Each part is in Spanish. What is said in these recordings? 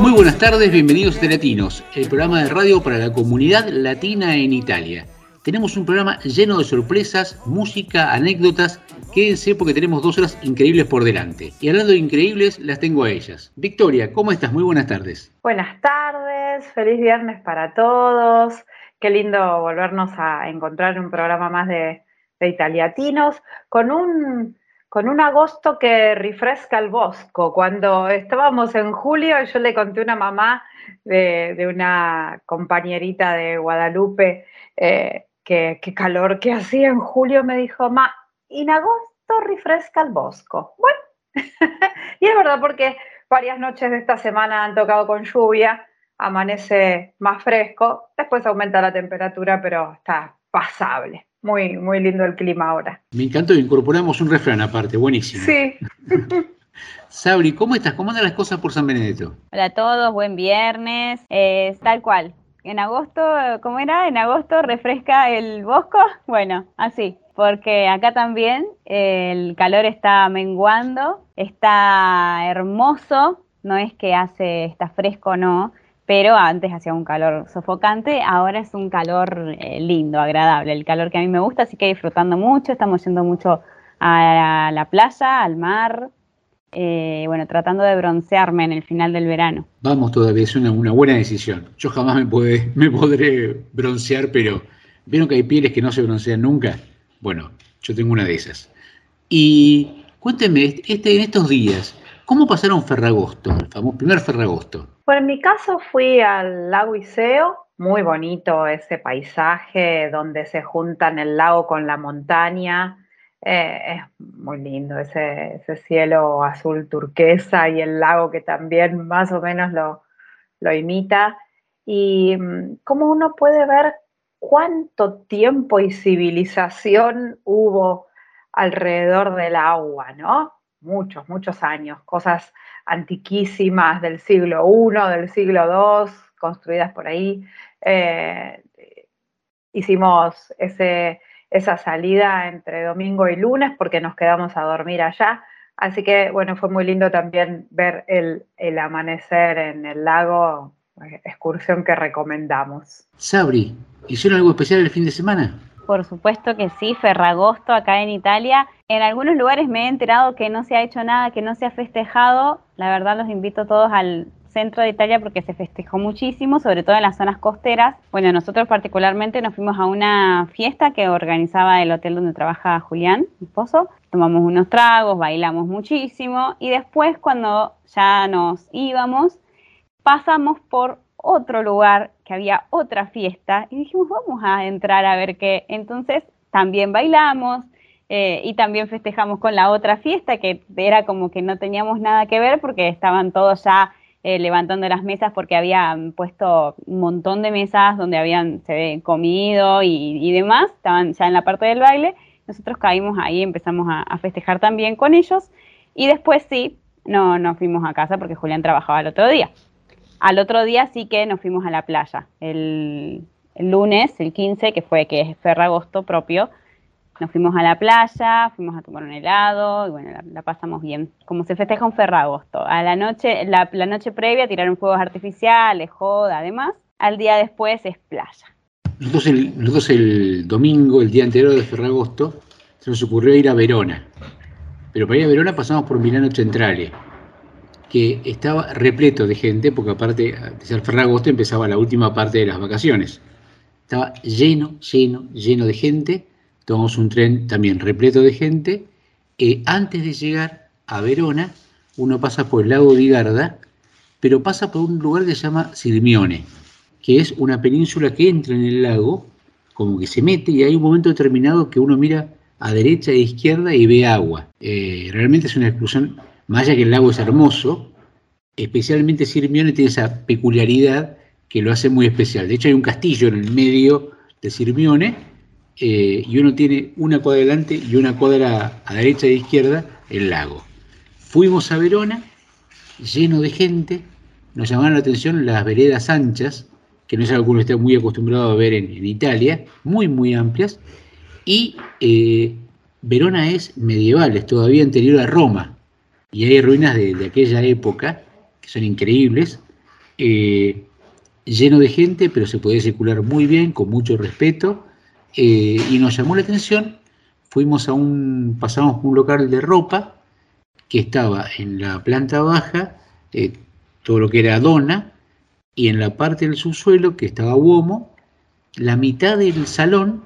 Muy buenas tardes, bienvenidos a Telatinos, el programa de radio para la comunidad latina en Italia. Tenemos un programa lleno de sorpresas, música, anécdotas. Quédense porque tenemos dos horas increíbles por delante. Y hablando de increíbles, las tengo a ellas. Victoria, ¿cómo estás? Muy buenas tardes. Buenas tardes, feliz viernes para todos. Qué lindo volvernos a encontrar en un programa más de, de Italiatinos con un, con un agosto que refresca el bosco. Cuando estábamos en julio, yo le conté a una mamá de, una compañerita de Guadalupe eh, qué, calor que hacía en julio, me dijo, ma, en agosto refresca el bosco. Bueno, y es verdad porque varias noches de esta semana han tocado con lluvia, amanece más fresco, después aumenta la temperatura, pero está pasable. Muy, muy lindo el clima ahora. Me encantó, incorporamos un refrán aparte, buenísimo. Sí. Sabri, ¿cómo estás? ¿Cómo andan las cosas por San Benedetto? Hola a todos, buen viernes. Eh, tal cual, en agosto, ¿cómo era? En agosto refresca el bosco. Bueno, así, porque acá también el calor está menguando, está hermoso, no es que hace, está fresco, no, pero antes hacía un calor sofocante, ahora es un calor eh, lindo, agradable, el calor que a mí me gusta, así que disfrutando mucho, estamos yendo mucho a la playa, al mar, eh, bueno, tratando de broncearme en el final del verano. Vamos todavía, es una, buena decisión. Yo jamás me, puede, me podré broncear, pero ¿vieron que hay pieles que no se broncean nunca? Bueno, yo tengo una de esas. Y cuéntenme, este, en estos días, ¿cómo pasaron Ferragosto, el famoso primer Ferragosto? Pues en mi caso fui al lago Iseo, muy bonito ese paisaje donde se juntan el lago con la montaña eh, es muy lindo ese, cielo azul turquesa y el lago que también más o menos lo, lo imita. Y mm, cómo uno puede ver cuánto tiempo y civilización hubo alrededor del agua, ¿no? Muchos, muchos años, cosas antiquísimas del siglo I, del siglo II, construidas por ahí. Eh, hicimos ese, esa salida entre domingo y lunes porque nos quedamos a dormir allá. Así que bueno, fue muy lindo también ver el, amanecer en el lago, eh, excursión que recomendamos. Sabri, ¿hicieron algo especial el fin de semana? Por supuesto que sí, Ferragosto acá en Italia. En algunos lugares me he enterado que no se ha hecho nada, que no se ha festejado. La verdad los invito todos al centro de Italia porque se festejó muchísimo, sobre todo en las zonas costeras. Bueno, nosotros particularmente nos fuimos a una fiesta que organizaba el hotel donde trabaja Julián, mi esposo. Tomamos unos tragos, bailamos muchísimo y después cuando ya nos íbamos, pasamos por otro lugar que había otra fiesta y dijimos, vamos a entrar a ver qué. Entonces también bailamos, eh, y también festejamos con la otra fiesta que era como que no teníamos nada que ver porque estaban todos ya eh, levantando las mesas porque habían puesto un montón de mesas donde habían comido y, demás, estaban ya en la parte del baile. Nosotros caímos ahí, empezamos a, festejar también con ellos y después sí, no nos fuimos a casa porque Julián trabajaba el otro día. Al otro día sí que nos fuimos a la playa. El, lunes, el 15, que fue que es Ferragosto propio, nos fuimos a la playa, fuimos a tomar un helado y bueno, la, pasamos bien. Como se festeja un Ferragosto. A la noche, la, noche previa tiraron fuegos artificiales, joda, además. Al día después es playa. Nosotros el, el domingo, el día anterior de Ferragosto, se nos ocurrió ir a Verona. Pero para ir a Verona pasamos por Milano Centrale, que estaba repleto de gente, porque aparte de Ferragosto empezaba la última parte de las vacaciones. Estaba lleno, lleno, lleno de gente tomamos un tren también repleto de gente. Eh, antes de llegar a Verona, uno pasa por el lago de Garda, pero pasa por un lugar que se llama Sirmione, que es una península que entra en el lago, como que se mete, y hay un momento determinado que uno mira a derecha e izquierda y ve agua. Eh, realmente es una excursión, más allá que el lago es hermoso, especialmente Sirmione tiene esa peculiaridad que lo hace muy especial. De hecho, hay un castillo en el medio de Sirmione eh, y uno tiene una cuadra adelante y una cuadra a derecha e izquierda el lago. Fuimos a Verona, lleno de gente, nos llamaron la atención las veredas anchas, que no es algo que uno esté muy acostumbrado a ver en, Italia, muy, muy amplias, y eh, Verona es medieval, es todavía anterior a Roma, y hay ruinas de, aquella época que son increíbles, eh, lleno de gente, pero se puede circular muy bien, con mucho respeto, eh, y nos llamó la atención, fuimos a un, pasamos por un local de ropa, que estaba en la planta baja, todo lo que era dona, y en la parte del subsuelo, que estaba Uomo, la mitad del salón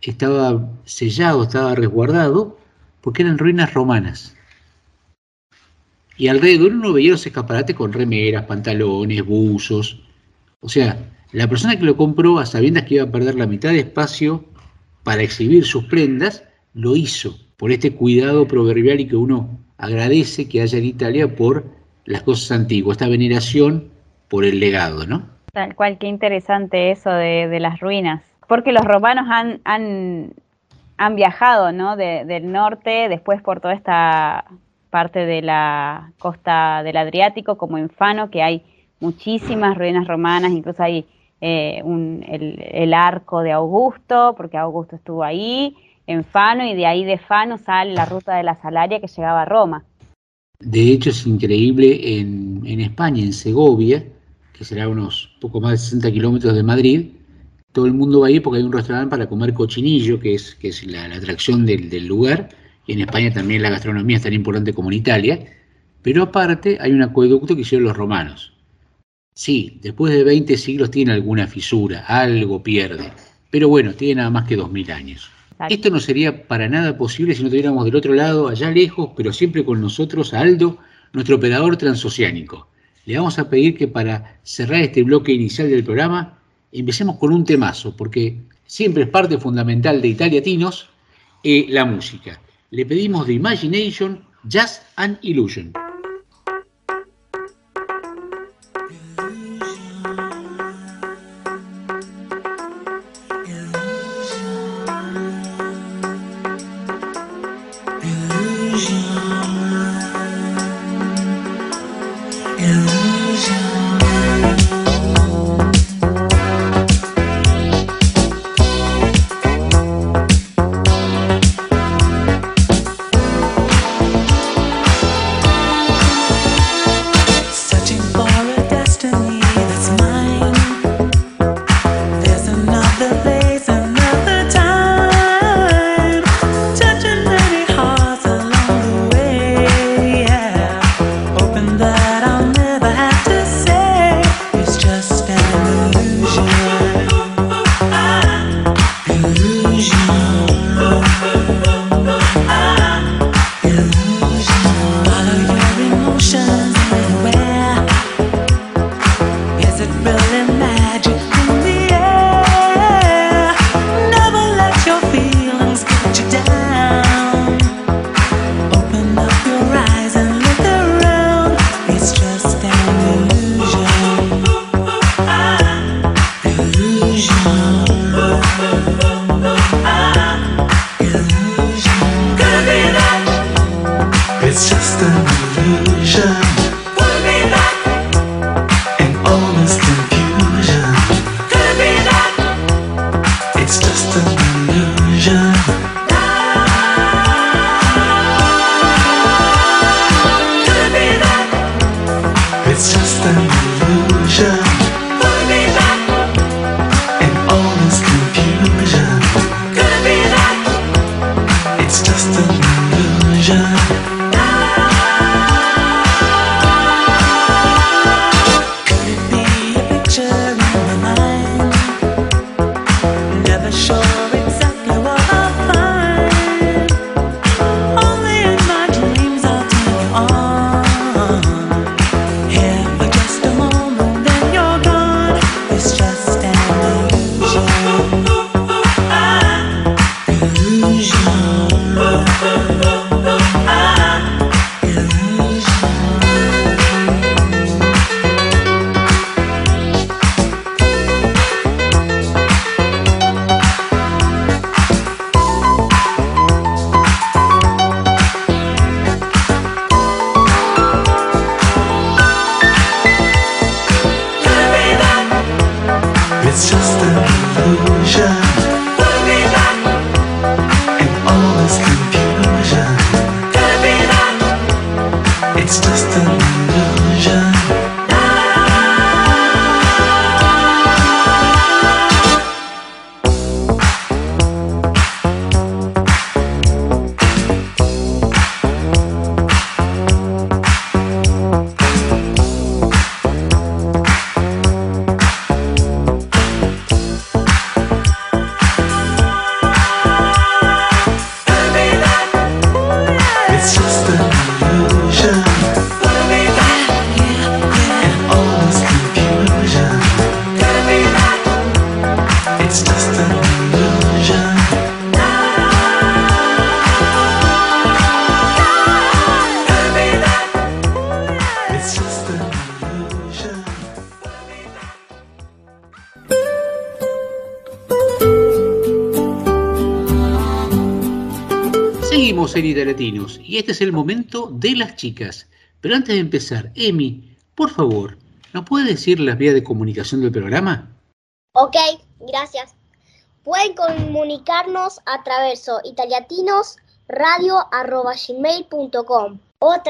estaba sellado, estaba resguardado, porque eran ruinas romanas. Y alrededor uno veía los escaparates con remeras, pantalones, buzos. O sea, la persona que lo compró, a sabiendas que iba a perder la mitad de espacio para exhibir sus prendas, lo hizo por este cuidado proverbial y que uno agradece que haya en Italia por las cosas antiguas, esta veneración por el legado, ¿no? Tal cual, qué interesante eso de, las ruinas, porque los romanos han, han, viajado, ¿no? del norte, después por toda esta parte de la costa del Adriático, como en Fano, que hay muchísimas ruinas romanas, incluso hay eh, el, arco de Augusto, porque Augusto estuvo ahí, en Fano, y de ahí de Fano sale la ruta de la Salaria que llegaba a Roma. De hecho, es increíble en, España, en Segovia, que será unos poco más de 60 kilómetros de Madrid, todo el mundo va ahí porque hay un restaurante para comer cochinillo, que es, que es la, atracción del, lugar, y en España también la gastronomía es tan importante como en Italia, pero aparte hay un acueducto que hicieron los romanos. Sí, después de 20 siglos tiene alguna fisura, algo pierde, pero bueno, tiene nada más que 2000 años. Esto no sería para nada posible si no tuviéramos del otro lado, allá lejos, pero siempre con nosotros, a Aldo, nuestro operador transoceánico. Le vamos a pedir que para cerrar este bloque inicial del programa, empecemos con un temazo, porque siempre es parte fundamental de Italiatinos eh, la música. Le pedimos de Imagination, Just an Illusion. Ah En Italiatinos y este es el momento de las chicas. Pero antes de empezar, Emi, por favor, ¿nos puede decir las vías de comunicación del programa? Ok, gracias. Pueden comunicarnos a través de italiatinosradio.gmail.com o de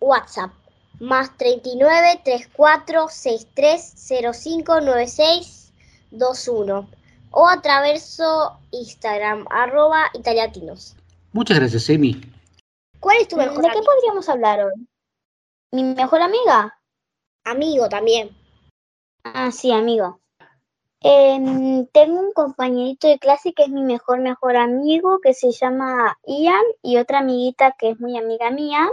WhatsApp más 39 34 63 05 96 21 o a través de Instagram arroba italiatinos. Muchas gracias, Emi. ¿Cuál es tu ¿De mejor qué amigo? podríamos hablar hoy? ¿Mi mejor amiga? amigo también? Ah, sí, amigo. Em, tengo un compañerito de clase que es mi mejor, mejor amigo, que se llama Ian, y otra amiguita que es muy amiga mía,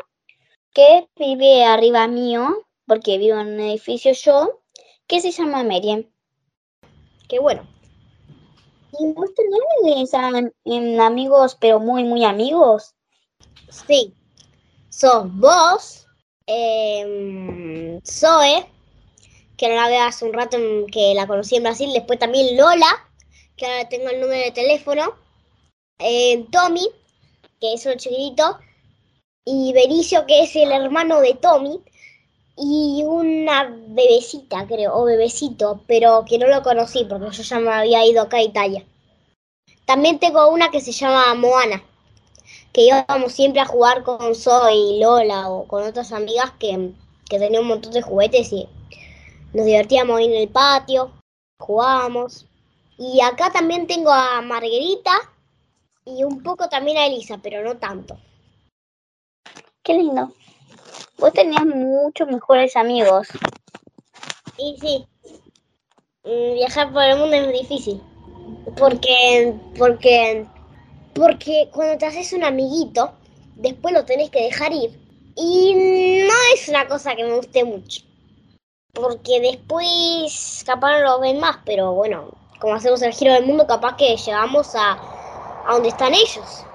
que vive arriba mío, porque vivo en un edificio yo, que se llama Meriem. Qué bueno. ¿Y vos tenés em, amigos, pero muy, muy amigos? Sí. Sos vos, em, Zoe, que no la veo hace un rato en- que la conocí en Brasil. Después también Lola, que ahora tengo el número de teléfono. em, Tommy, que es un chiquitito. Y Benicio, que es el hermano de Tommy. Y una bebecita, creo, o bebecito, pero que no lo conocí porque yo ya me había ido acá a Italia. También tengo una que se llama Moana que íbamos siempre a jugar con Zoe y Lola o con otras amigas que, que tenían un montón de juguetes y nos divertíamos ahí en el patio, jugábamos. Y acá también tengo a Margarita y un poco también a Elisa, pero no tanto. Qué lindo. Vos tenías muchos mejores amigos. Y sí, mm, viajar por el mundo es difícil. Porque, porque, porque cuando te haces un amiguito, después lo tenés que dejar ir. Y no es una cosa que me guste mucho. Porque después capaz no lo ven más, pero bueno, como hacemos el giro del mundo, capaz que llegamos a, a donde están ellos.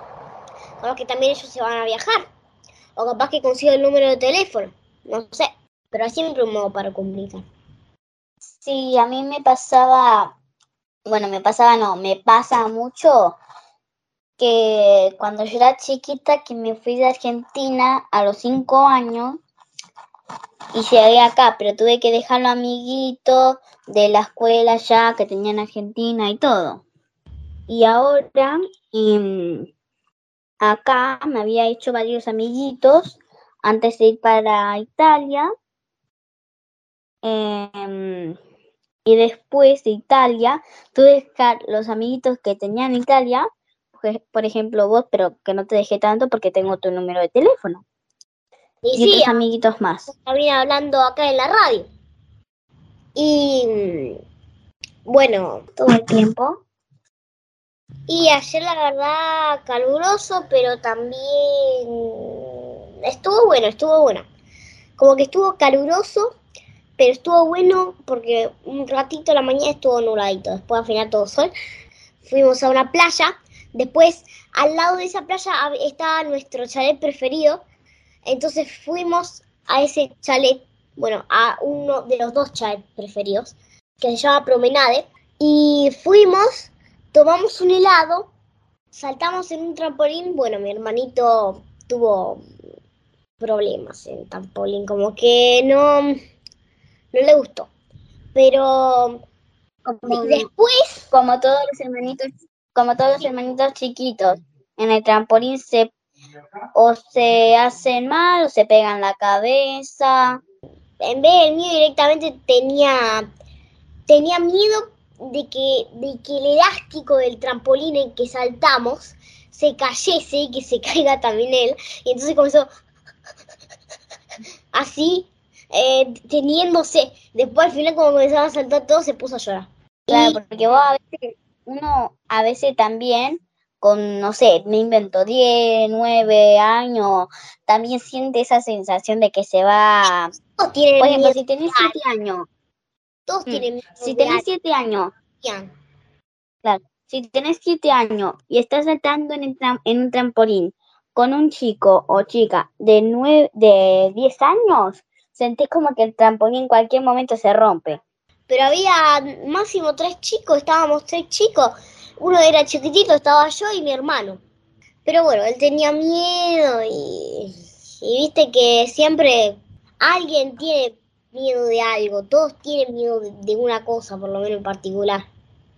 Capaz que también ellos se van a viajar. O capaz que consigo el número de teléfono. No sé. Pero hay siempre un modo para comunicar. Sí, a mí me pasaba, bueno, me pasaba no, me pasa mucho que cuando yo era chiquita, que me fui de Argentina a los cinco años y llegué acá, pero tuve que dejarlo amiguito de la escuela ya que tenía en Argentina y todo. Y ahora em, acá me había hecho varios amiguitos antes de ir para Italia. Em, y después de Italia, tuve que dejar los amiguitos que tenía en Italia, por- por ejemplo vos, pero que no te dejé tanto porque tengo tu número de teléfono. Y Y sí, otros amiguitos más. también hablando acá en la radio. Y mm, bueno, Todo el tiempo. Y ayer la verdad caluroso, pero también estuvo bueno, estuvo bueno. Como que estuvo caluroso, pero estuvo bueno porque un ratito a la mañana estuvo nubladito, después al final todo sol. Fuimos a una playa, después al lado de esa playa estaba nuestro chalet preferido, entonces fuimos a ese chalet, bueno, a uno de los dos chalets preferidos, que se llama Promenade, y fuimos, tomamos un helado, saltamos en un trampolín, bueno, mi hermanito tuvo problemas en el trampolín, como que no, no le gustó, pero como, después, como todos los hermanitos, como todos los hermanitos chiquitos, en el trampolín se o se hacen mal o se pegan la cabeza. en vez del mío directamente tenía, tenía miedo de que, de que el elástico del trampolín en que saltamos se cayese y que se caiga también él. Y entonces comenzó así, eh, teniéndose. Después al final cuando comenzaban a saltar todos se puso a llorar. Claro, porque vos a veces, uno a veces también con, no sé, me invento 10, 9 años, también siente esa sensación de que se va. Por ejemplo, miedo, si tenés 7 años, todos mm, tienen miedo si tenés 7 años, alguien. si tenés 7 años y estás saltando en, un trampolín con un chico o chica de, 9, de 10 años, sentís como que el trampolín en cualquier momento se rompe. Pero había máximo tres chicos, estábamos tres chicos. Uno era chiquitito, estaba yo y mi hermano. Pero bueno, él tenía miedo y, y viste que siempre alguien tiene miedo de algo. Todos tienen miedo de, una cosa, por lo menos en particular.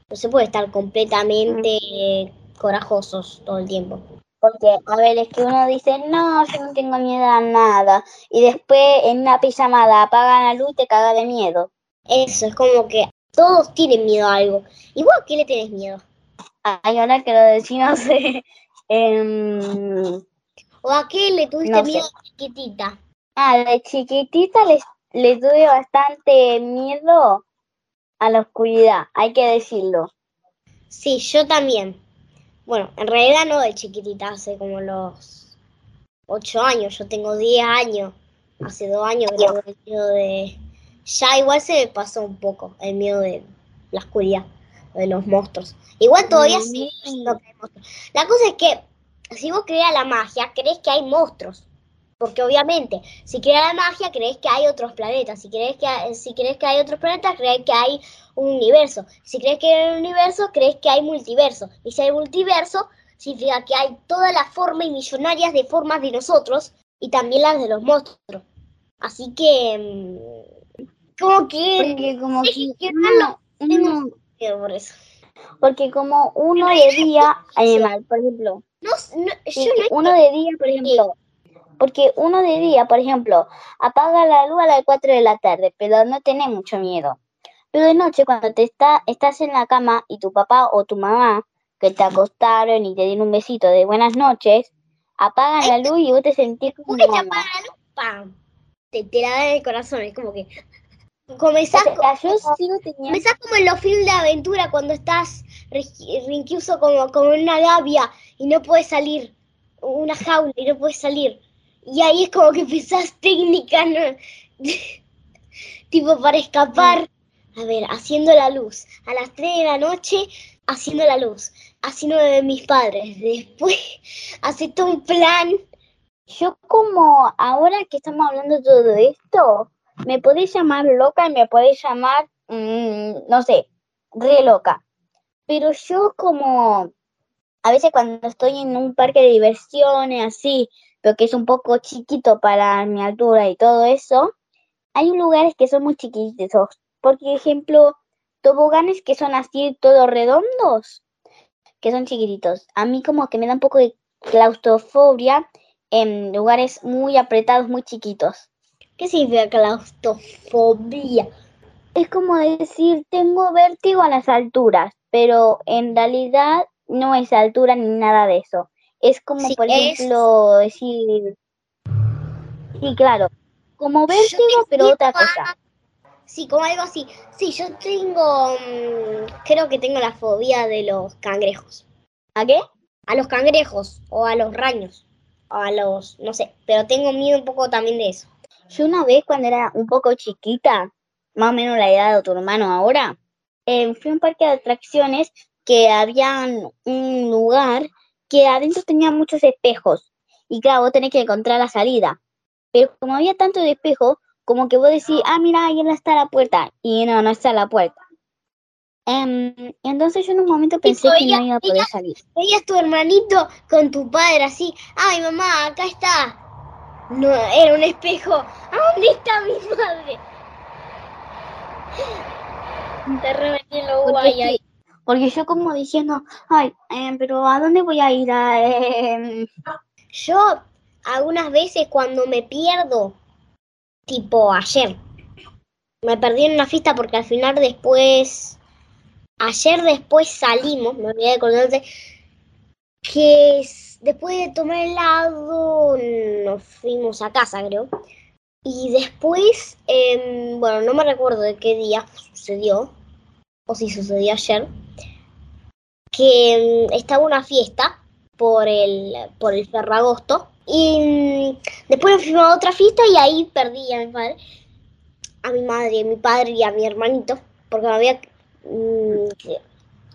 No se puede estar completamente eh, corajosos todo el tiempo. Porque, a ver, es que uno dice, no, yo no tengo miedo a nada. Y después en una pijamada apagan la luz y te caga de miedo. Eso, es como que todos tienen miedo a algo. ¿Y vos a qué le tenés miedo? Ay, ahora que lo no sé. Em, ¿O a qué le tuviste No sé. miedo de chiquitita? ah, de chiquitita les, les tuve bastante miedo a la oscuridad, hay que decirlo. Sí, yo también. Bueno, en realidad no de chiquitita, hace como los ocho años, yo tengo 10 años. Hace dos años que tengo el miedo de... Ya igual se me pasó un poco el miedo de la oscuridad, de los monstruos. Igual todavía Mm. sí, no hay monstruos. La cosa es que si vos creas la magia, crees que hay monstruos. Porque obviamente, si creas la magia, crees que hay otros planetas. Si crees que hay, si crees que hay otros planetas, crees que hay un universo. Si crees que hay un universo, crees que hay multiverso. Y si hay multiverso, significa que hay todas las formas y millonarias de formas de nosotros y también las de los monstruos. Así que, mm, como que, Porque como Sí, que que uno, uno- por eso. porque como uno de día, animal, por ejemplo, No, no, yo Sí, no uno de día, por ejemplo, porque uno de día, por ejemplo, apaga la luz a las 4 de la tarde, pero no tenés mucho miedo. Pero de noche, cuando te está, estás en la cama y tu papá o tu mamá, que te acostaron y te dieron un besito de buenas noches, apagan la luz y vos te sentís como... Una te apaga la luz, ¡pam! Te, te la da en el corazón, es como que... Comenzás, yo sigo comenzás como en los films de aventura cuando estás recluso como, como en una gavia y no puedes salir, una jaula y no puedes salir. Y ahí es como que empezás técnicas, tipo para escapar. A ver, haciendo la luz. A las 3 de la noche, haciendo la luz. Haciendo de mis padres. Después, hace un plan. Yo como ahora que estamos hablando de todo esto, me podés llamar loca y me podés llamar, mm, no sé, re loca. Pero yo como a veces cuando estoy en un parque de diversiones así, pero que es un poco chiquito para mi altura y todo eso, hay lugares que son muy chiquitos. Por ejemplo, toboganes que son así todos redondos, que son chiquititos. A mí como que me da un poco de claustrofobia en lugares muy apretados, muy chiquitos. ¿Qué significa claustrofobia? Es como decir, tengo vértigo a las alturas, pero en realidad no es altura ni nada de eso. Es como, Sí, por ejemplo, decir... Sí, claro, como vértigo, pero otra cosa. Sí, como algo así. Sí, yo tengo, mm, creo que tengo la fobia de los cangrejos. ¿A qué? A los cangrejos o a los raños. O a los, no sé, pero tengo miedo un poco también de eso. Yo una vez cuando era un poco chiquita, más o menos la edad de tu hermano ahora, eh, fui a un parque de atracciones que había un lugar que adentro tenía muchos espejos. Y claro, vos tenés que encontrar la salida. Pero como había tanto de espejo, como que vos decís, ah, mira, ahí está la puerta. Y no, no está la puerta. Em, entonces yo en un momento pensé que no ella- iba a poder ella- salir. Veías tu hermanito con tu padre así. Ay, mamá, acá está. No, era un espejo. ¿A dónde está mi madre? Te remetí en lo Porque, guay ahí. Porque yo como diciendo, ay, eh, pero ¿a dónde voy a ir? A, em, Yo algunas veces cuando me pierdo, tipo ayer, me perdí en una fiesta porque al final después, ayer después salimos, me olvidé de contarte, que es- después de tomar helado nos fuimos a casa, creo. Y después, em, bueno, no me recuerdo de qué día sucedió, o si sucedió ayer, que em, estaba una fiesta por el, por el Ferragosto. Y mm, después nos fuimos a otra fiesta y ahí perdí a mi padre, a mi madre, a mi padre y a mi hermanito, porque me había... mm,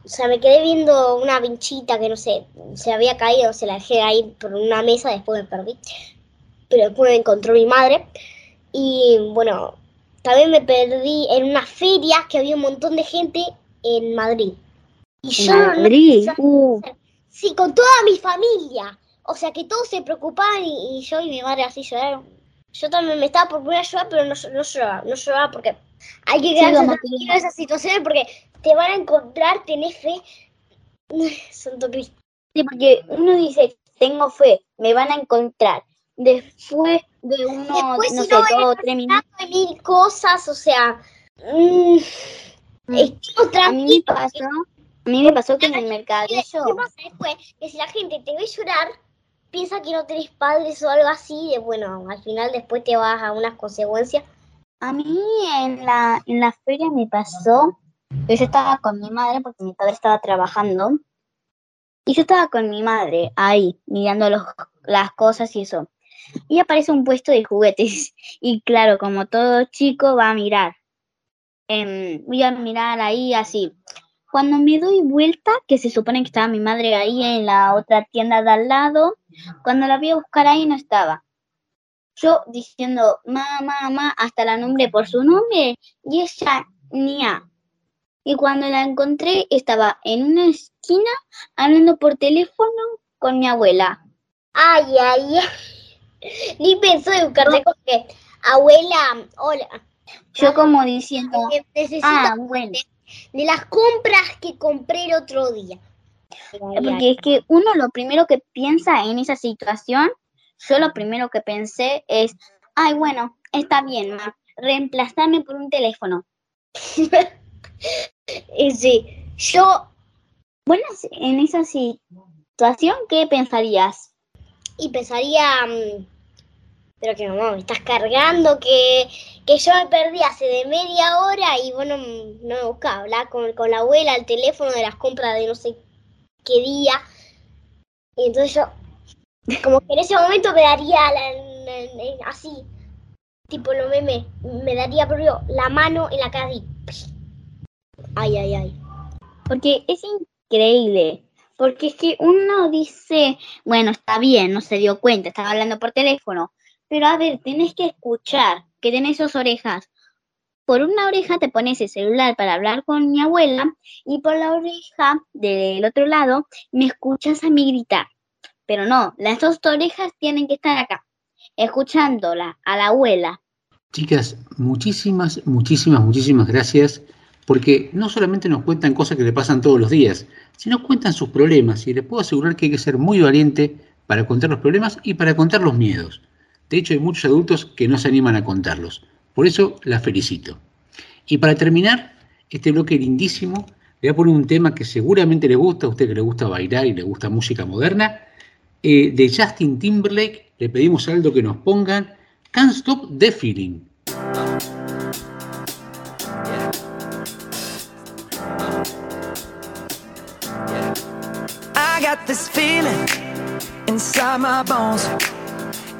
o sea, me quedé viendo una vinchita que no sé, se había caído, se la dejé ahí por una mesa, después me perdí. Pero después me encontró mi madre. Y bueno, también me perdí en una feria que había un montón de gente en Madrid. Y yo no-. Uh, Sí, con toda mi familia. O sea que todos se preocupaban y, y yo y mi madre así lloraron. Yo también me estaba por poner a llorar, pero no, no lloraba, no lloraba porque hay que quedarse en esas situaciones porque te van a encontrar, tenés fe. Santo Cristo. sí, porque uno dice, tengo fe, me van a encontrar. Después de Después, no si sé, no, dos o tres minutos, mil cosas, o sea. mm, Mm. estamos a mí me a mí me pasó que en el ¿Qué mercadillo, qué pasa después? Que si la gente te ve llorar, piensa que no tenés padres o algo así, de bueno, al final después te vas a unas consecuencias. a mí en la, en la feria me pasó que yo estaba con mi madre porque mi padre estaba trabajando y yo estaba con mi madre ahí mirando los, las cosas y eso. Y aparece un puesto de juguetes y claro, como todo chico va a mirar. Em, voy a mirar ahí así. Cuando me doy vuelta, que se supone que estaba mi madre ahí en la otra tienda de al lado, cuando la vi a buscar ahí no estaba. Yo diciendo, mamá, mamá, hasta la nombré por su nombre y ella ni a. Y cuando la encontré, estaba en una esquina hablando por teléfono con mi abuela. Ay, ay, ay. Ni pensó en buscarte porque, abuela, hola. Yo como diciendo, ah, bueno. De las compras que compré el otro día. Porque es que uno lo primero que piensa en esa situación, yo lo primero que pensé es, ay, bueno, está bien, ma, reemplazarme por un teléfono. Y sí, yo Bueno, en esa situación, ¿qué pensarías? y pensaría, mm, pero que mamá, me estás cargando, que, que yo me perdí hace de media hora y bueno, no me buscaba hablar con, con la abuela al teléfono de las compras de no sé qué día. Y entonces yo, como que en ese momento me daría la- así, tipo lo meme, me daría propio la mano en la cara y... Ay, ay, ay. Porque es increíble. Porque es que uno dice, bueno, está bien, no se dio cuenta, estaba hablando por teléfono. Pero a ver, tenés que escuchar, que tenés dos orejas. Por una oreja te pones el celular para hablar con mi abuela y por la oreja del otro lado me escuchas a mí gritar. Pero no, las dos orejas tienen que estar acá, escuchándola a la abuela. Chicas, muchísimas, muchísimas, muchísimas gracias, porque no solamente nos cuentan cosas que le pasan todos los días, sino cuentan sus problemas, y les puedo asegurar que hay que ser muy valiente para contar los problemas y para contar los miedos. De hecho, hay muchos adultos que no se animan a contarlos. Por eso las felicito. Y para terminar este bloque lindísimo, voy a poner un tema que seguramente le gusta, a usted que le gusta bailar y le gusta música moderna, eh, de Justin Timberlake. Le pedimos a Aldo que nos pongan Can't Stop the Feeling. I got this feeling inside my bones.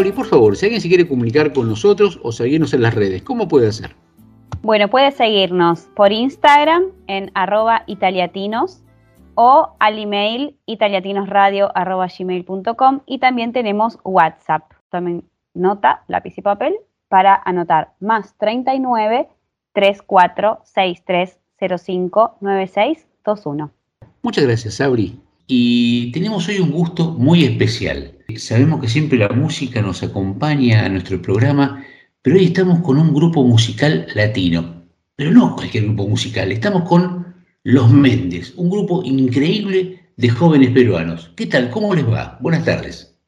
Sabri, por favor, si alguien se quiere comunicar con nosotros o seguirnos en las redes, ¿cómo puede hacer? Bueno, puedes seguirnos por Instagram en arroba italiatinos o al email italiatinosradio.gmail.com y también tenemos WhatsApp. Tomen nota, lápiz y papel para anotar más 39 34 63 05 96 21. Muchas gracias, Sabri. Y tenemos hoy un gusto muy especial. Sabemos que siempre la música nos acompaña a nuestro programa, pero hoy estamos con un grupo musical latino. Pero no cualquier grupo musical, estamos con Los Méndez, un grupo increíble de jóvenes peruanos. ¿Qué tal? ¿Cómo les va? Buenas tardes.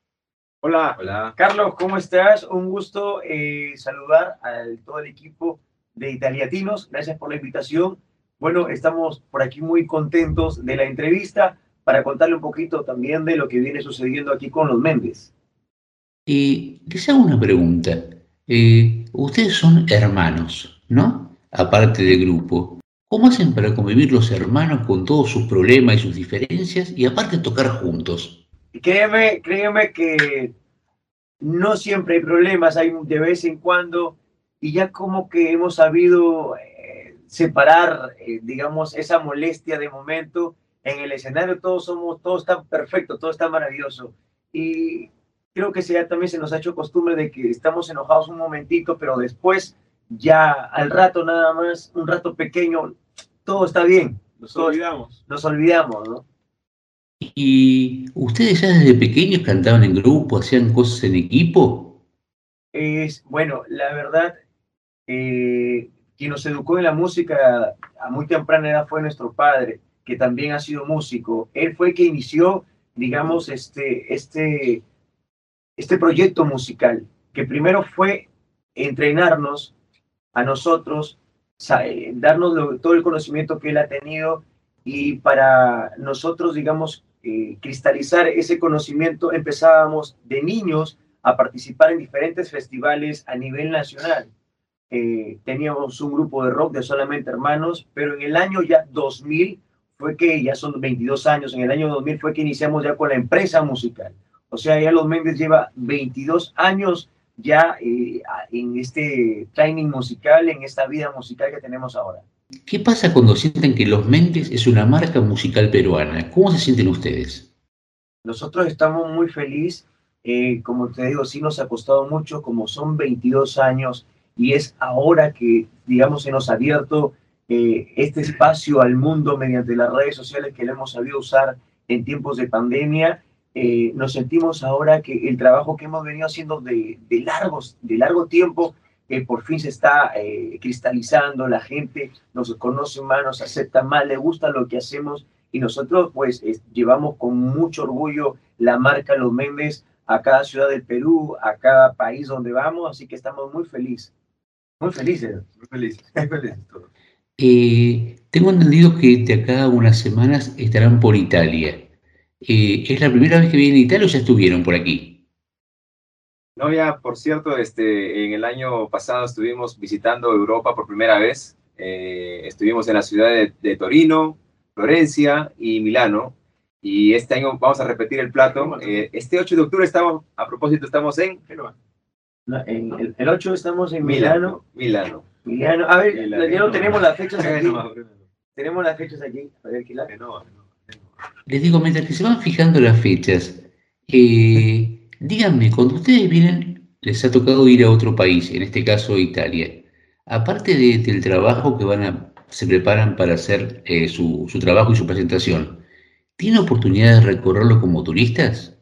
Hola, hola. Carlos, ¿cómo estás? Un gusto eh, saludar a todo el equipo de Italiatinos. Gracias por la invitación. Bueno, estamos por aquí muy contentos de la entrevista para contarle un poquito también de lo que viene sucediendo aquí con los Méndez. Y les hago una pregunta. Eh, ustedes son hermanos, ¿no? Aparte del grupo. ¿Cómo hacen para convivir los hermanos con todos sus problemas y sus diferencias y aparte tocar juntos? Créeme, créeme que no siempre hay problemas, hay de vez en cuando, y ya como que hemos sabido eh, separar, eh, digamos, esa molestia de momento. En el escenario todos somos, todo está perfecto, todo está maravilloso. Y creo que ya también se nos ha hecho costumbre de que estamos enojados un momentito, pero después, ya al rato nada más, un rato pequeño, todo está bien. Nos Todo- olvidamos. Nos olvidamos, ¿no? ¿Y ustedes ya desde pequeños cantaban en grupo, hacían cosas en equipo? Es, bueno, la verdad, eh, quien nos educó en la música a muy temprana edad fue nuestro padre, que también ha sido músico. Él fue el que inició, digamos, este, este, este proyecto musical, que primero fue entrenarnos a nosotros, eh, darnos todo el conocimiento que él ha tenido y para nosotros, digamos, eh, cristalizar ese conocimiento, empezábamos de niños a participar en diferentes festivales a nivel nacional. Eh, teníamos un grupo de rock de solamente hermanos, pero en el año ya 2000 fue que, ya son 22 años, en el año 2000 fue que iniciamos ya con la empresa musical. O sea, ya Los Méndez lleva 22 años ya eh, en este training musical, en esta vida musical que tenemos ahora. ¿Qué pasa cuando sienten que Los Méndez es una marca musical peruana? ¿Cómo se sienten ustedes? Nosotros estamos muy felices, eh, como te digo, sí nos ha costado mucho, como son 22 años y es ahora que, digamos, se nos ha abierto eh, este espacio al mundo mediante las redes sociales que lo hemos sabido usar en tiempos de pandemia. eh, nos sentimos ahora que el trabajo que hemos venido haciendo de, de largos, de largo tiempo, eh, por fin se está eh, cristalizando, la gente nos conoce más, nos acepta más, le gusta lo que hacemos y nosotros pues es- llevamos con mucho orgullo la marca Los Méndez a cada ciudad del Perú, a cada país donde vamos, así que estamos muy felices, muy felices. Muy felices, muy felices todos. Eh, tengo entendido que de acá a unas semanas estarán por Italia. Eh, ¿Es la primera vez que vienen a Italia o ya estuvieron por aquí? No, ya, por cierto, este, en el año pasado estuvimos visitando Europa por primera vez. Eh, estuvimos en la ciudad de, de Torino, Florencia y Milano. Y este año vamos a repetir el plato. Eh, este 8 de octubre estamos, a propósito, estamos en No, en el, el 8 estamos en Milano. Milano. Milano. A ver, Milano. ya no tenemos las fechas aquí. No, Tenemos las fechas aquí. A ver, ¿qué la- Les digo, mientras que se van fijando las fechas, eh, díganme, cuando ustedes vienen, les ha tocado ir a otro país, en este caso Italia, aparte de- del trabajo que van a, se preparan para hacer eh, su, su trabajo y su presentación, ¿tienen oportunidad de recorrerlo como turistas?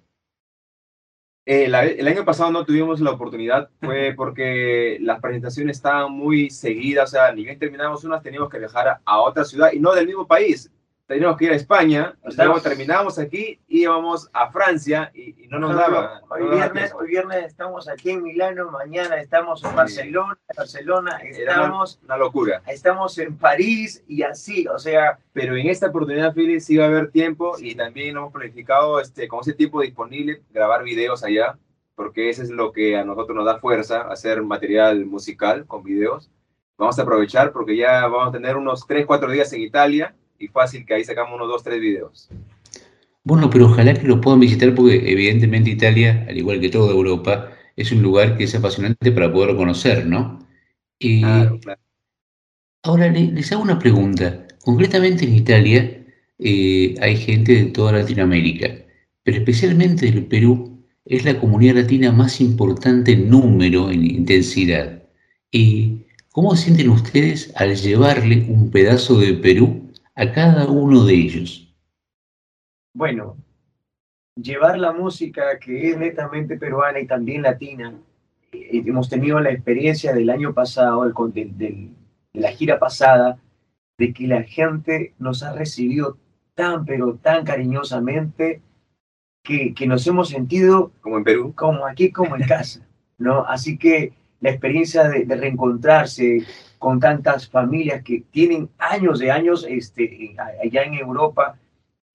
Eh, la- el año pasado no tuvimos la oportunidad, fue porque las presentaciones estaban muy seguidas, o sea, ni bien terminamos unas, teníamos que viajar a, a otra ciudad y no del mismo país. Teníamos que ir a España, luego terminamos aquí y íbamos a Francia y, y no nos daba. Hoy no viernes, hoy viernes estamos aquí en Milano, mañana estamos en Barcelona, Barcelona, Era una, estamos, una locura. estamos en París y así, o sea, Pero en esta oportunidad, Philly, sí va a haber tiempo y también hemos planificado, este, con ese tiempo disponible, grabar videos allá, porque eso es lo que a nosotros nos da fuerza, hacer material musical con videos. Vamos a aprovechar porque ya vamos a tener unos 3, 4 días en Italia y fácil que ahí sacamos unos 2, 3 videos. Bueno, pero ojalá que lo puedan visitar porque evidentemente Italia, al igual que toda Europa, es un lugar que es apasionante para poderlo conocer, ¿no? Eh, Claro, claro. Ahora le- les hago una pregunta. Concretamente en Italia eh, hay gente de toda Latinoamérica, pero especialmente del Perú es la comunidad latina más importante en número, en intensidad. ¿Y cómo sienten ustedes al llevarle un pedazo de Perú a cada uno de ellos? bueno, llevar la música que es netamente peruana y también latina. eh, hemos tenido la experiencia del año pasado, el con- del- del- de la gira pasada, de que la gente nos ha recibido tan, pero tan cariñosamente que, que nos hemos sentido Como en Perú. como aquí, como en casa, ¿no? Así que la experiencia de, de reencontrarse con tantas familias que tienen años de años este, allá en Europa,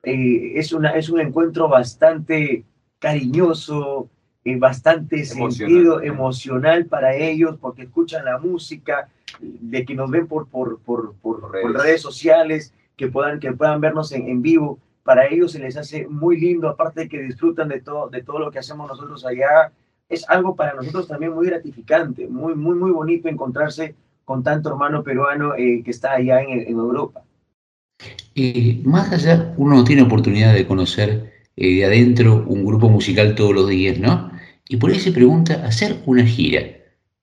eh, es, una, es un encuentro bastante cariñoso, eh, bastante Emocional. sentido, emocional para ellos, porque escuchan la música, de que nos ven por, por, por, por- Por por redes. redes sociales, que puedan, que puedan vernos en, en vivo. Para ellos se les hace muy lindo, aparte de que disfrutan de todo, de todo lo que hacemos nosotros allá. Es algo para nosotros también muy gratificante, muy, muy, muy bonito encontrarse con tanto hermano peruano eh, que está allá en, en Europa. Eh, más allá, uno no tiene oportunidad de conocer eh, de adentro un grupo musical todos los días, ¿no? Y por ahí se pregunta, hacer una gira.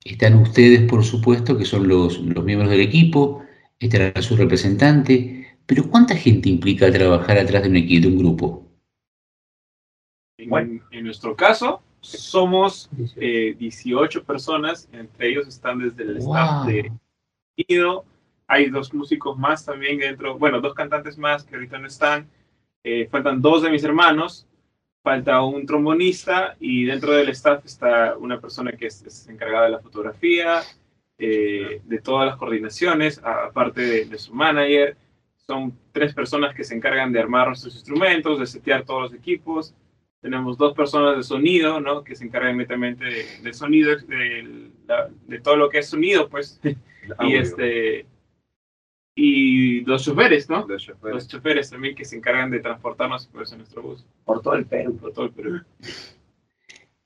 Están ustedes, por supuesto, que son los, los miembros del equipo, estará su representante, pero ¿cuánta gente implica trabajar atrás de un equipo, de un grupo? En, en nuestro caso, somos eh, 18 personas, entre ellos están desde el staff de sonido. Hay dos músicos más también dentro, bueno, dos cantantes más que ahorita no están. Eh, faltan dos de mis hermanos, falta un trombonista y dentro del staff está una persona que es, es encargada de la fotografía, eh, de todas las coordinaciones, aparte de, de su manager. Son tres personas que se encargan de armar nuestros instrumentos, de setear todos los equipos. Tenemos dos personas de sonido, ¿no? Que se encargan netamente de, de sonido, de, de todo lo que es sonido, pues. y este y los choferes, ¿no? Los choferes. Los choferes también que se encargan de transportarnos pues, en nuestro bus Por todo el Perú. por todo el Perú.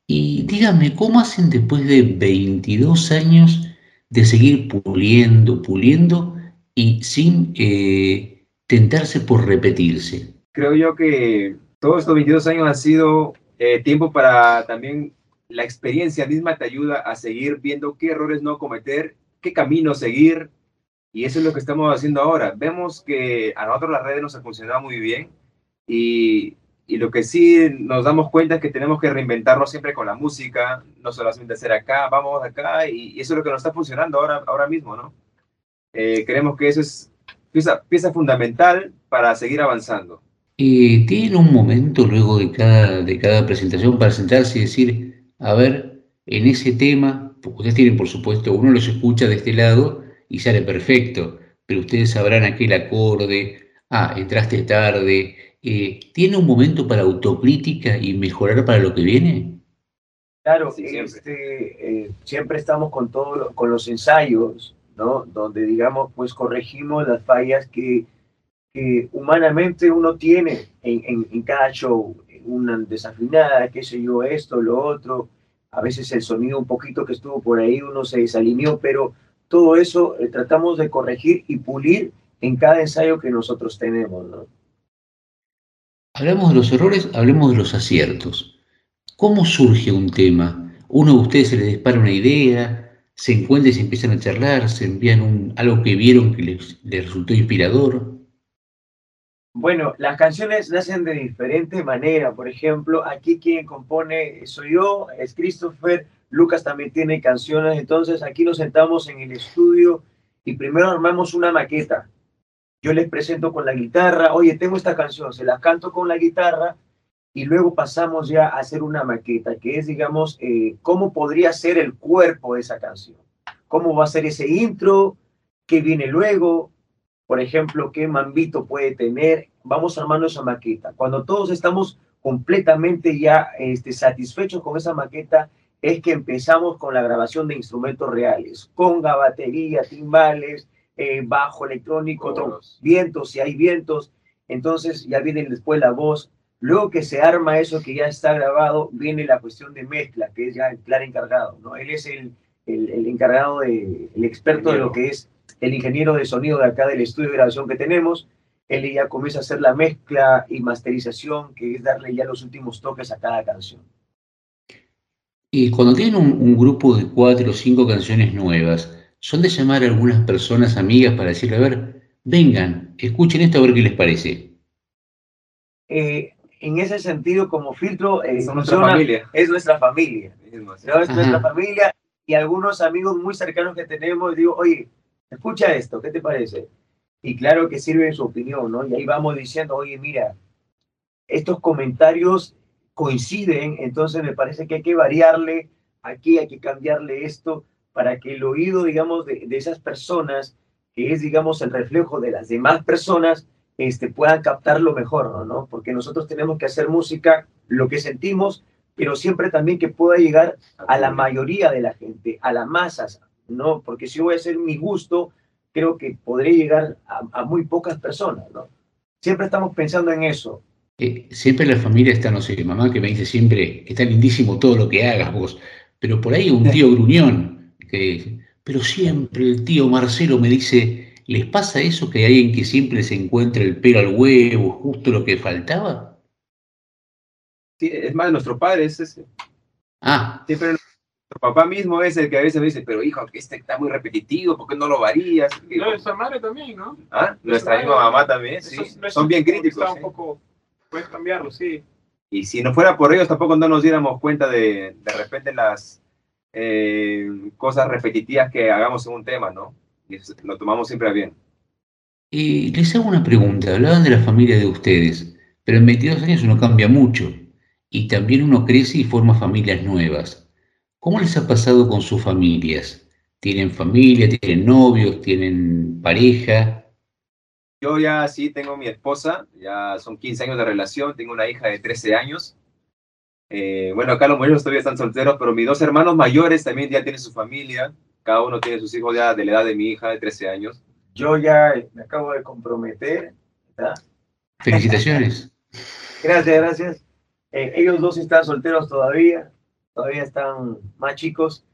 Y díganme, ¿cómo hacen después de 22 años de seguir puliendo, puliendo y sin eh, tentarse por repetirse? Creo yo que todos estos 22 años han sido eh, tiempo para también la experiencia misma te ayuda a seguir viendo qué errores no cometer, qué camino seguir. Y eso es lo que estamos haciendo ahora. Vemos que a nosotros las redes nos han funcionado muy bien y, y lo que sí nos damos cuenta es que tenemos que reinventarnos siempre con la música, no solamente hacer acá, vamos acá, y, eso es lo que nos está funcionando ahora, ahora mismo, ¿no? Eh, creemos que eso es pieza, pieza fundamental para seguir avanzando. Eh, ¿Tienen un momento luego de cada, de cada presentación para sentarse y decir, a ver, en ese tema, porque ustedes tienen, por supuesto, uno los escucha de este lado y sale perfecto, pero ustedes sabrán aquel acorde, ah, entraste tarde, eh, ¿tiene un momento para autocrítica y mejorar para lo que viene? Claro, Sí, siempre. este, eh, siempre estamos con todo, con los ensayos, ¿no? Donde digamos, pues corregimos las fallas que, que humanamente uno tiene en, cada show, una desafinada, qué sé yo, esto, lo otro, a veces el sonido un poquito que estuvo por ahí, uno se desalineó, pero todo eso eh, tratamos de corregir y pulir en cada ensayo que nosotros tenemos, ¿no? Hablamos de los errores, hablemos de los aciertos. ¿Cómo surge un tema? Uno de ustedes se les dispara una idea, se encuentran y se empiezan a charlar, se envían algo que vieron que les resultó inspirador. Bueno, las canciones nacen de diferente manera. Por ejemplo, aquí quien compone soy yo, es Christopher. Lucas también tiene canciones. Entonces aquí nos sentamos en el estudio y primero armamos una maqueta. Yo les presento con la guitarra, oye, tengo esta canción, se la canto con la guitarra y luego pasamos ya a hacer una maqueta, que es, digamos, eh, cómo podría ser el cuerpo de esa canción. Cómo va a ser ese intro, qué viene luego, por ejemplo, qué mambito puede tener. Vamos armando esa maqueta. Cuando todos estamos completamente ya este, satisfechos con esa maqueta, es que empezamos con la grabación de instrumentos reales, conga, batería, timbales, eh, bajo electrónico, Coros. vientos, si hay vientos. Entonces ya viene después la voz. Luego que se arma eso que ya está grabado, viene la cuestión de mezcla, que es ya el claro encargado. ¿no? Él es el, el, el encargado, de, el experto de lo que es el ingeniero de sonido de acá del estudio de grabación que tenemos. Él ya comienza a hacer la mezcla y masterización, que es darle ya los últimos toques a cada canción. Y cuando tienen un, un grupo de cuatro o cinco canciones nuevas, ¿son de llamar a algunas personas amigas para decirle, a ver, vengan, escuchen esto a ver qué les parece? Eh, en ese sentido, como filtro, eh, Son nuestra familia. es nuestra familia. Es nuestra familia y algunos amigos muy cercanos que tenemos, digo, oye, escucha esto, ¿qué te parece? Y claro que sirve su opinión, ¿no? Y ahí vamos diciendo, oye, mira, estos comentarios coinciden, entonces me parece que hay que variarle aquí, hay que cambiarle esto para que el oído, digamos, de, de esas personas, que es, digamos, el reflejo de las demás personas, este, puedan captarlo mejor, ¿no? Porque nosotros tenemos que hacer música, lo que sentimos, pero siempre también que pueda llegar a la mayoría de la gente, a las masas, ¿no? Porque si voy a hacer mi gusto, creo que podré llegar a, a muy pocas personas, ¿no? Siempre estamos pensando en eso. Eh, siempre en la familia está, no sé, mamá que me dice siempre que está lindísimo todo lo que hagas vos, pero por ahí un tío gruñón que dice, pero siempre el tío Marcelo me dice, ¿les pasa eso que hay alguien que siempre se encuentra el pelo al huevo, justo lo que faltaba? Sí, es más, nuestro padre es ese. Ah, Siempre nuestro papá mismo es el que a veces me dice, pero hijo, que este está muy repetitivo, ¿por qué no lo varías? Digo, No, nuestra madre también, ¿no? ¿ah? Nuestra misma mamá también, sí. Son bien críticos. Está un ¿eh? poco, puedes cambiarlo, sí. Y si no fuera por ellos, tampoco no nos diéramos cuenta de, de repente las eh, cosas repetitivas que hagamos en un tema, ¿no? Y eso lo tomamos siempre a bien. y les hago una pregunta, hablaban de la familia de ustedes, pero en 22 años uno cambia mucho y también uno crece y forma familias nuevas. ¿Cómo les ha pasado con sus familias? ¿Tienen familia, tienen novios, tienen pareja? Yo ya sí tengo mi esposa, ya son 15 años de relación, tengo una hija de 13 años. Eh, bueno, acá los mayores todavía están solteros, pero mis dos hermanos mayores también ya tienen su familia. Cada uno tiene sus hijos ya de la edad de mi hija de 13 años. Yo ya me acabo de comprometer, ¿verdad? Felicitaciones. Gracias, gracias. Eh, ellos dos están solteros todavía. Todavía están más chicos,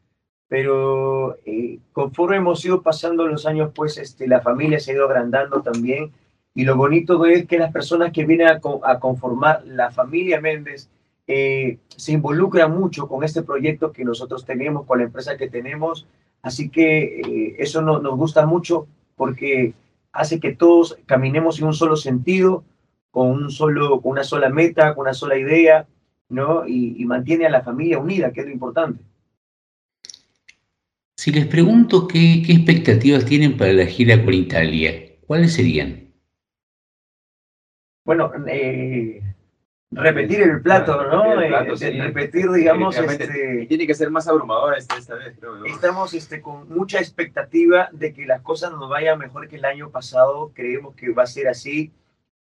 pero eh, conforme hemos ido pasando los años, pues este, la familia se ha ido agrandando también. Y lo bonito es que las personas que vienen a, co- a conformar la familia Méndez eh, se involucran mucho con este proyecto que nosotros tenemos, con la empresa que tenemos. Así que eh, eso no- nos gusta mucho porque hace que todos caminemos en un solo sentido, con, un solo, con una sola meta, con una sola idea, ¿no? Y, y mantiene a la familia unida, que es lo importante. Si les pregunto qué, qué expectativas tienen para la gira por Italia, ¿cuáles serían? Bueno, eh, repetir el plato, ¿no? repetir el plato, Eh, sí. repetir, digamos, este, tiene que ser más abrumadora esta, esta vez, creo yo. estamos este, con mucha expectativa de que las cosas nos vayan mejor que el año pasado. Creemos que va a ser así.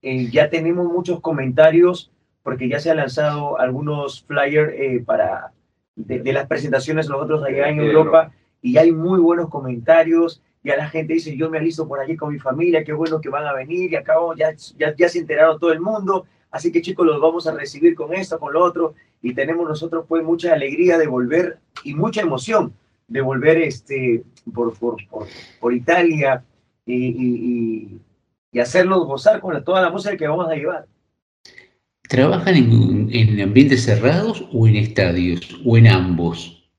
Eh, ya tenemos muchos comentarios porque ya se han lanzado algunos flyers eh, para de, de las presentaciones nosotros allá en Europa y hay muy buenos comentarios. Ya la gente dice, yo me alisto por aquí con mi familia, qué bueno que van a venir y acabo, ya, ya, ya se enteraron todo el mundo. Así que chicos, los vamos a recibir con esto, con lo otro. Y tenemos nosotros pues mucha alegría de volver y mucha emoción de volver este, por, por, por, por Italia y, y, y- y hacerlos gozar con la- toda la música que vamos a llevar. ¿Trabajan en, en ambientes cerrados o en estadios o en ambos?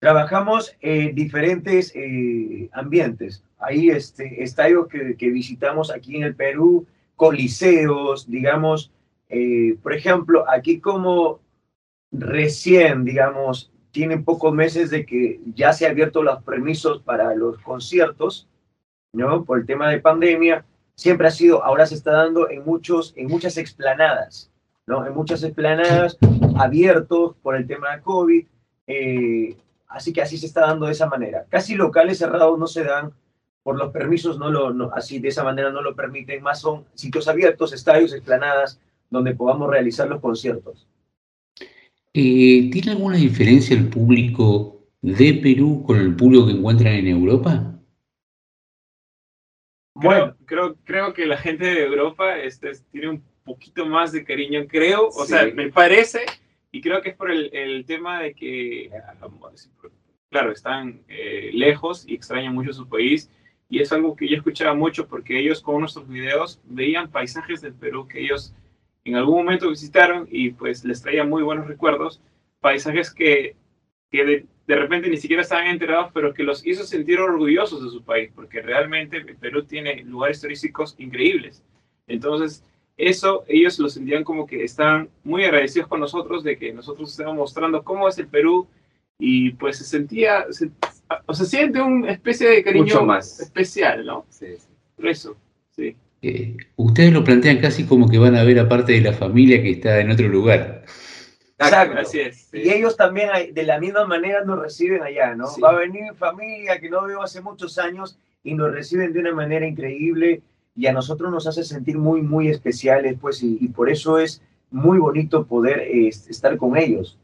Trabajamos en diferentes eh, ambientes. Hay este, estadios que, que visitamos aquí en el Perú, coliseos, digamos, eh, por ejemplo, aquí como recién, digamos, tienen pocos meses de que ya se han abierto los permisos para los conciertos, ¿no? Por el tema de pandemia, siempre ha sido, ahora se está dando en, muchos, en muchas explanadas, ¿no? En muchas explanadas abiertos por el tema de COVID, eh, así que así se está dando de esa manera. Casi locales cerrados no se dan por los permisos, no lo, no- así de esa manera no lo permiten, más son sitios abiertos, estadios, explanadas, donde podamos realizar los conciertos. Eh, ¿Tiene alguna diferencia el público de Perú con el público que encuentran en Europa? Creo, creo, creo que la gente de Europa este, tiene un poquito más de cariño, creo, o Sí. sea, me parece, y creo que es por el, el tema de que, claro, están eh, lejos y extrañan mucho su país, y es algo que yo escuchaba mucho porque ellos con nuestros videos veían paisajes del Perú que ellos en algún momento visitaron y pues les traía muy buenos recuerdos, paisajes que, que de, de repente ni siquiera estaban enterados, pero que los hizo sentir orgullosos de su país, porque realmente Perú tiene lugares turísticos increíbles. Entonces, eso ellos lo sentían como que están muy agradecidos con nosotros de que nosotros estemos mostrando cómo es el Perú y pues se sentía, se- o se siente una especie de cariño Mucho más. especial, ¿no? Sí, sí. Eso, sí. Eh, ustedes lo plantean casi como que van a ver a parte de la familia que está en otro lugar. Exacto. Así es. Y ellos también de la misma manera nos reciben allá, ¿no? Sí. Va a venir familia que no veo hace muchos años y nos reciben de una manera increíble y a nosotros nos hace sentir muy, muy especiales, pues, y, y por eso es muy bonito poder eh, estar con ellos.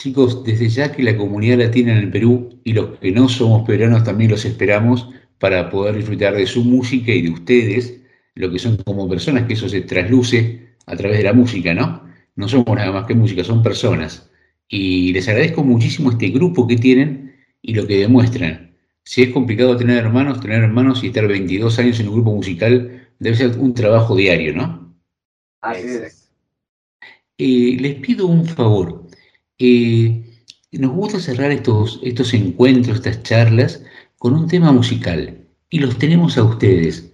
Chicos, desde ya que la comunidad latina en el Perú y los que no somos peruanos también los esperamos para poder disfrutar de su música y de ustedes, lo que son como personas, que eso se trasluce a través de la música, ¿no? No somos nada más que música, son personas. Y les agradezco muchísimo este grupo que tienen y lo que demuestran. Si es complicado tener hermanos, tener hermanos y estar 22 años en un grupo musical debe ser un trabajo diario, ¿no? Así es. Eh, les pido un favor. Eh, nos gusta cerrar estos, estos encuentros, estas charlas, con un tema musical. Y los tenemos a ustedes.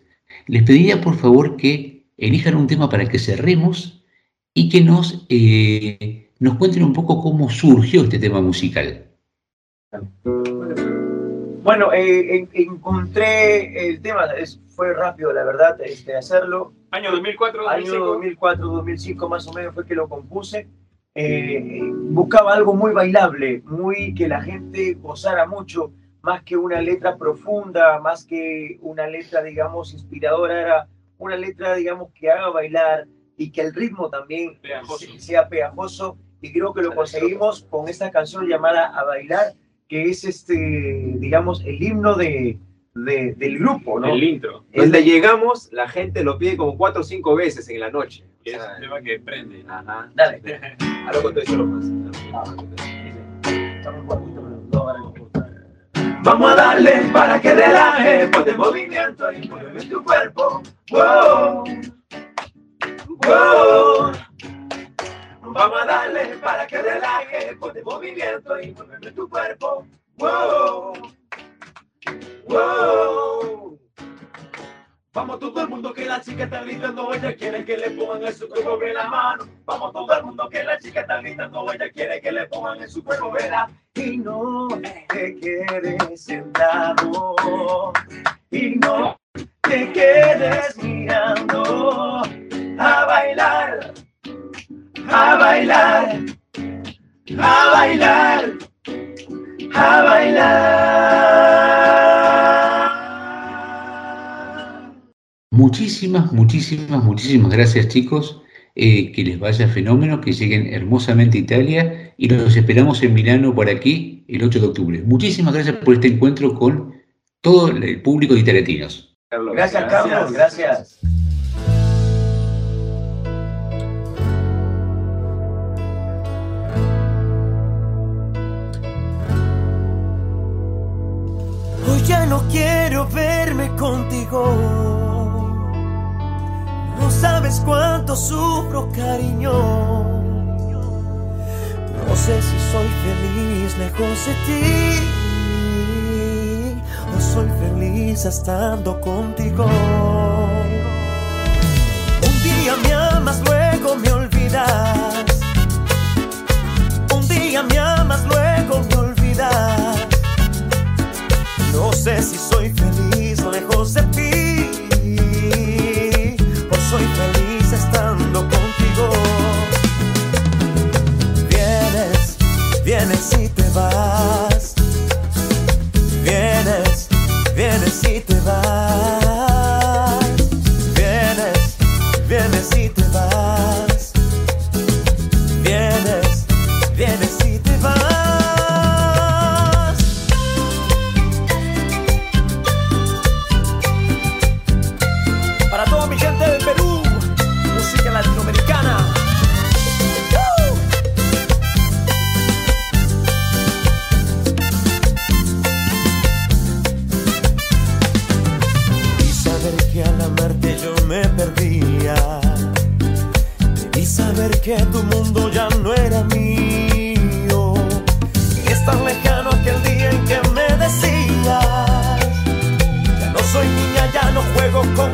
Les pediría por favor que elijan un tema para que cerremos y que nos, eh, nos cuenten un poco cómo surgió este tema musical. Bueno, eh, en- encontré el tema, es- fue rápido, la verdad, este, hacerlo. Año 2004, Año 2005. 2004, 2005 más o menos fue que lo compuse. Eh, buscaba algo muy bailable, muy que la gente gozara mucho, más que una letra profunda, más que una letra, digamos, inspiradora, era una letra, digamos, que haga bailar y que el ritmo también Pegajoso. se- sea pegajoso. Y creo que lo conseguimos con esta canción llamada A Bailar, que es este, digamos, el himno de, de- del grupo, ¿no? El intro. Donde llegamos, la gente lo pide como cuatro o cinco veces en la noche. Es un tema que prende. Ajá. Dale. A lo contexto lo más. Vamos a darle para que relaje, ponte movimiento y mueve tu cuerpo. Wow. Wow. Vamos a darle para que relaje, ponte movimiento y mueve tu cuerpo. Wow. Wow. Vamos todo el mundo que la chica está gritando, ella quiere que le pongan en su cuerpo en la mano. Vamos todo el mundo que la chica está gritando, ella quiere que le pongan en su cuerpo vela. Y no te quedes sentado. Y no te quedes mirando. A bailar, a bailar, a bailar, a bailar. Muchísimas, muchísimas, muchísimas gracias chicos. Eh, que les vaya fenómeno, que lleguen hermosamente a Italia y los esperamos en Milano por aquí el 8 de octubre. Muchísimas gracias por este encuentro con todo el público de Italiatinos. Gracias, Carlos, gracias. Ya no quiero verme contigo. No sabes cuánto sufro, cariño. No sé si soy feliz lejos de ti. O soy feliz estando contigo. Un día me amas, luego me olvidas. Un día me amas, luego me olvidas. No sé si soy feliz lejos de ti o soy feliz estando contigo. Vienes, vienes y te vas. Vienes, vienes y te vas. Que tu mundo ya no era mío. Que es tan lejano aquel día en que me decías. Ya no soy niña, ya no juego con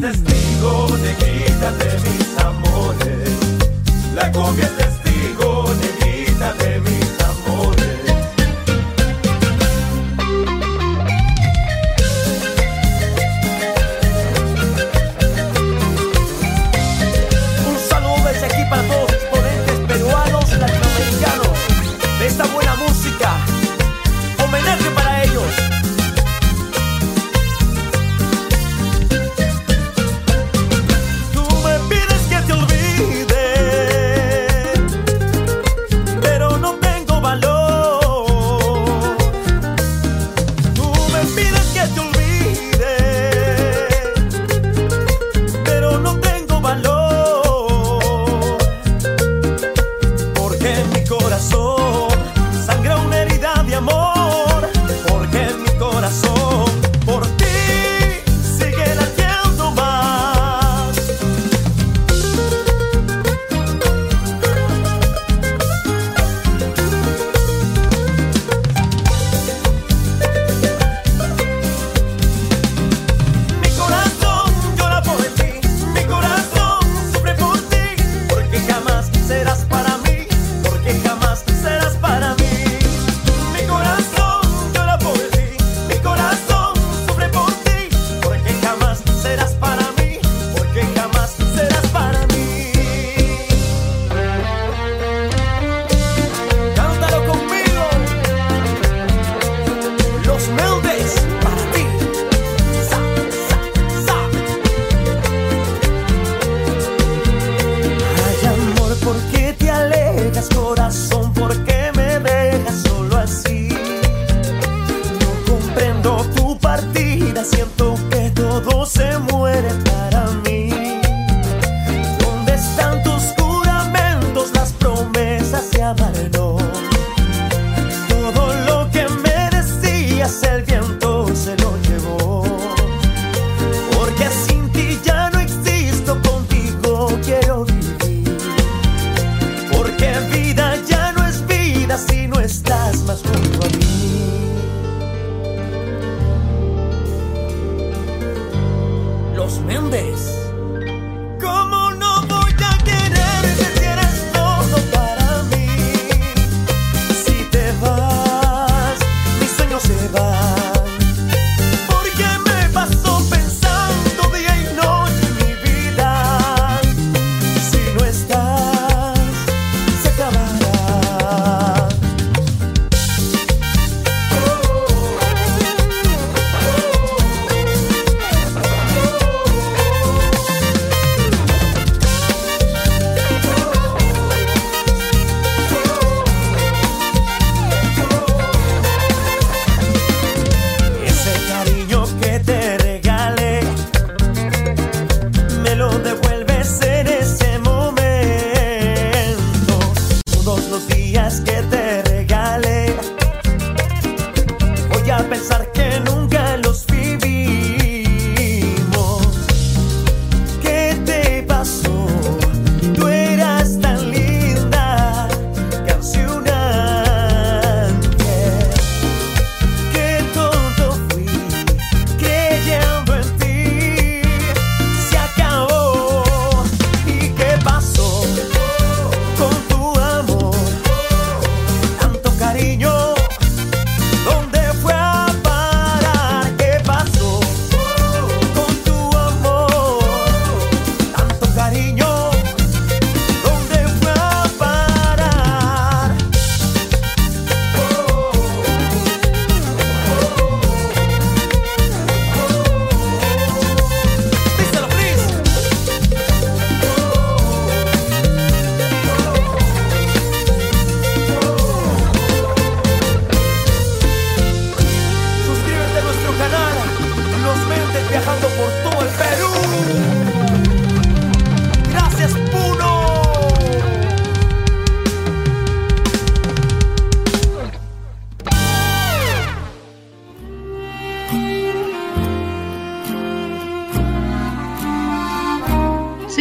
This.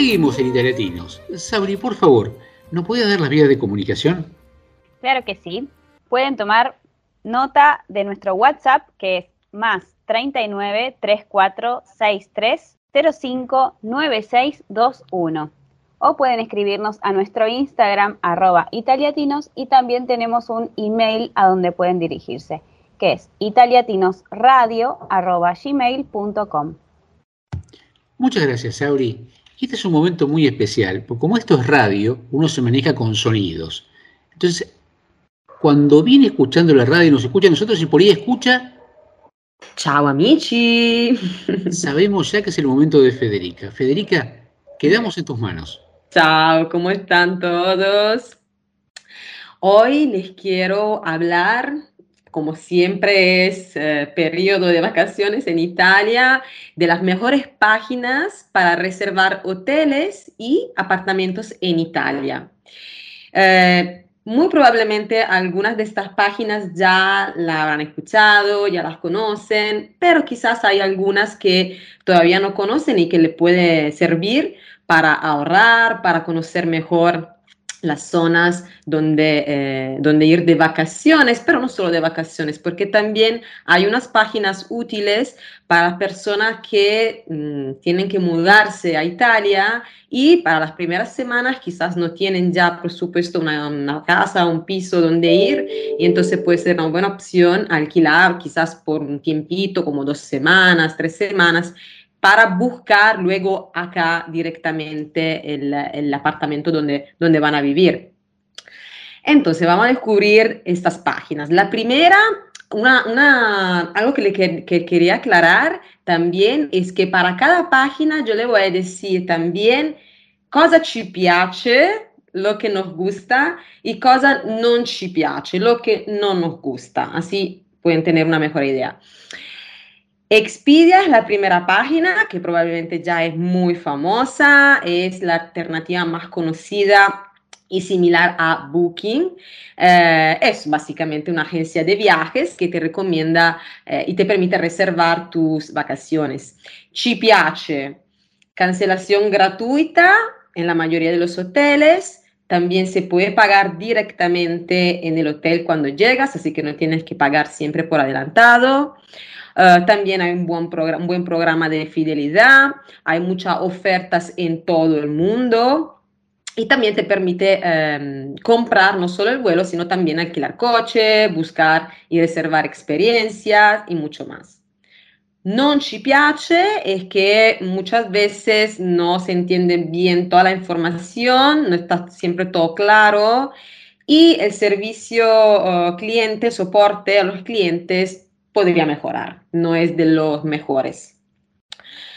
Seguimos en Italiatinos. Sabri, por favor, ¿nos podías dar las vías de comunicación? Claro que sí. Pueden tomar nota de nuestro WhatsApp, que es más 39 34 63 05 9621. O pueden escribirnos a nuestro Instagram, arroba italiatinos, y también tenemos un email a donde pueden dirigirse, que es italiatinosradio Muchas gracias, Sauri. Y este es un momento muy especial, porque como esto es radio, uno se maneja con sonidos. Entonces, cuando viene escuchando la radio y nos escucha a nosotros y por ahí escucha... Chao amici. Sabemos ya que es el momento de Federica. Federica, quedamos en tus manos. Chao, ¿cómo están todos? Hoy les quiero hablar como siempre es eh, periodo de vacaciones en Italia, de las mejores páginas para reservar hoteles y apartamentos en Italia. Eh, muy probablemente algunas de estas páginas ya la habrán escuchado, ya las conocen, pero quizás hay algunas que todavía no conocen y que le puede servir para ahorrar, para conocer mejor las zonas donde, eh, donde ir de vacaciones, pero no solo de vacaciones, porque también hay unas páginas útiles para personas que mm, tienen que mudarse a Italia y para las primeras semanas quizás no tienen ya, por supuesto, una, una casa, un piso donde ir y entonces puede ser una buena opción alquilar quizás por un tiempito, como dos semanas, tres semanas para buscar luego acá directamente el, el apartamento donde, donde van a vivir. Entonces vamos a descubrir estas páginas. La primera, una, algo que, le, que quería aclarar también es que para cada página yo le voy a decir también cosa ci piace, lo que nos gusta, y cosa non ci piace, lo que no nos gusta. Así pueden tener una mejor idea. Expedia es la primera página que probablemente ya es muy famosa, es la alternativa más conocida y similar a Booking. Eh, es básicamente una agencia de viajes que te recomienda eh, y te permite reservar tus vacaciones. Ci piace, cancelación gratuita en la mayoría de los hoteles. También se puede pagar directamente en el hotel cuando llegas, así que no tienes que pagar siempre por adelantado. Uh, también hay un buen, programa de fidelidad, hay muchas ofertas en todo el mundo y también te permite um, comprar no solo el vuelo, sino también alquilar coche, buscar y reservar experiencias y mucho más. Non ci piace es que muchas veces no se entiende bien toda la información, no está siempre todo claro y el servicio uh, cliente, soporte a los clientes podría mejorar, no es de los mejores.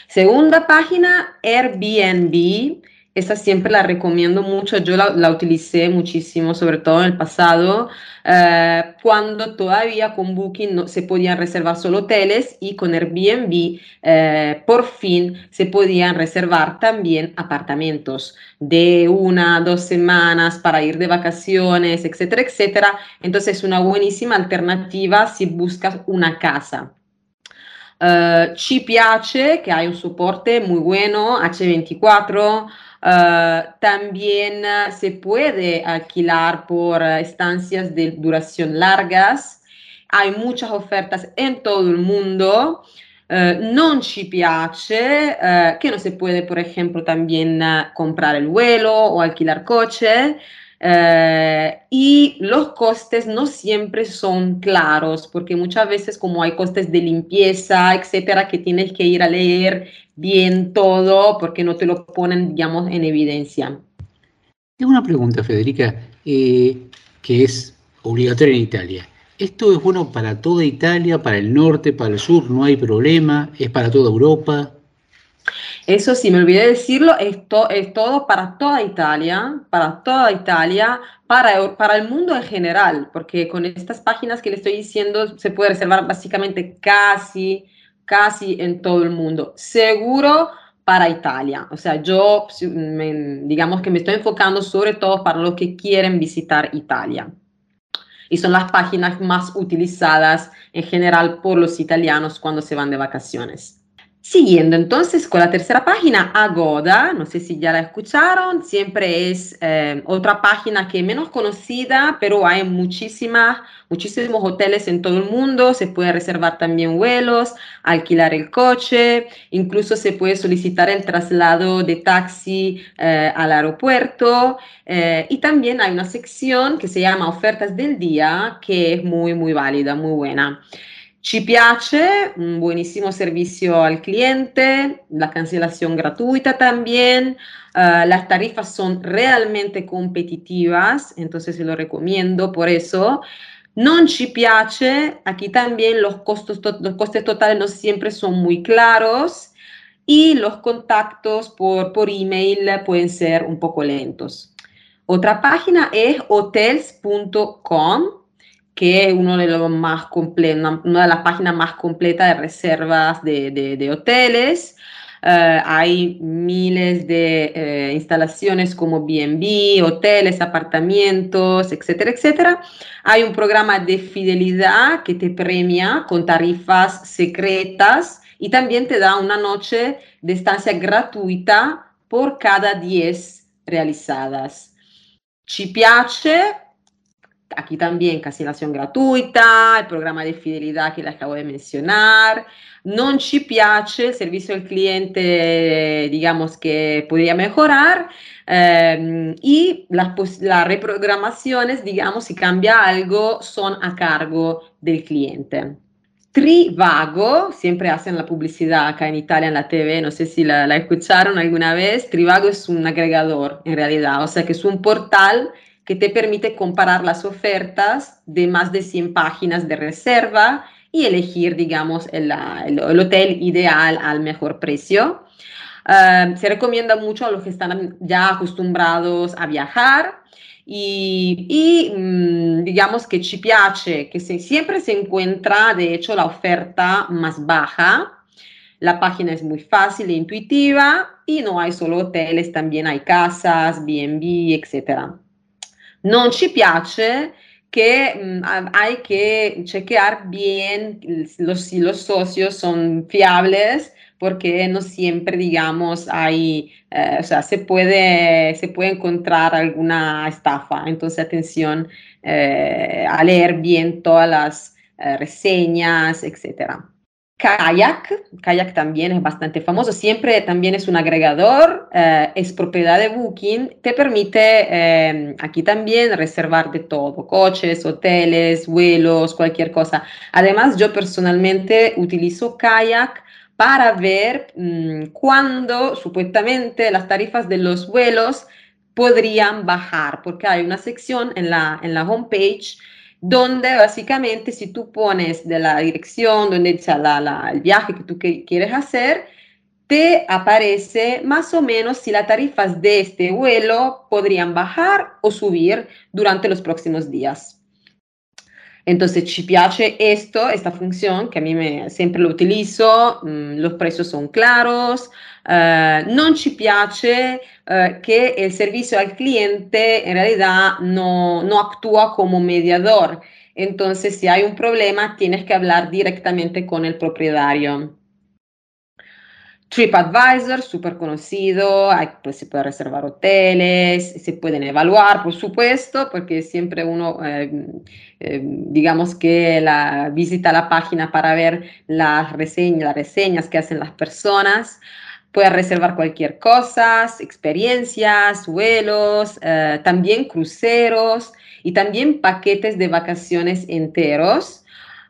Segunda página, Airbnb. Esa siempre la recomiendo mucho, yo la, utilicé muchísimo, sobre todo en el pasado, eh, cuando todavía con Booking no, se podían reservar solo hoteles y con Airbnb eh, por fin se podían reservar también apartamentos de una, dos semanas para ir de vacaciones, etcétera, etcétera. Entonces es una buenísima alternativa si buscas una casa. Uh, ci piace que hay un soporte muy bueno, H24. Uh, también uh, se puede alquilar por estancias de duración largas. Hay muchas ofertas en todo el mundo. non ci piace que no se puede, por ejemplo, también comprar el vuelo o alquilar coche. Uh, y los costes no siempre son claros, porque muchas veces como hay costes de limpieza, etcétera, que tienes que ir a leer bien todo porque no te lo ponen, digamos, en evidencia. Tengo una pregunta, Federica, eh, que es obligatoria en Italia. ¿Esto es bueno para toda Italia, para el norte, para el sur? ¿No hay problema? ¿Es para toda Europa? Eso sí, me olvidé decirlo, esto es todo para toda Italia, para toda Italia, para, para el mundo en general, porque con estas páginas que le estoy diciendo se puede reservar básicamente casi, casi en todo el mundo. Seguro para Italia. O sea, yo me, digamos que me estoy enfocando sobre todo para los que quieren visitar Italia. Y son las páginas más utilizadas en general por los italianos cuando se van de vacaciones. Siguiendo entonces con la tercera página, Agoda, no sé si ya la escucharon, siempre es eh, otra página que es menos conocida, pero hay muchísimas, muchísimos hoteles en todo el mundo, se puede reservar también vuelos, alquilar el coche, incluso se puede solicitar el traslado de taxi eh, al aeropuerto eh, y también hay una sección que se llama ofertas del día que es muy, muy válida, muy buena. Ci piace, un buenísimo servicio al cliente, la cancelación gratuita también, uh, las tarifas son realmente competitivas, entonces se lo recomiendo por eso. Non ci piace, aquí también los, costos, los costes totales no siempre son muy claros y los contactos por, por email pueden ser un poco lentos. Otra página es hotels.com que es uno de los más una, una, de las páginas más completas de reservas de, de, hoteles. Eh, hay miles de eh, instalaciones como B&B, hoteles, apartamentos, etcétera, etcétera. Hay un programa de fidelidad que te premia con tarifas secretas y también te da una noche de estancia gratuita por cada 10 realizadas. Ci piace, aquí también cancelación gratuita, el programa de fidelidad que les acabo de mencionar. Non ci piace, el servicio al cliente, digamos que podría mejorar. eh, y las reprogramaciones, digamos, si cambia algo, son a cargo del cliente. Trivago, siempre hacen la publicidad acá en Italia en la TV, no sé si la, la escucharon alguna vez. Trivago es un agregador en realidad, o sea que es un portal que te permite comparar las ofertas de más de 100 páginas de reserva y elegir, digamos, el, hotel ideal al mejor precio. Eh, se recomienda mucho a los que están ya acostumbrados a viajar y, mm, digamos que ci piace, que siempre se encuentra de hecho la oferta más baja. La página es muy fácil e intuitiva y no hay solo hoteles, también hay casas, B&B, etcétera. Non ci piace que ha- hay que chequear bien los, si los socios son fiables porque no siempre, digamos, hay, eh, o sea, se puede, se puede encontrar alguna estafa. Entonces, atención eh, a leer bien todas las eh, reseñas, etcétera. Kayak, Kayak también es bastante famoso, siempre también es un agregador, eh, es propiedad de Booking, te permite eh, aquí también reservar de todo, coches, hoteles, vuelos, cualquier cosa. Además, yo personalmente utilizo Kayak para ver mm, cuándo supuestamente las tarifas de los vuelos podrían bajar, porque hay una sección en la, en la homepage donde básicamente si tú pones de la dirección, donde la- el viaje que tú quieres hacer, te aparece más o menos si las tarifas de este vuelo podrían bajar o subir durante los próximos días. Entonces, ci piace esto, esta función que a mí me, siempre lo utilizo, mm, los precios son claros, eh, non ci piace eh, que el servicio al cliente en realidad no, no actúa como mediador. Entonces, si hay un problema, tienes que hablar directamente con el propietario. TripAdvisor, súper conocido, hay- pues se puede reservar hoteles, se pueden evaluar, por supuesto, porque siempre uno, eh, eh, digamos que la, visita la página para ver las reseñas, las reseñas que hacen las personas. Puedes reservar cualquier cosa, experiencias, vuelos, eh, también cruceros y también paquetes de vacaciones enteros.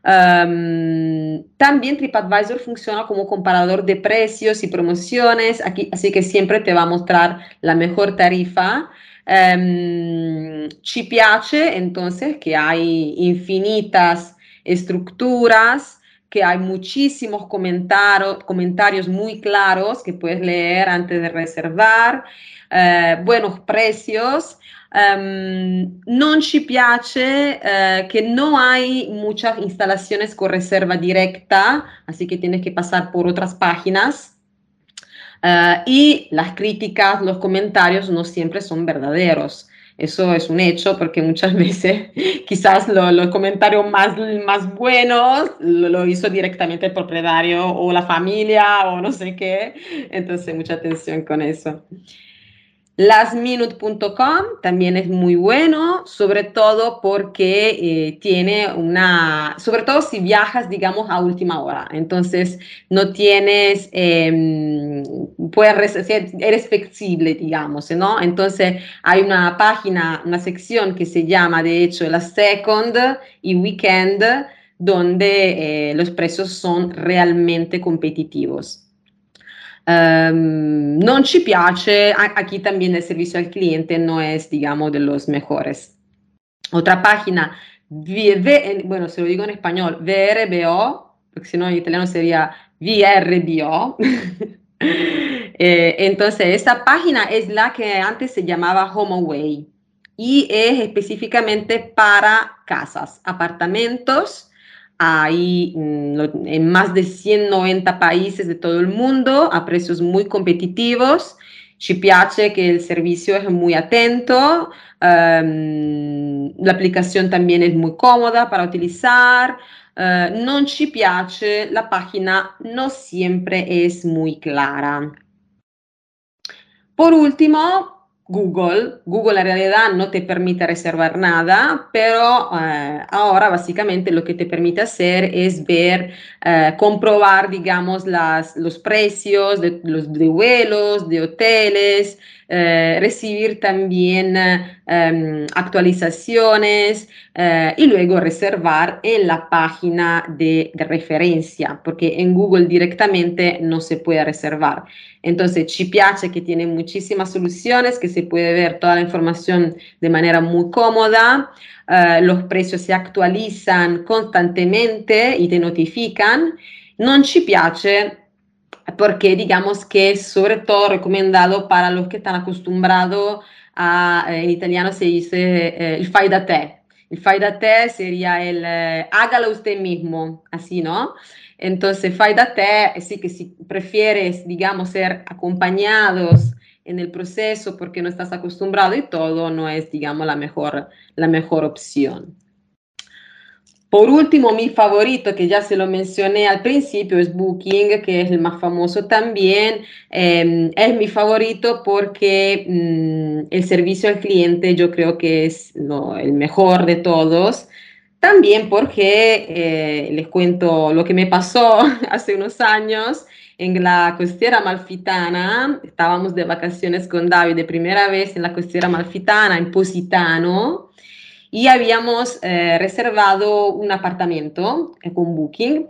También TripAdvisor funciona como comparador de precios y promociones, aquí, así que siempre te va a mostrar la mejor tarifa. Um, piace entonces que hay infinitas estructuras, que hay muchísimos comentarios, comentarios muy claros que puedes leer antes de reservar, eh, buenos precios. Ehm, non ci piace eh, que no hay muchas instalaciones con reserva directa, así que tienes que pasar por otras páginas. Eh, y las críticas, los comentarios no siempre son verdaderos. Eso es un hecho porque muchas veces quizás lo- los comentarios más, más buenos lo, lo hizo directamente el propietario o la familia o no sé qué. Entonces, mucha atención con eso. Lastminute.com también es muy bueno, sobre todo porque eh, tiene una, sobre todo si viajas, digamos, a última hora. Entonces, no tienes, eh, puedes, eres flexible, digamos, ¿no? Entonces, hay una página, una sección que se llama, de hecho, la Second y Weekend, donde eh, los precios son realmente competitivos. Ehm, non ci piace, aquí también el servicio al cliente no es, digamos, de los mejores. Otra página, bueno, se lo digo en español, VRBO, porque si no en italiano sería VRBO. Eh, entonces, esta página es la que antes se llamaba HomeAway y es específicamente para casas, apartamentos Hay mm, en más de 190 países de todo el mundo a precios muy competitivos. Ci piace que el servicio es muy atento, ehm, la aplicación también es muy cómoda para utilizar. eh, non ci piace, la página no siempre es muy clara. Por último, Google. Google en realidad no te permite reservar nada, pero eh, ahora básicamente lo que te permite hacer es ver, eh, comprobar, digamos, las, los precios de los de vuelos, de hoteles, eh, recibir también em, actualizaciones eh, y luego reservar en la página de, de referencia, porque en Google directamente no se puede reservar. Entonces, ci piace que tiene muchísimas soluciones, que se puede ver toda la información de manera muy cómoda, eh, los precios se actualizan constantemente y te notifican. Non ci piace porque digamos que es sobre todo recomendado para los que están acostumbrados a, eh, en italiano se dice eh, el fai da te. El fai da te sería el eh, hágalo usted mismo, así, ¿no? Entonces, fai da te, sí que si prefieres, digamos, ser acompañados en el proceso porque no estás acostumbrado y todo, no es, digamos, la mejor, la mejor opción. Por último, mi favorito, que ya se lo mencioné al principio, es Booking, que es el más famoso también. Eh, es mi favorito porque mm, el servicio al cliente yo creo que es lo- el mejor de todos. También porque eh, les cuento lo que me pasó hace unos años en la costiera malfitana. Estábamos de vacaciones con David de primera vez en la costiera malfitana, en Positano y habíamos eh, reservado un apartamento eh, con Booking.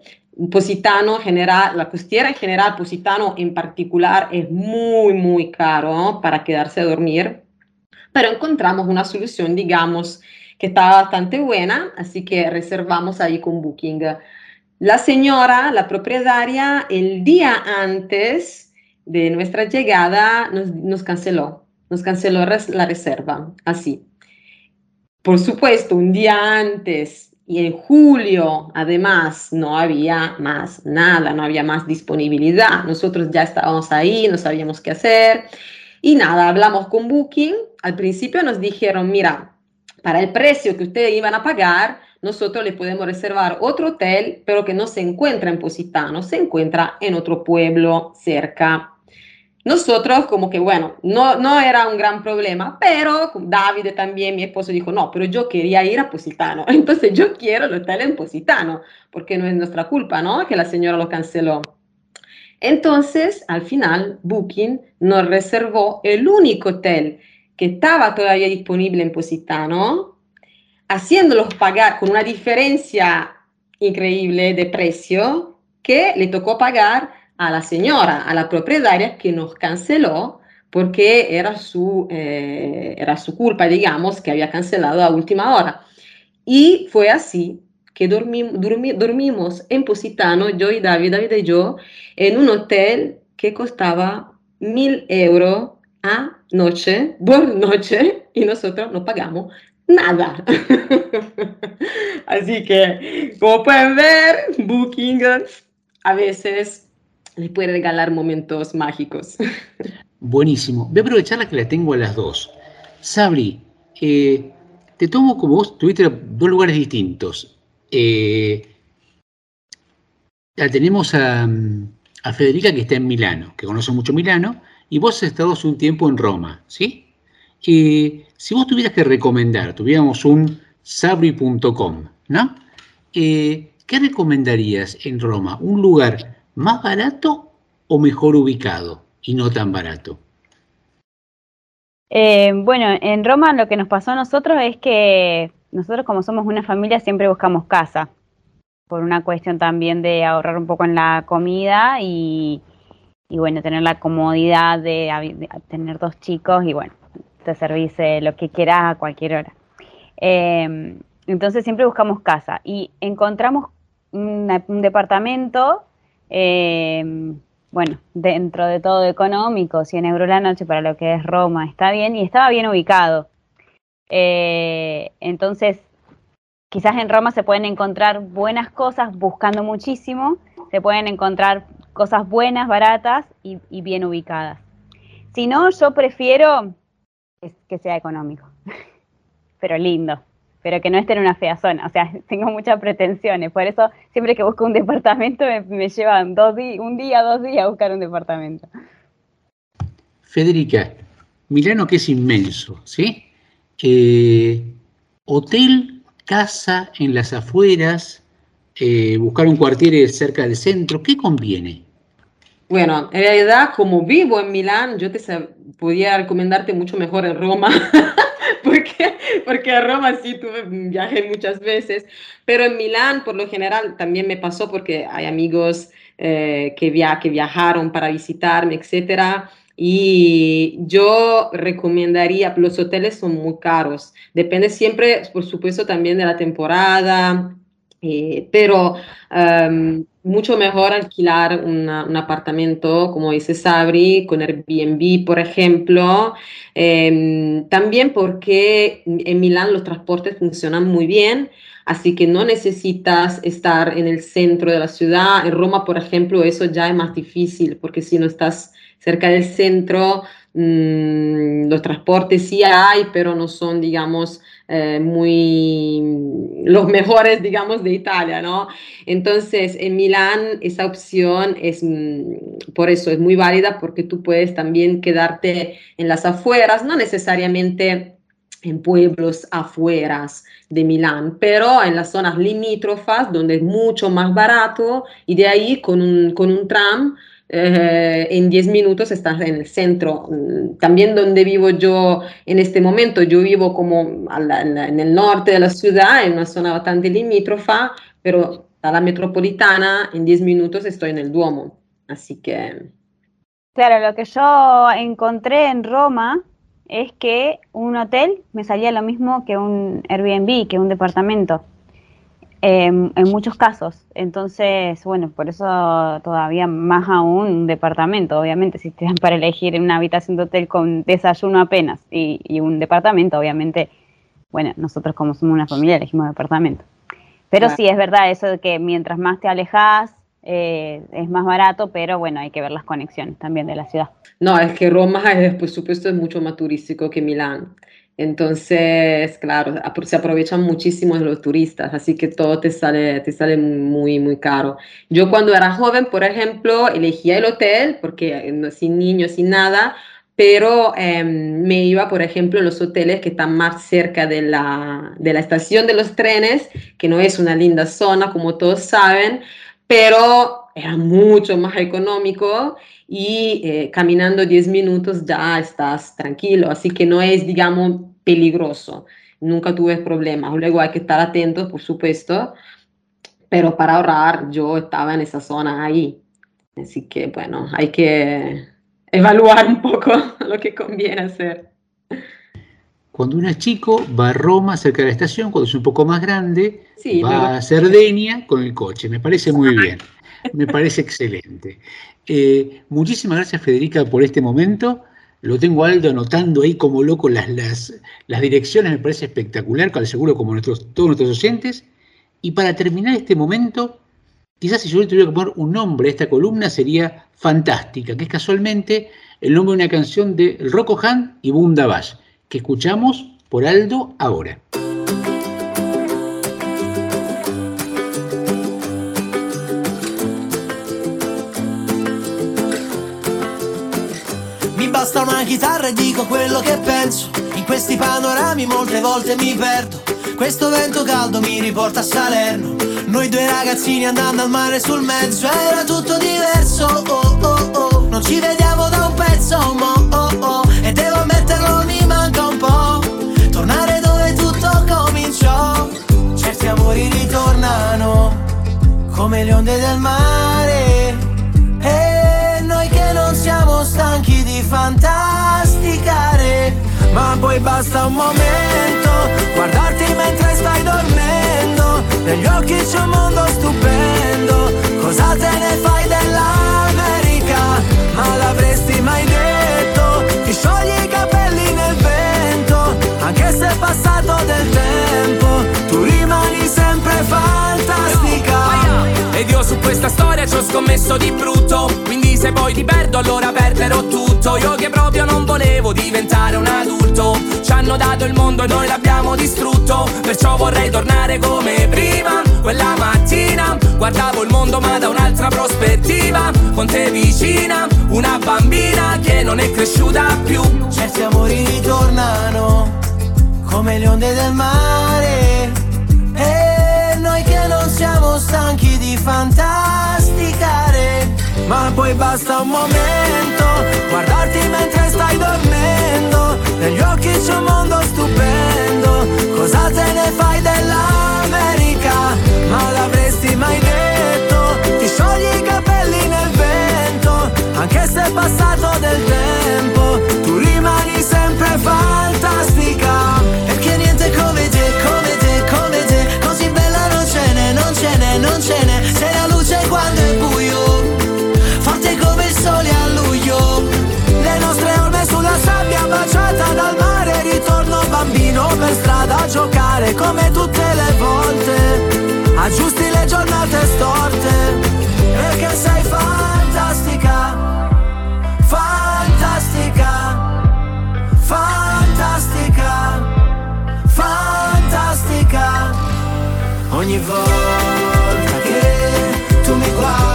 Positano general, la costiera en general, Positano en particular, es muy, muy caro para quedarse a dormir, pero encontramos una solución, digamos, que estaba bastante buena, así que reservamos ahí con Booking. La señora, la propietaria, el día antes de nuestra llegada nos, canceló, nos canceló la reserva, así. Por supuesto, un día antes y en julio, además, no había más nada, no había más disponibilidad. Nosotros ya estábamos ahí, no sabíamos qué hacer. Y nada, hablamos con Booking. Al principio nos dijeron, mira, para el precio que ustedes iban a pagar, nosotros le podemos reservar otro hotel, pero que no se encuentra en Positano, se encuentra en otro pueblo cerca. Nosotros como que, bueno, no, no era un gran problema, pero David también, mi esposo, dijo, no, pero yo quería ir a Positano, entonces yo quiero el hotel en Positano, porque no es nuestra culpa, ¿no? Que la señora lo canceló. Entonces, al final, Booking nos reservó el único hotel que estaba todavía disponible en Positano, haciéndolos pagar con una diferencia increíble de precio que le tocó pagar a la señora, a la propietaria que nos canceló porque era su, eh, era su culpa, digamos, que había cancelado a última hora. Y fue así que dormi- dormi- dormimos en Positano, yo y David, David y yo, en un hotel que costaba mil euros a noche, por noche, y nosotros no pagamos nada. Así que, como pueden ver, Booking a veces les puede regalar momentos mágicos. Buenísimo. Voy a aprovechar que la tengo a las dos. Sabri, eh, te tomo como vos tuviste dos lugares distintos. Eh, la tenemos a, a Federica que está en Milano, que conoce mucho Milano, y vos has estado hace un tiempo en Roma, ¿sí? Eh, si vos tuvieras que recomendar, tuviéramos un sabri.com, ¿no? Eh, ¿Qué recomendarías en Roma? ¿Un lugar más barato o mejor ubicado y no tan barato? Eh, bueno, en Roma lo que nos pasó a nosotros es que nosotros como somos una familia siempre buscamos casa, por una cuestión también de ahorrar un poco en la comida y, y bueno, tener la comodidad de, tener dos chicos y bueno, te servís eh, lo que quieras a cualquier hora. Eh, entonces siempre buscamos casa y encontramos un departamento, eh, bueno, dentro de todo económico, 100 euros la noche para lo que es Roma, está bien y estaba bien ubicado. Eh, entonces, quizás en Roma se pueden encontrar buenas cosas buscando muchísimo, se pueden encontrar cosas buenas, baratas y, bien ubicadas. Si no, yo prefiero que sea económico, pero lindo, pero que no esté en una fea zona. O sea, tengo muchas pretensiones, por eso siempre que busco un departamento me, llevan dos un día, dos días a buscar un departamento. Federica, Milano que es inmenso, ¿sí? Hotel, casa en las afueras, eh, buscar un cuartier cerca del centro, ¿qué conviene? Bueno, en realidad, como vivo en Milán, yo te podría recomendarte mucho mejor en Roma, porque, porque a Roma sí tuve viaje muchas veces, pero en Milán, por lo general, también me pasó porque hay amigos eh, que, via- que viajaron para visitarme, etcétera. Y yo recomendaría, los hoteles son muy caros, depende siempre, por supuesto, también de la temporada, eh, pero em, mucho mejor alquilar una- un apartamento, como dice Sabri, con Airbnb, por ejemplo. Em, también porque en Milán los transportes funcionan muy bien, así que no necesitas estar en el centro de la ciudad. En Roma, por ejemplo, eso ya es más difícil, porque si no estás cerca del centro, mm, los transportes sí hay, pero no son, digamos, eh, muy los mejores, digamos, de Italia, ¿no? Entonces, en Milán esa opción es, mm, por eso es muy válida, porque tú puedes también quedarte en las afueras, no necesariamente en pueblos afueras de Milán, pero en las zonas limítrofas, donde es mucho más barato, y de ahí con un, con un tram eh, en 10 minutos estás en el centro. Mm, También donde vivo yo en este momento, yo vivo como en el norte de la ciudad, en una zona bastante limítrofa, pero a la metropolitana en 10 minutos estoy en el Duomo. Así que Claro, lo que yo encontré en Roma es que un hotel me salía lo mismo que un Airbnb, que un departamento, em, en muchos casos. Entonces, bueno, por eso todavía más aún un departamento, obviamente, si te dan para elegir una habitación de hotel con desayuno apenas y, y un departamento, obviamente, bueno, nosotros como somos una familia elegimos departamento. Pero Claro. sí, es verdad eso de que mientras más te alejas, eh, es más barato, pero bueno, hay que ver las conexiones también de la ciudad. No, es que Roma, es, por supuesto, es mucho más turístico que Milán. Entonces, claro, se aprovechan muchísimo los turistas, así que todo te sale, te sale muy, muy caro. Yo cuando era joven, por ejemplo, elegía el hotel, porque eh, sin niños, sin nada, pero em, me iba, por ejemplo, a los hoteles que están más cerca de la, de la estación de los trenes, que no es una linda zona, como todos saben, pero era mucho más económico y eh, caminando 10 minutos ya estás tranquilo, así que no es, digamos, peligroso. Nunca tuve problemas. Luego hay que estar atentos, por supuesto, pero para ahorrar yo estaba en esa zona ahí. Así que, bueno, hay que evaluar un poco lo que conviene hacer. Cuando uno es chico, va a Roma, cerca de la estación, cuando es un poco más grande, Sí, va luego- a Cerdeña con el coche. Me parece muy bien, me parece excelente. Eh, muchísimas gracias, Federica, por este momento. Lo tengo Aldo anotando ahí como loco las, las, las direcciones, me parece espectacular, con seguro como nuestros, todos nuestros oyentes. Y para terminar este momento, quizás si yo tuviera que poner un nombre a esta columna sería Fantástica, que es casualmente el nombre de una canción de Rocco Han y Bunda Bash, que escuchamos por Aldo ahora. Basta una chitarra e dico quello che penso. In questi panorami molte volte mi perdo. Questo vento caldo mi riporta a Salerno. Noi due ragazzini andando al mare sul mezzo. Era tutto diverso, oh oh oh. Non ci vediamo da un pezzo, mo oh oh. E devo ammetterlo, mi manca un po'. Tornare dove tutto cominciò. Certi amori ritornano come le onde del mare. Di fantasticare. Ma poi basta un momento, guardarti mentre stai dormendo. Negli occhi c'è un mondo stupendo. Cosa te ne fai dell'America? Ma l'avresti mai detto? Ti sciogli i capelli nel vento, anche se è passato del tempo. Tu rimani scommesso di brutto. Quindi se poi ti perdo allora perderò tutto. Io che proprio non volevo diventare un adulto. Ci hanno dato il mondo e noi l'abbiamo distrutto. Perciò vorrei tornare come prima Quella mattina. Guardavo il mondo ma da un'altra prospettiva. Con te vicina, una bambina che non è cresciuta più. Certi amori ritornano come le onde del mare siamo stanchi di fantasticare Ma poi basta un momento Guardarti mentre stai dormendo Negli occhi c'è un mondo stupendo Cosa te ne fai dell'America? Ma l'avresti mai detto? Ti sciogli i capelli nel vento Anche se è passato del tempo Tu rimani sempre giocare Come tutte le volte. Aggiusti le giornate storte Perché sei fantastica Fantastica Fantastica Fantastica. Ogni volta che tu mi guardi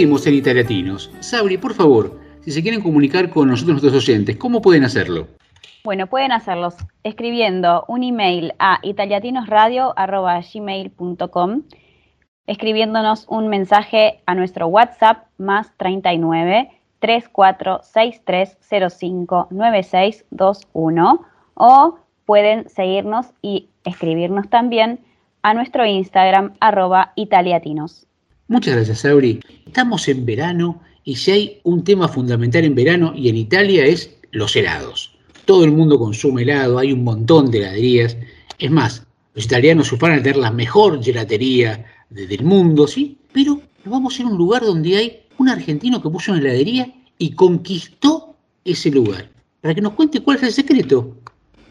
Seguimos en Italiatinos. Sabri, por favor, si se quieren comunicar con nosotros nuestros oyentes, ¿cómo pueden hacerlo? Bueno, pueden hacerlos escribiendo un email a italiatinosradio.gmail.com, escribiéndonos un mensaje a nuestro WhatsApp más 39 346305 9621 o pueden seguirnos y escribirnos también a nuestro Instagram arroba italiatinos. Muchas gracias, Sabri. Estamos en verano y si hay un tema fundamental en verano y en Italia es los helados. Todo el mundo consume helado, hay un montón de heladerías. Es más, los italianos suponen tener la mejor gelatería de- del mundo, ¿sí? Pero vamos a ir a un lugar donde hay un argentino que puso una heladería y conquistó ese lugar. Para que nos cuente cuál es el secreto.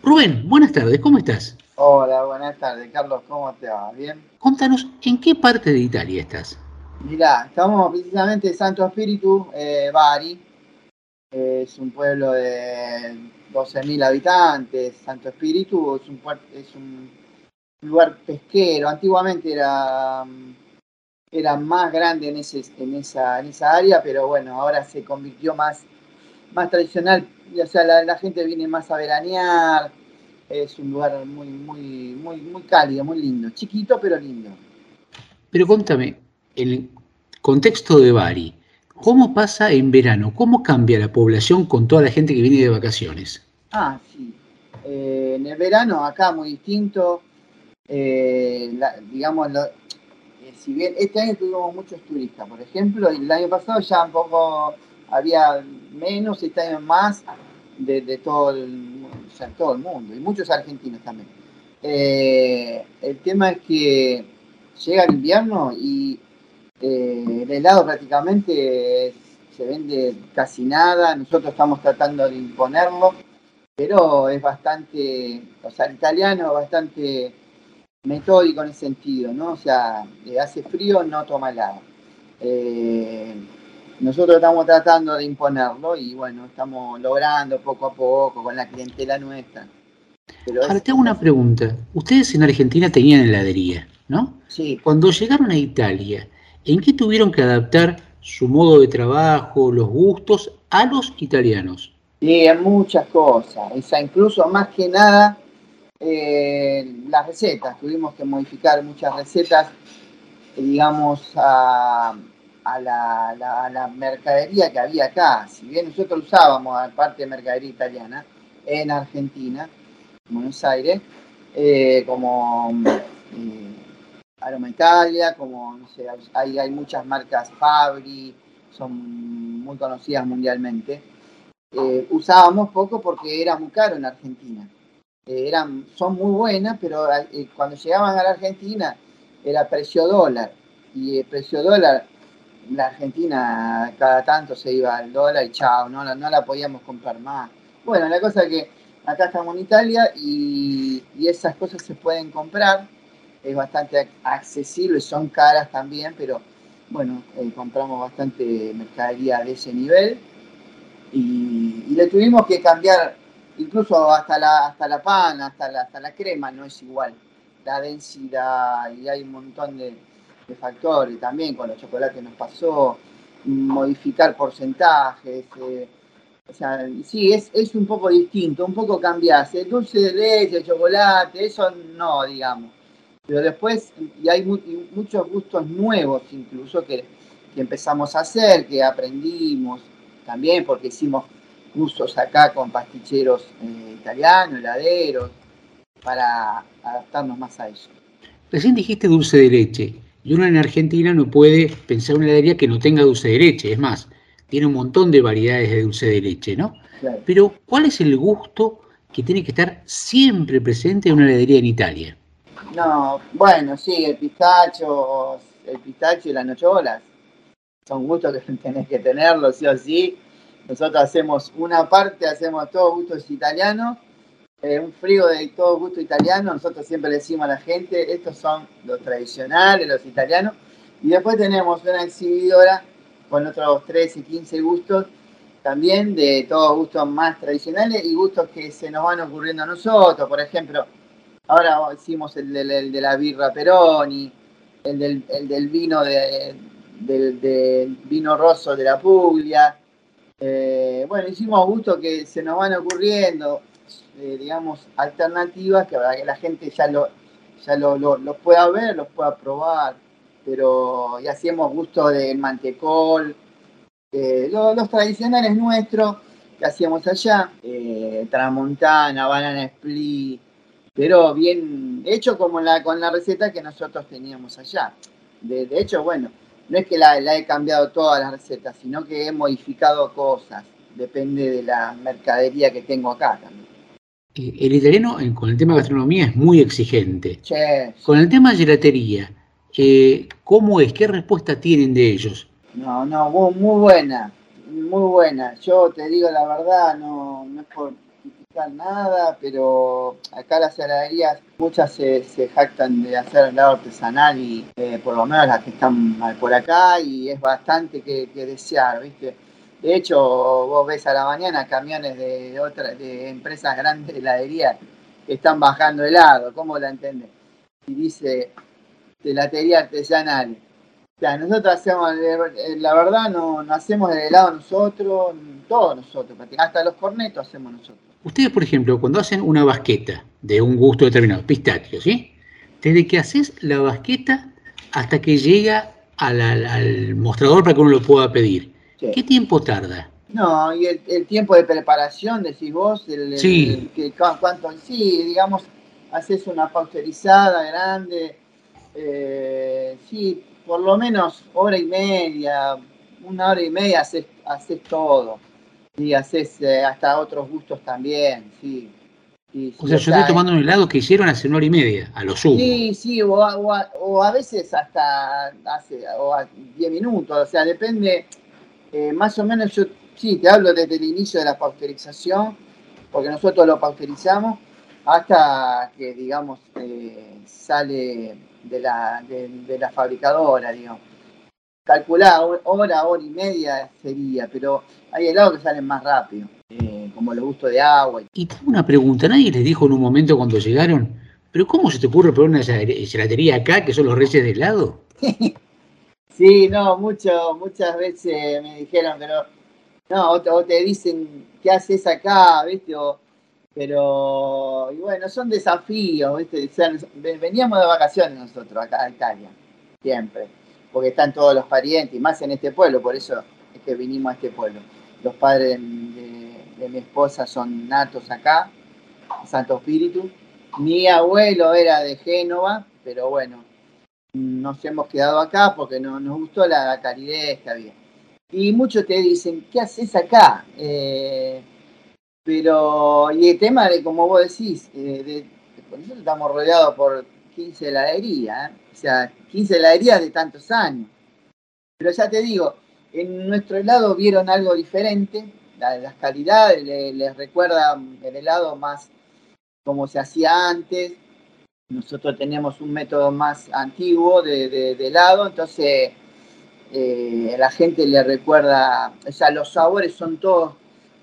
Rubén, buenas tardes, ¿cómo estás? Hola, buenas tardes, Carlos, ¿cómo te va? ¿Bien? Contanos, ¿en qué parte de Italia estás? Mirá, estamos precisamente en Santo Espíritu, eh, Bari. Es un pueblo de 12.000 habitantes. Santo Espíritu es un, es un lugar pesquero. Antiguamente era, más grande en, esa, área, pero bueno, ahora se convirtió más, tradicional. O sea, la, gente viene más a veranear. Es un lugar muy, muy, muy, muy cálido, muy lindo. Chiquito, pero lindo. Pero contame, el contexto de Bari, ¿cómo pasa en verano? ¿Cómo cambia la población con toda la gente que viene de vacaciones? Ah, sí. Eh, en el verano acá muy distinto. Eh, digamos, eh, si bien este año tuvimos muchos turistas, por ejemplo, y el año pasado ya un poco había menos, este año más de, todo, el, o todo el mundo, y muchos argentinos también. El tema es que llega el invierno y eh, el helado prácticamente se vende casi nada, nosotros estamos tratando de imponerlo, pero es bastante, o sea, el italiano es bastante metódico en ese sentido, ¿no? O sea, le hace frío, no toma helado. Eh, nosotros estamos tratando de imponerlo y bueno, estamos logrando poco a poco con la clientela nuestra. Pero Ahora es- te hago una pregunta. Ustedes en Argentina tenían heladería, ¿no? Sí. Cuando llegaron a Italia, ¿en qué tuvieron que adaptar su modo de trabajo, los gustos a los italianos? Sí, en muchas cosas. O incluso más que nada eh, las recetas. Tuvimos que modificar muchas recetas, digamos, a, a la, a mercadería que había acá. Si bien nosotros usábamos, aparte de mercadería italiana, en Argentina, en Buenos Aires, eh, como eh, Aroma Italia, como, no sé, hay, hay muchas marcas Fabri, son muy conocidas mundialmente. Eh, usábamos poco porque era muy caro en Argentina. Eh, eran, son muy buenas, pero eh, cuando llegaban a la Argentina era precio dólar. Y el precio dólar, la Argentina cada tanto se iba al dólar y chao, no, no la podíamos comprar más. Bueno, la cosa es que acá estamos en Italia y, y esas cosas se pueden comprar. Es bastante ac- accesible, son caras también, pero bueno, eh, compramos bastante mercadería de ese nivel y, y le tuvimos que cambiar incluso hasta la, hasta la pan, hasta la, hasta la crema no es igual. La densidad y hay un montón de, factores también con los chocolates nos pasó, modificar porcentajes. eh, o sea, sí, es, es un poco distinto, un poco cambiarse. Dulce de leche, chocolate, eso no, digamos. Pero después, y hay mu- y muchos gustos nuevos incluso que, que empezamos a hacer, que aprendimos también, porque hicimos cursos acá con pasticheros eh, italianos, heladeros, para adaptarnos más a eso. Recién dijiste dulce de leche. Y uno en Argentina no puede pensar una heladería que no tenga dulce de leche. Es más, tiene un montón de variedades de dulce de leche, ¿no? Claro. Pero, ¿cuál es el gusto que tiene que estar siempre presente en una heladería en Italia? No, bueno, sí, el pistacho, el pistacho y las nocholas. Son gustos que tenés que tenerlos, sí o sí. Nosotros hacemos una parte, hacemos todos gustos italianos, eh, un frío de todo gusto italiano. Nosotros siempre le decimos a la gente, estos son los tradicionales, los italianos. Y después tenemos una exhibidora con otros 13, 15 gustos, también de todos gustos más tradicionales y gustos que se nos van ocurriendo a nosotros. Por ejemplo, Ahora hicimos el, del- el de la birra Peroni, el del, el del vino de, del, vino rosso de la Puglia. Eh, bueno, hicimos gustos que se nos van ocurriendo, eh, digamos, alternativas que para que la gente ya lo, ya lo, lo- los pueda ver, los pueda probar. Pero y hacíamos gusto del mantecol, eh, lo- los tradicionales nuestros que hacíamos allá, tramontana, banana split, pero bien hecho como la, con la receta que nosotros teníamos allá. De, de hecho, bueno, no es que la, la he cambiado todas las recetas, sino que he modificado cosas, depende de la mercadería que tengo acá también. Eh, El italiano con el tema gastronomía es muy exigente. Che, Con el tema gelatería, eh, ¿cómo es? ¿Qué respuesta tienen de ellos? no, no, muy, muy buena, muy buena. Yo te digo la verdad, no, no es por nada, pero acá las heladerías, muchas se, jactan de hacer helado artesanal y eh, por lo menos las que están por acá y es bastante que, desear, ¿viste? De hecho, vos ves a la mañana camiones de otras de empresas grandes de heladería que están bajando helado, ¿cómo la entiendes? Y dice heladería artesanal. O sea, nosotros hacemos, eh, la verdad, no, no hacemos el helado nosotros, todos nosotros, hasta los cornetos hacemos nosotros. Ustedes, por ejemplo, cuando hacen una basqueta de un gusto determinado, pistachio, ¿sí? Desde que haces la basqueta hasta que llega al, al- al mostrador para que uno lo pueda pedir. Sí. ¿Qué tiempo tarda? No, y el, el tiempo de preparación, decís vos, el, Sí. el cuánto, sí, digamos, haces una pausterizada grande, eh, sí, por lo menos hora y media, una hora y media haces, haces todo, y haces eh, hasta otros gustos también, sí. Sí, sí, O sea, yo estoy tomando un helado que hicieron hace una hora y media, a lo sumo. Sí, sí, o a, o a- o a veces hasta hace o a 10 minutos, o sea, depende, eh, más o menos yo, sí, te hablo desde el inicio de la pasteurización, porque nosotros lo pasteurizamos hasta que, digamos, eh, sale de la, de, de la fabricadora, digamos. Calculá, ho- hora, hora y media sería, pero hay helados que salen más rápido, eh, como los gustos de agua. Y tengo una pregunta, nadie les dijo en un momento cuando llegaron, pero ¿cómo se te ocurre poner una gelate- gelatería acá, que son los reyes de helado? Sí, no, mucho, muchas veces me dijeron, pero no, o te, o te dicen, ¿qué haces acá? ¿Viste? O- pero, y bueno, son desafíos, ¿viste? O sea, nos- ve- veníamos de vacaciones nosotros acá a Italia, siempre. Porque están todos los parientes, y más en este pueblo, por eso es que vinimos a este pueblo. Los padres de, mi esposa son natos acá, Santo Espíritu. Mi abuelo era de Génova, pero bueno, nos hemos quedado acá porque no, nos gustó la calidez que había. Y muchos te dicen, ¿qué haces acá? Eh, pero, y el tema de, como vos decís, eh, de, nosotros estamos rodeados por 15 heladerías, o sea, 15 heladerías de tantos años. Pero ya te digo, en nuestro helado vieron algo diferente, la- las calidades, le- les recuerda el helado más como se hacía antes. Nosotros tenemos un método más antiguo de helado, entonces eh, la gente le recuerda, o sea, los sabores son todos,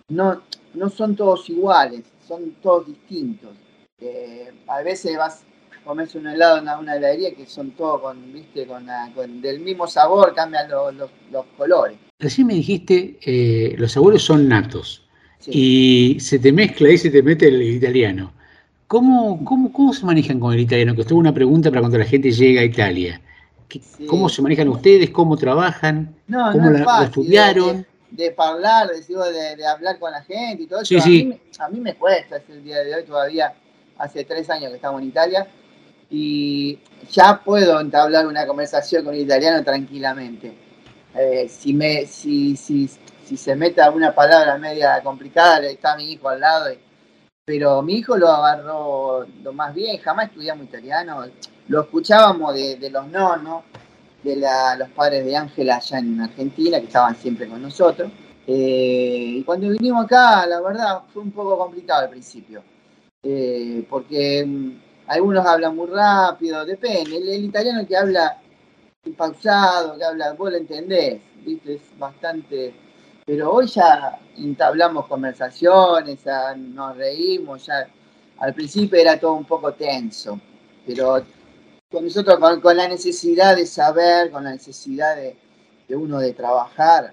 no, no son todos iguales, son todos distintos. Eh, a veces vas a comerse un helado en una, heladería que son todos con, viste, con, la- con- del mismo sabor, cambian los- los- los colores. Recién me dijiste, eh, los sabores son natos y se te mezcla y se te mete el italiano. ¿Cómo, cómo, cómo se manejan con el italiano? Que esto es una pregunta para cuando la gente llega a Italia. ¿Qué- ¿Cómo se manejan ustedes? ¿Cómo trabajan? No, ¿Cómo no la- es lo estudiaron? De, de hablar, de, de, hablar con la gente y todo eso. Sí, a. Mí, a mí me cuesta, es el día de hoy todavía, hace tres años que estamos en Italia, y ya puedo entablar una conversación con un italiano tranquilamente. Eh, si, me, si, si, si se mete alguna palabra media complicada, está mi hijo al lado, y- pero mi hijo lo agarró lo más bien, jamás estudiamos italiano, lo escuchábamos de, de los nonos, de los padres de Ángela allá en Argentina, que estaban siempre con nosotros. Eh, y cuando vinimos acá, la verdad, fue un poco complicado al principio, Eh, porque mm, algunos hablan muy rápido, depende. El, italiano que habla pausado, que habla, vos lo entendés, ¿viste? Es bastante... Pero hoy ya entablamos conversaciones, ya nos reímos, ya al principio era todo un poco tenso, pero con nosotros con, la necesidad de saber, con la necesidad de, de uno de trabajar,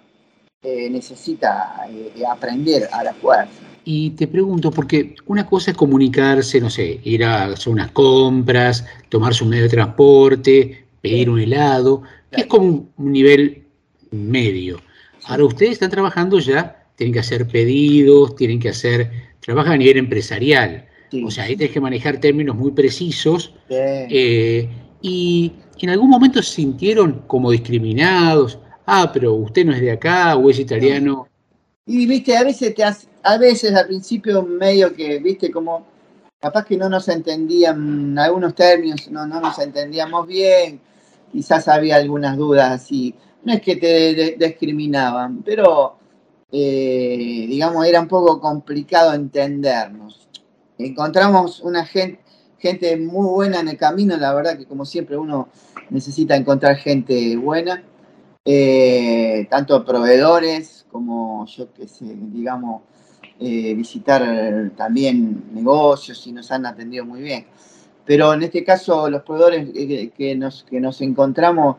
eh, necesita eh, aprender a la fuerza. Y te pregunto, porque una cosa es comunicarse, no sé, ir a hacer unas compras, tomarse un medio de transporte, pedir un helado, que es como un, nivel medio. Ahora ustedes están trabajando ya, tienen que hacer pedidos, tienen que hacer, trabajan a nivel empresarial. O sea, ahí tenés que manejar términos muy precisos. eh, y en algún momento se sintieron como discriminados. Ah, pero usted no es de acá o es italiano. Y viste, a veces te hace- a veces al principio medio que, viste, como capaz que no nos entendían algunos términos, no, no nos entendíamos bien, quizás había algunas dudas así. No es que te de- discriminaban, pero eh, digamos era un poco complicado entendernos. Encontramos una gente, gente muy buena en el camino, la verdad que como siempre uno necesita encontrar gente buena eh, tanto proveedores como yo que sé, digamos, eh, visitar también negocios y nos han atendido muy bien. Pero en este caso los proveedores eh, que, nos, que nos encontramos,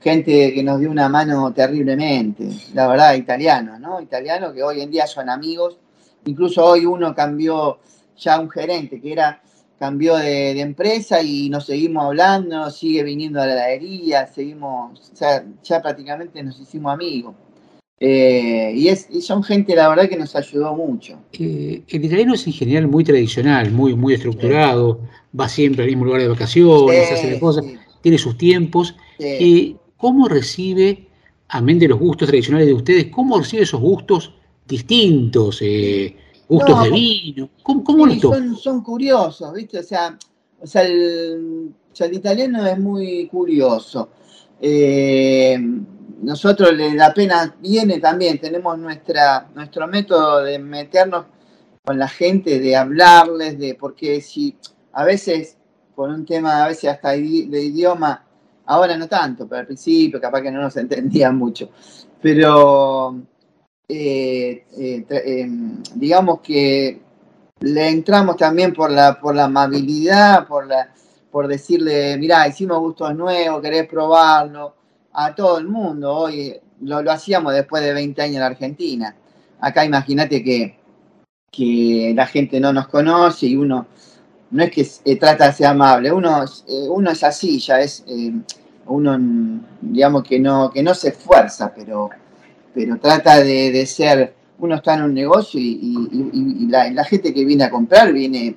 gente que nos dio una mano terriblemente, la verdad, italianos, ¿no? Italianos que hoy en día son amigos, incluso hoy uno cambió ya un gerente que era cambió de, de empresa y nos seguimos hablando, sigue viniendo a la heladería, seguimos, o sea, ya prácticamente nos hicimos amigos. Eh, y, es, y son gente, la verdad, que nos ayudó mucho. Eh, el italiano es en general muy tradicional, muy, muy estructurado, va siempre al mismo lugar de vacaciones, Sí, hace las cosas, tiene sus tiempos. Eh, ¿Cómo recibe, amén de los gustos tradicionales de ustedes, cómo recibe esos gustos distintos, eh, gustos No, de vino? ¿Cómo, son, son curiosos, ¿viste? O sea, o sea, el, o sea, el italiano es muy curioso. Eh, nosotros le da pena, viene también, tenemos nuestra, nuestro método de meternos con la gente, de hablarles, de porque si a veces, por un tema a veces hasta de idioma, ahora no tanto, pero al principio capaz que no nos entendían mucho. Pero eh, eh, em, digamos que le entramos también por la, por la amabilidad, por, la, por decirle, mirá, hicimos gustos nuevos, querés probarlo, a todo el mundo. Hoy lo, lo hacíamos después de 20 años en Argentina. Acá imagínate que, que la gente no nos conoce y uno no es que eh, trata de ser amable, uno, eh, uno es así, ya es, eh, uno, digamos que no, que no se esfuerza, pero, pero trata de, de ser, uno está en un negocio y la, la gente que viene a comprar viene,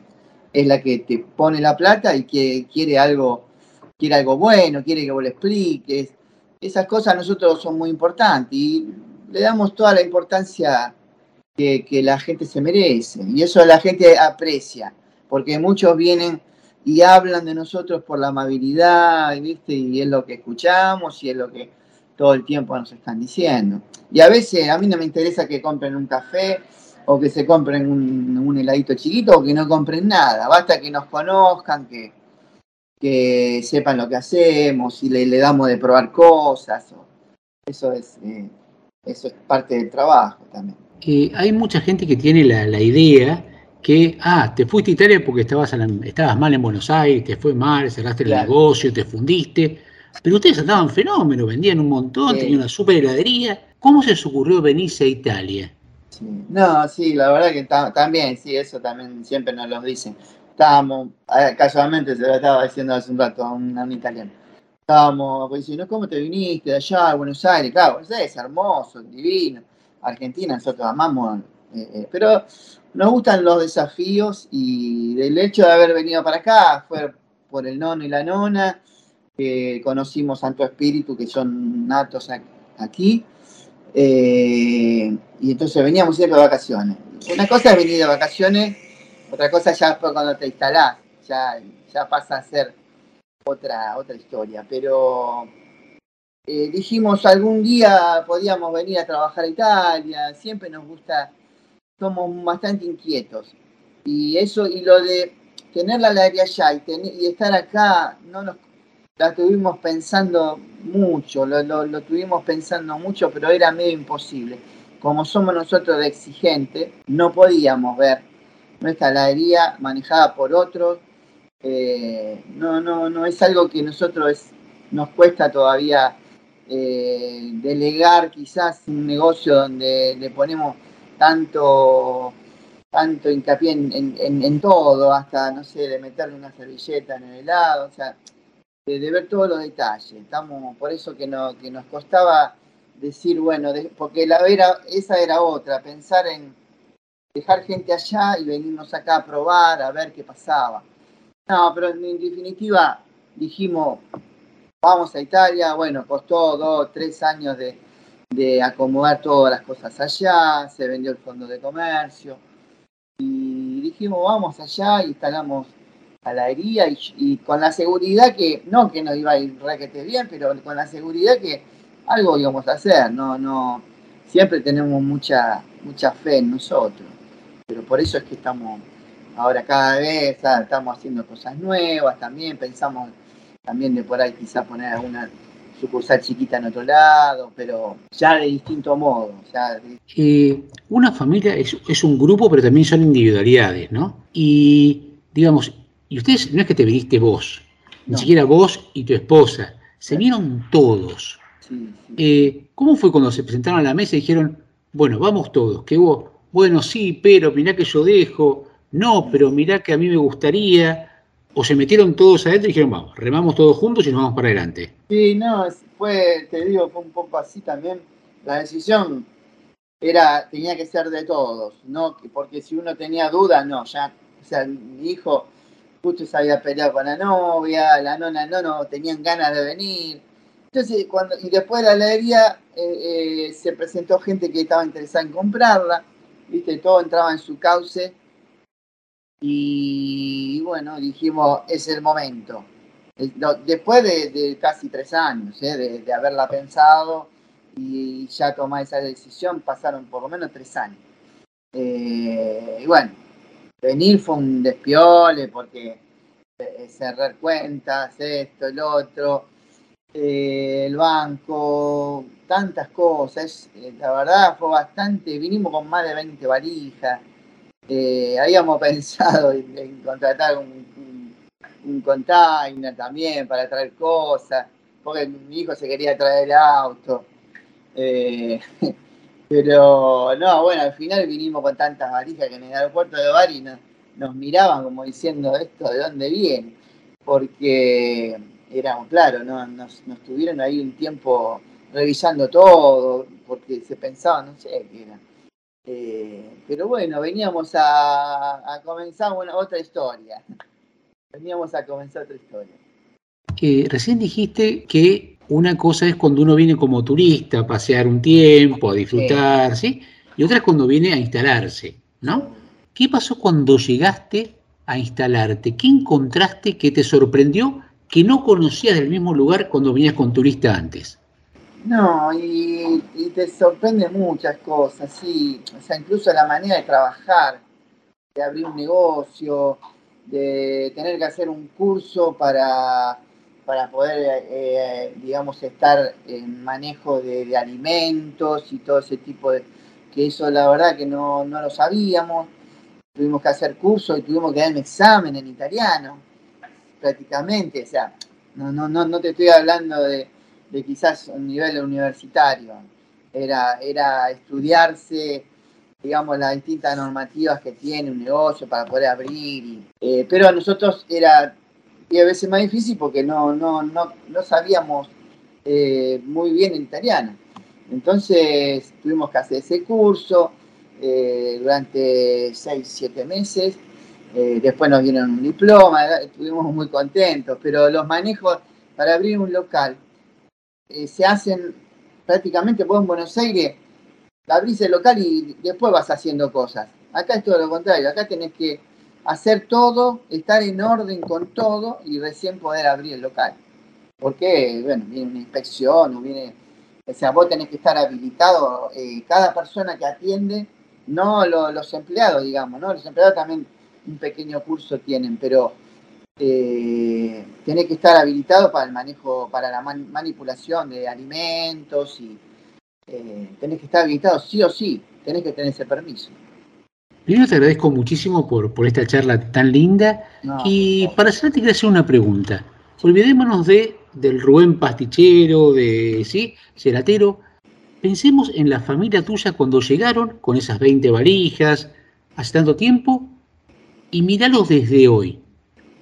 es la que te pone la plata y que quiere algo, quiere algo bueno, quiere que vos le expliques. Esas cosas a nosotros son muy importantes y le damos toda la importancia que, la gente se merece. Y eso la gente aprecia, porque muchos vienen y hablan de nosotros por la amabilidad. Y es lo que escuchamos y es lo que todo el tiempo nos están diciendo. Y a veces a mí no me interesa que compren un café o que se compren un, un heladito chiquito o que no compren nada. Basta que nos conozcan, que, que sepan lo que hacemos y le, le damos de probar cosas. o- Eso es, eh, eso es parte del trabajo también. Eh, hay mucha gente que tiene la, la idea que, ah, te fuiste a Italia porque estabas, la- estabas mal en Buenos Aires, te fue mal, cerraste el Claro. negocio, te fundiste. Pero ustedes andaban fenómeno, vendían un montón, Sí. tenían una super heladería. ¿Cómo se os ocurrió venirse a Italia? No, sí, la verdad que ta- también, sí, eso también siempre nos lo dicen. Estábamos, eh, casualmente se lo estaba diciendo hace un rato a un, italiano. Estábamos pues, diciendo, ¿cómo te viniste de allá a Buenos Aires? Claro, es hermoso, divino. Argentina nosotros amamos, eh, eh, pero nos gustan los desafíos y del hecho de haber venido para acá fue por el nono y la nona, que conocimos Santo Espíritu, que son natos aquí. Eh, y entonces veníamos siempre de vacaciones. Una cosa es venir de vacaciones, otra cosa ya después cuando te instalás, ya, ya pasa a ser otra, otra historia. Pero eh, dijimos algún día podíamos venir a trabajar a Italia, siempre nos gusta, somos bastante inquietos. Y eso, y lo de tener la heladería allá y, tener- y estar acá, no nos la tuvimos pensando mucho, lo, lo- lo tuvimos pensando mucho, pero era medio imposible. Como somos nosotros de exigente, no podíamos ver nuestra heladería manejada por otros. Eh, no, no, no es algo que nosotros es- nos cuesta todavía eh, delegar quizás un negocio donde le ponemos tanto tanto hincapié en, todo, hasta, no sé, de meterle una servilleta en el helado, o sea, de, ver todos los detalles. Estamos, por eso que, no, que nos costaba decir, bueno, porque la era, esa era otra, pensar en dejar gente allá y venirnos acá a probar, a ver qué pasaba. No, pero en, definitiva dijimos, vamos a Italia, bueno, costó dos, tres años de, de acomodar todas las cosas allá, se vendió el fondo de comercio. Y dijimos, vamos allá, instalamos a la herida y, y con la seguridad que, no que nos iba a ir requete bien, pero con la seguridad que algo íbamos a hacer, no, no, siempre tenemos mucha, mucha fe en nosotros, pero por eso es que estamos ahora cada vez, estamos haciendo cosas nuevas también, pensamos también de por ahí quizá poner alguna sucursal chiquita en otro lado, pero ya de distinto modo, ya de- Eh, una familia es, es un grupo, pero también son individualidades, ¿no? Y, digamos, y ustedes, no es que te viniste vos, ni siquiera vos y tu esposa, se vieron todos. sí, sí. Eh, ¿Cómo fue cuando se presentaron a la mesa y dijeron, bueno, vamos todos, que vos, bueno, sí, pero mirá que yo dejo, no, pero mirá que a mí me gustaría, o se metieron todos adentro y dijeron, vamos, remamos todos juntos y nos vamos para adelante? Sí, no, fue, te digo, fue un poco así también. La decisión era, tenía que ser de todos, no, Que- porque si uno tenía dudas, no, ya, o sea, mi hijo justo se había peleado con la novia, la nona, no, no, tenían ganas de venir. Entonces, cuando, y después de la heladería eh, eh, se presentó gente que estaba interesada en comprarla, viste, todo entraba en su cauce. Y bueno, dijimos, es el momento. Después de, casi tres años eh, de, haberla pensado y ya tomar esa decisión, pasaron por lo menos tres años. Eh, y bueno, venir fue un despiole porque eh, cerrar cuentas, esto, el otro, el banco, tantas cosas. eh, la verdad fue bastante, vinimos con más de 20 valijas. Eh, habíamos pensado en, contratar un, un, un container también para traer cosas, porque mi hijo se quería traer el auto. Eh, pero no, bueno, al final vinimos con tantas valijas que en el aeropuerto de Bari nos, nos miraban como diciendo esto de dónde viene, porque éramos, claro, no, nos, nos tuvieron ahí un tiempo revisando todo, porque se pensaba, no sé qué era. Eh, pero bueno, veníamos a, a comenzar una, otra historia. Veníamos a comenzar otra historia. Eh, recién dijiste que una cosa es cuando uno viene como turista a pasear un tiempo, a disfrutar, ¿sí? Y otra es cuando viene a instalarse, ¿no? ¿Qué pasó cuando llegaste a instalarte? ¿Qué encontraste que te sorprendió que no conocías del mismo lugar cuando venías con turista antes? No, y, te sorprende muchas cosas, sí. O sea, incluso la manera de trabajar, de abrir un negocio, de tener que hacer un curso para, para poder, eh, digamos, estar en manejo de, de alimentos y todo ese tipo de... que eso la verdad que no, no lo sabíamos. Tuvimos que hacer curso y tuvimos que dar un examen en italiano, prácticamente. O sea, no, no, no, no te estoy hablando de, de quizás un nivel universitario. Era, era estudiarse, digamos, las distintas normativas que tiene un negocio para poder abrir. y, eh, pero a nosotros era diez veces más difícil porque no, no, no, no sabíamos eh, muy bien el italiano. Entonces tuvimos que hacer ese curso eh, durante seis, siete meses. Después nos dieron un diploma, estuvimos muy contentos, pero los manejos para abrir un local eh, se hacen prácticamente, vos en Buenos Aires abrís el local y después vas haciendo cosas. Acá es todo lo contrario, acá tenés que hacer todo, estar en orden con todo y recién poder abrir el local. Porque, bueno, viene una inspección o viene, o sea, vos tenés que estar habilitado, eh, cada persona que atiende, no lo- los empleados, digamos, ¿no? Los empleados también un pequeño curso tienen, pero eh, tenés que estar habilitado para el manejo, para la man- manipulación de alimentos y eh, tenés que estar habilitado sí o sí, tenés que tener ese permiso. Primero te agradezco muchísimo por, por esta charla tan linda No, y para hacerte quiero hacer una pregunta. Olvidémonos de, del Rubén pastichero, de sí, ceratero. Pensemos en la familia tuya cuando llegaron con esas 20 valijas, hace tanto tiempo, y míralos desde hoy.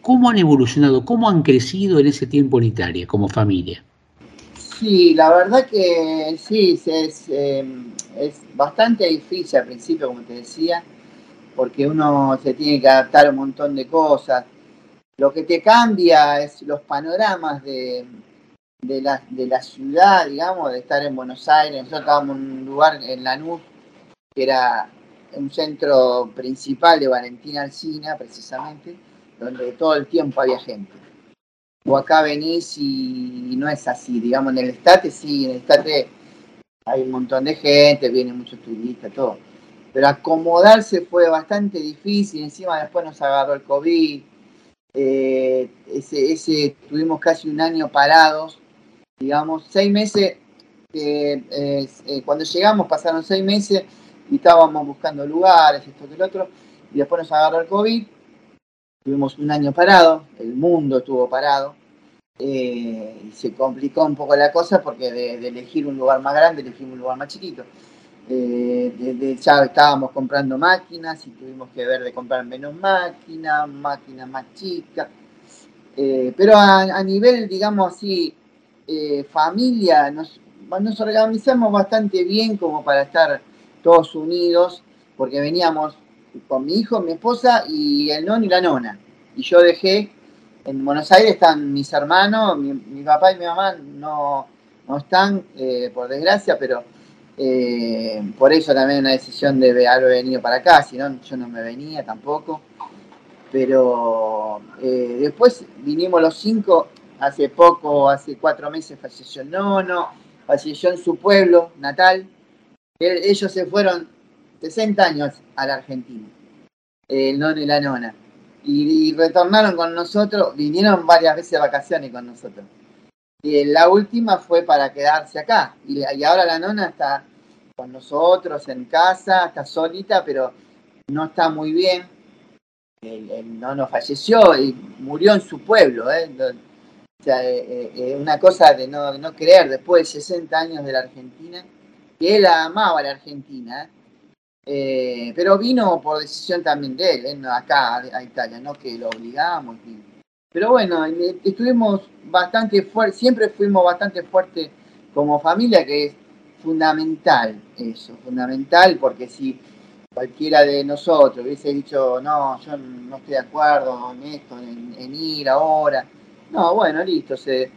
¿Cómo han evolucionado? ¿Cómo han crecido en ese tiempo en Italia como familia? Sí, la verdad que sí, es, eh, es bastante difícil al principio, como te decía, porque uno se tiene que adaptar a un montón de cosas. Lo que te cambia es los panoramas de, de, la, de la ciudad, digamos, de estar en Buenos Aires. Nosotros estábamos en un lugar en Lanús, que era un centro principal de Valentina Alsina, precisamente, donde todo el tiempo había gente o acá venís y no es así, digamos, en el estate sí, en el estate hay un montón de gente, vienen muchos turistas, todo. Pero acomodarse fue bastante difícil, encima después nos agarró el COVID, eh, ese, ese, tuvimos casi un año parados, digamos, seis meses, eh, eh, cuando llegamos pasaron seis meses y estábamos buscando lugares, esto que el otro, y después nos agarró el COVID, tuvimos un año parado, el mundo estuvo parado, eh, y se complicó un poco la cosa porque de, elegir un lugar más grande elegimos un lugar más chiquito. Eh, ya estábamos comprando máquinas y tuvimos que ver de comprar menos máquinas, máquinas más chicas. Eh, pero a, a nivel, digamos así, familia, nos, nos organizamos bastante bien como para estar todos unidos, porque veníamos con mi hijo, mi esposa y el nono y la nona. Y yo dejé, en Buenos Aires están mis hermanos, mi, mi papá y mi mamá no, no están, eh, por desgracia, pero eh, por eso también una decisión de haber venido para acá, si no, yo no me venía tampoco. Pero eh, después vinimos los cinco, hace poco, hace cuatro meses falleció el nono, falleció en su pueblo natal. Ellos se fueron 60 años a la Argentina, el nono y la nona. Y, retornaron con nosotros, vinieron varias veces de vacaciones con nosotros. Y la última fue para quedarse acá. Y, y ahora la nona está con nosotros en casa, está solita, pero no está muy bien. El, el nono falleció y murió en su pueblo. ¿eh? O sea, eh, eh, eh, una cosa de no, no creer, después de 60 años de la Argentina, que él amaba la Argentina, ¿eh? Pero vino por decisión también de él, ¿eh? Acá a, Italia, no que lo obligamos. pero bueno, estuvimos bastante fuertes, siempre fuimos bastante fuertes como familia, que es fundamental eso, fundamental, porque si cualquiera de nosotros hubiese dicho, no, yo no estoy de acuerdo en esto, en, en ir ahora, no, bueno, listo, se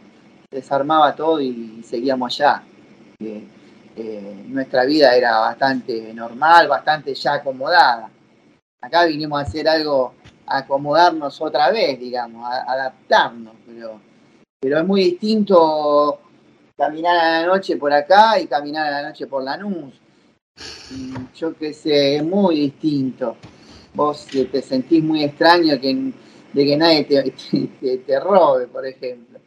desarmaba todo y seguíamos allá. Eh, eh, nuestra vida era bastante normal, bastante ya acomodada. Acá vinimos a hacer algo, a acomodarnos otra vez, digamos, a, adaptarnos, pero, pero es muy distinto caminar a la noche por acá y caminar a la noche por Lanús. Yo qué sé, es muy distinto. Vos te sentís muy extraño de que nadie te robe, por ejemplo.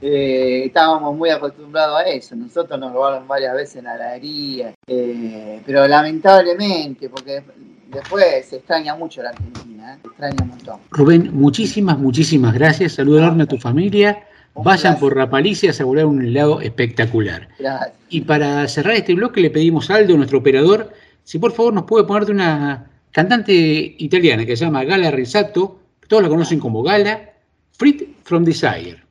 Eh, estábamos muy acostumbrados a eso. Nosotros nos robaron varias veces en la heladería, eh, pero lamentablemente, porque después se extraña mucho la Argentina, ¿eh? se extraña un montón. Rubén, muchísimas, muchísimas gracias. Saludos enorme a tu familia. Vayan por Rapalicia a asegurar un helado espectacular. Gracias. Y para cerrar este bloque le pedimos a Aldo, nuestro operador, si por favor nos puede poner de una cantante italiana que se llama Gala Rizzato, todos la conocen como Gala, Freed from Desire.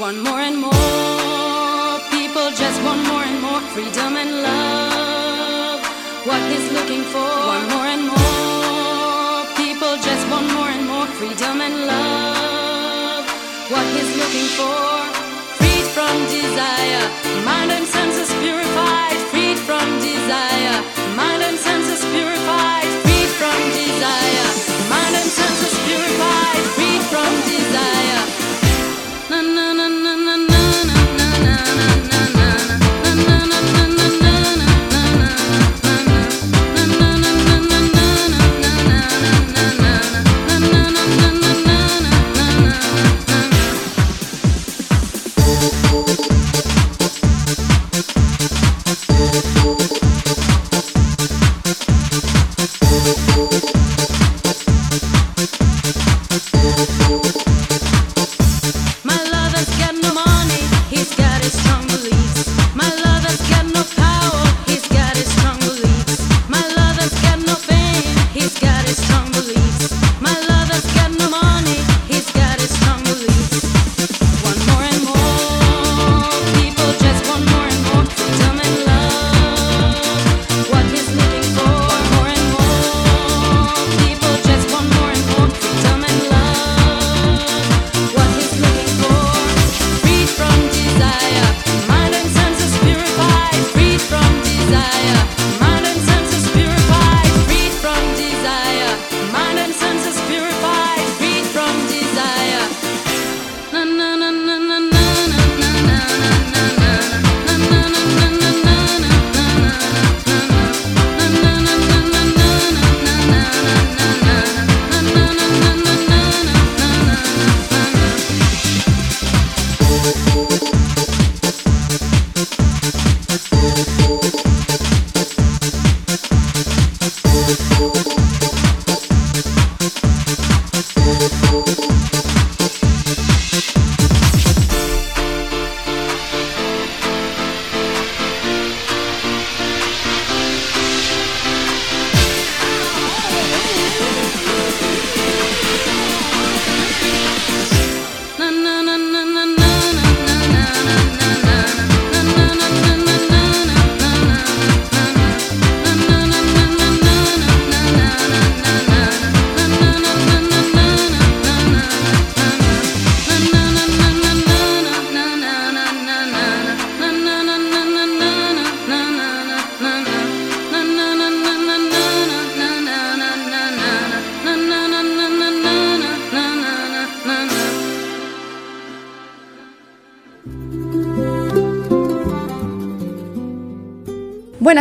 One more and more, people just want more and more freedom and love. What he's looking for, one more and more, people just want more and more freedom and love what he's looking for. Freed from desire, mind and senses purified. Freed from desire,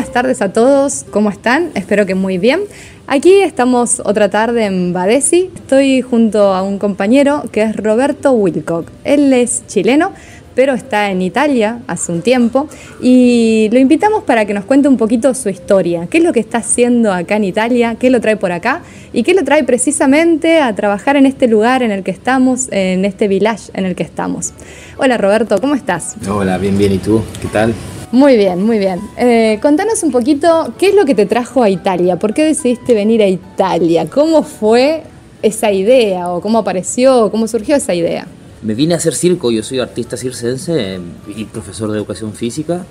Buenas tardes a todos, ¿cómo están? Espero que muy bien. Aquí estamos otra tarde en Badesi. Estoy junto a un compañero que es Roberto Wilcock. Él es chileno, pero está en Italia hace un tiempo y lo invitamos para que nos cuente un poquito su historia. ¿Qué es lo que está haciendo acá en Italia? ¿Qué lo trae por acá? ¿Y qué lo trae precisamente a trabajar en este lugar en el que estamos, en este village en el que estamos? Hola Roberto, ¿cómo estás? Hola, bien, bien. ¿Y tú? ¿Qué tal? Muy bien, muy bien. Eh, contanos un poquito qué es lo que te trajo a Italia, por qué decidiste venir a Italia, cómo fue esa idea o cómo apareció, cómo surgió esa idea. Me vine a hacer circo, yo soy artista circense y profesor de educación física.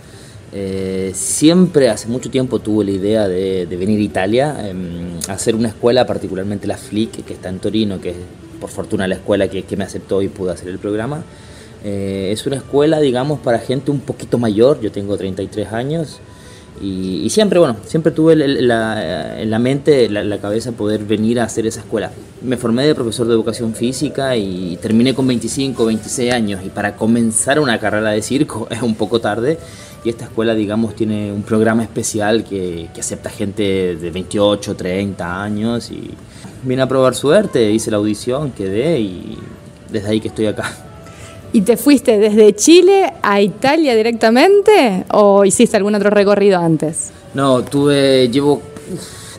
Eh, siempre, hace mucho tiempo, tuve la idea de, venir a Italia, em, hacer una escuela, particularmente la FLIC, que está en Torino, que es por fortuna la escuela que, que me aceptó y pude hacer el programa. Eh, es una escuela, digamos, para gente un poquito mayor, yo tengo 33 años, y, siempre, bueno, siempre tuve en la mente, la, la cabeza, poder venir a hacer esa escuela. Me formé de profesor de educación física y terminé con 25, 26 años, y para comenzar una carrera de circo es un poco tarde, y esta escuela, digamos, tiene un programa especial que, que acepta gente de 28, 30 años, y vine a probar suerte, hice la audición, quedé, y desde ahí que estoy acá. ¿Y te fuiste desde Chile a Italia directamente o hiciste algún otro recorrido antes? No, tuve, llevo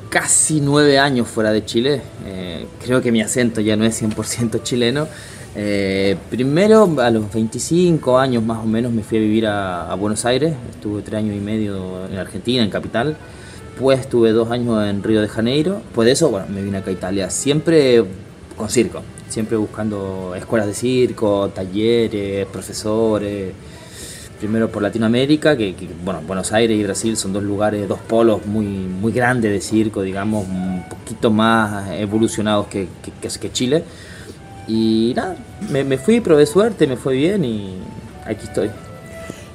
casi nueve años fuera de Chile. Eh, creo que mi acento ya no es 100% chileno. Eh, primero, a los 25 años más o menos, me fui a vivir a, Buenos Aires. Estuve tres años y medio en Argentina, en Capital. Después estuve dos años en Río de Janeiro. Después de eso, bueno, me vine acá a Italia. Siempre con circo. Siempre buscando escuelas de circo, talleres, profesores primero por Latinoamérica, que, bueno, Buenos Aires y Brasil son dos lugares, dos polos muy, muy grandes de circo, digamos, un poquito más evolucionados que, que, que- que Chile. Y nada, me, me fui, probé suerte, me fue bien y aquí estoy.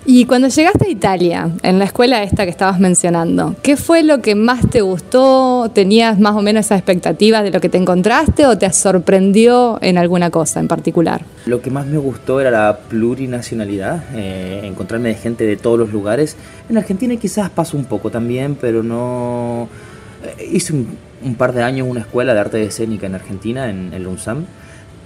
Y cuando llegaste a Italia, en la escuela esta que estabas mencionando, ¿qué fue lo que más te gustó? ¿Tenías más o menos esas expectativas de lo que te encontraste o te sorprendió en alguna cosa en particular? Lo que más me gustó era la plurinacionalidad, eh, encontrarme de gente de todos los lugares. En Argentina quizás pasó un poco también, pero no... eh, Hice un, un par de años una escuela de arte escénica en Argentina, en el UNSAM,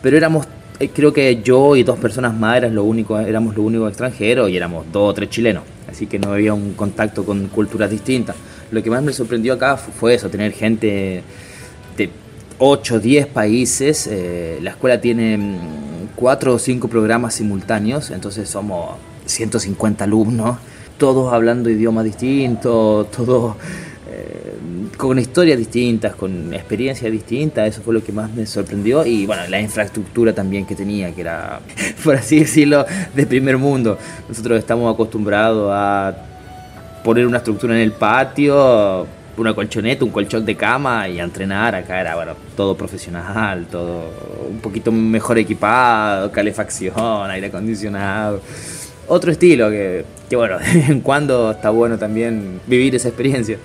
pero éramos, creo que yo y dos personas más eras lo único, éramos lo único extranjero y éramos dos o tres chilenos, así que no había un contacto con culturas distintas. Lo que más me sorprendió acá fu- fue eso, tener gente de 8 o 10 países. eh, la escuela tiene mm, 4 o 5 programas simultáneos, entonces somos 150 alumnos, todos hablando idiomas distintos, todos eh, con historias distintas, con experiencias distintas, eso fue lo que más me sorprendió y bueno, la infraestructura también que tenía, que era, por así decirlo, de primer mundo. Nosotros estamos acostumbrados a poner una estructura en el patio, una colchoneta, un colchón de cama y a entrenar. Acá era bueno, todo profesional, todo un poquito mejor equipado, calefacción, aire acondicionado. Otro estilo que, que bueno, de vez en cuando está bueno también vivir esa experiencia.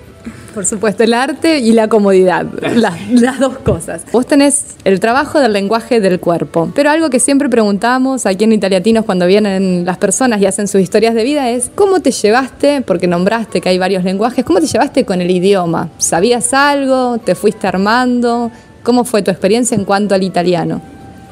Por supuesto, el arte y la comodidad, las, dos cosas. Vos tenés el trabajo del lenguaje del cuerpo, pero algo que siempre preguntamos aquí en Italiatinos cuando vienen las personas y hacen sus historias de vida es ¿cómo te llevaste, porque nombraste que hay varios lenguajes, cómo te llevaste con el idioma? ¿Sabías algo? ¿Te fuiste armando? ¿Cómo fue tu experiencia en cuanto al italiano?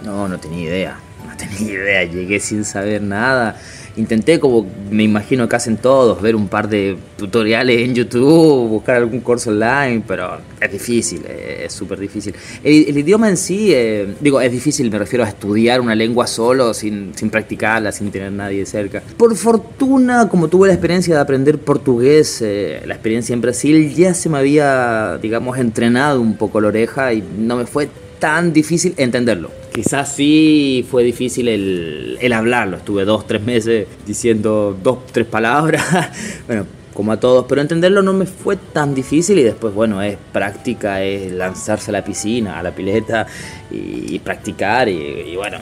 No, no tenía idea, no tenía idea, llegué sin saber nada. Intenté, como me imagino que hacen todos, ver un par de tutoriales en YouTube, buscar algún curso online, pero es difícil, eh, es súper difícil. El, el idioma en sí, eh, digo, es difícil, me refiero a estudiar una lengua solo, sin, sin practicarla, sin tener nadie cerca. Por fortuna, como tuve la experiencia de aprender portugués, eh, la experiencia en Brasil, ya se me había, digamos, entrenado un poco la oreja y no me fue tan difícil entenderlo. Quizás sí fue difícil el, el hablarlo. Estuve dos, tres meses diciendo dos, tres palabras. bueno, como a todos, pero entenderlo no me fue tan difícil y después, bueno, es práctica, es lanzarse a la piscina, a la pileta y, practicar y, y bueno,